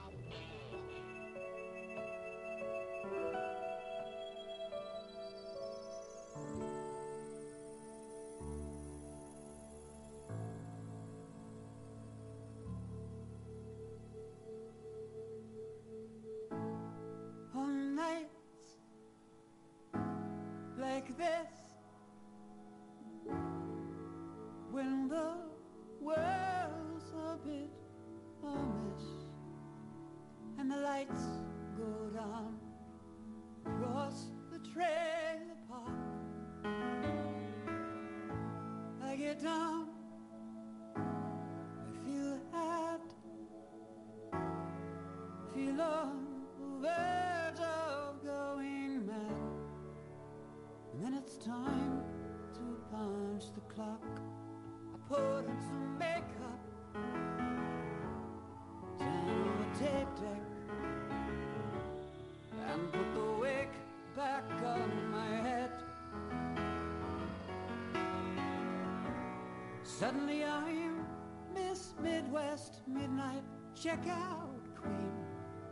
Suddenly I'm Miss Midwest Midnight. Check out Queen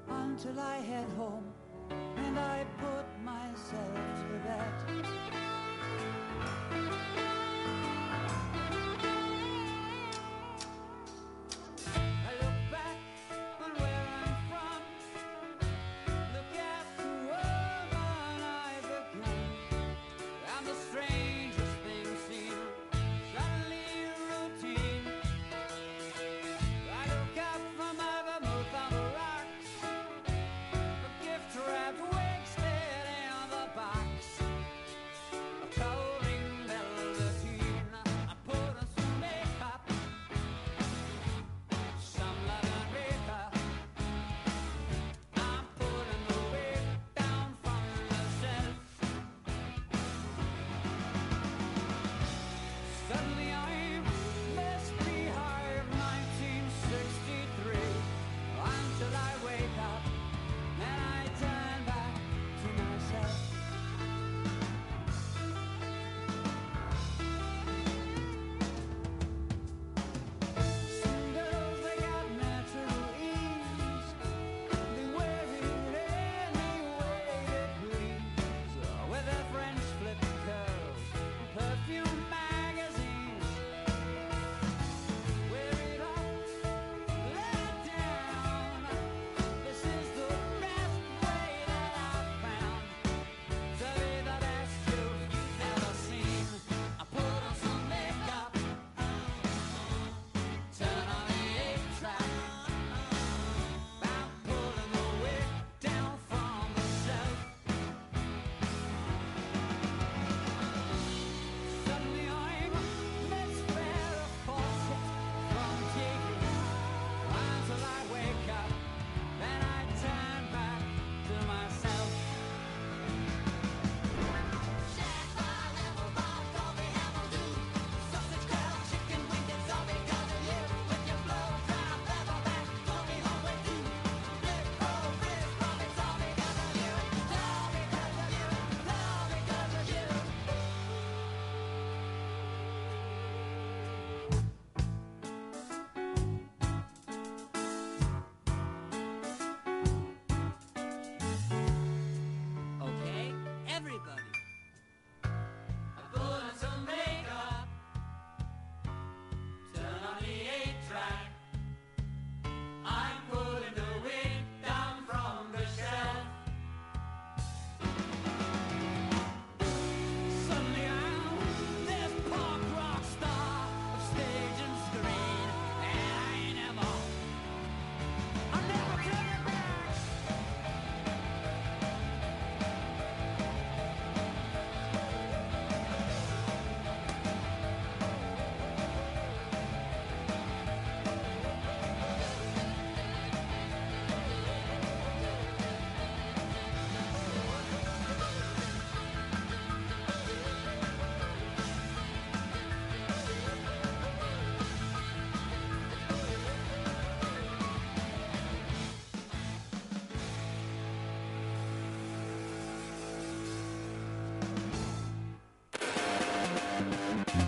until I head home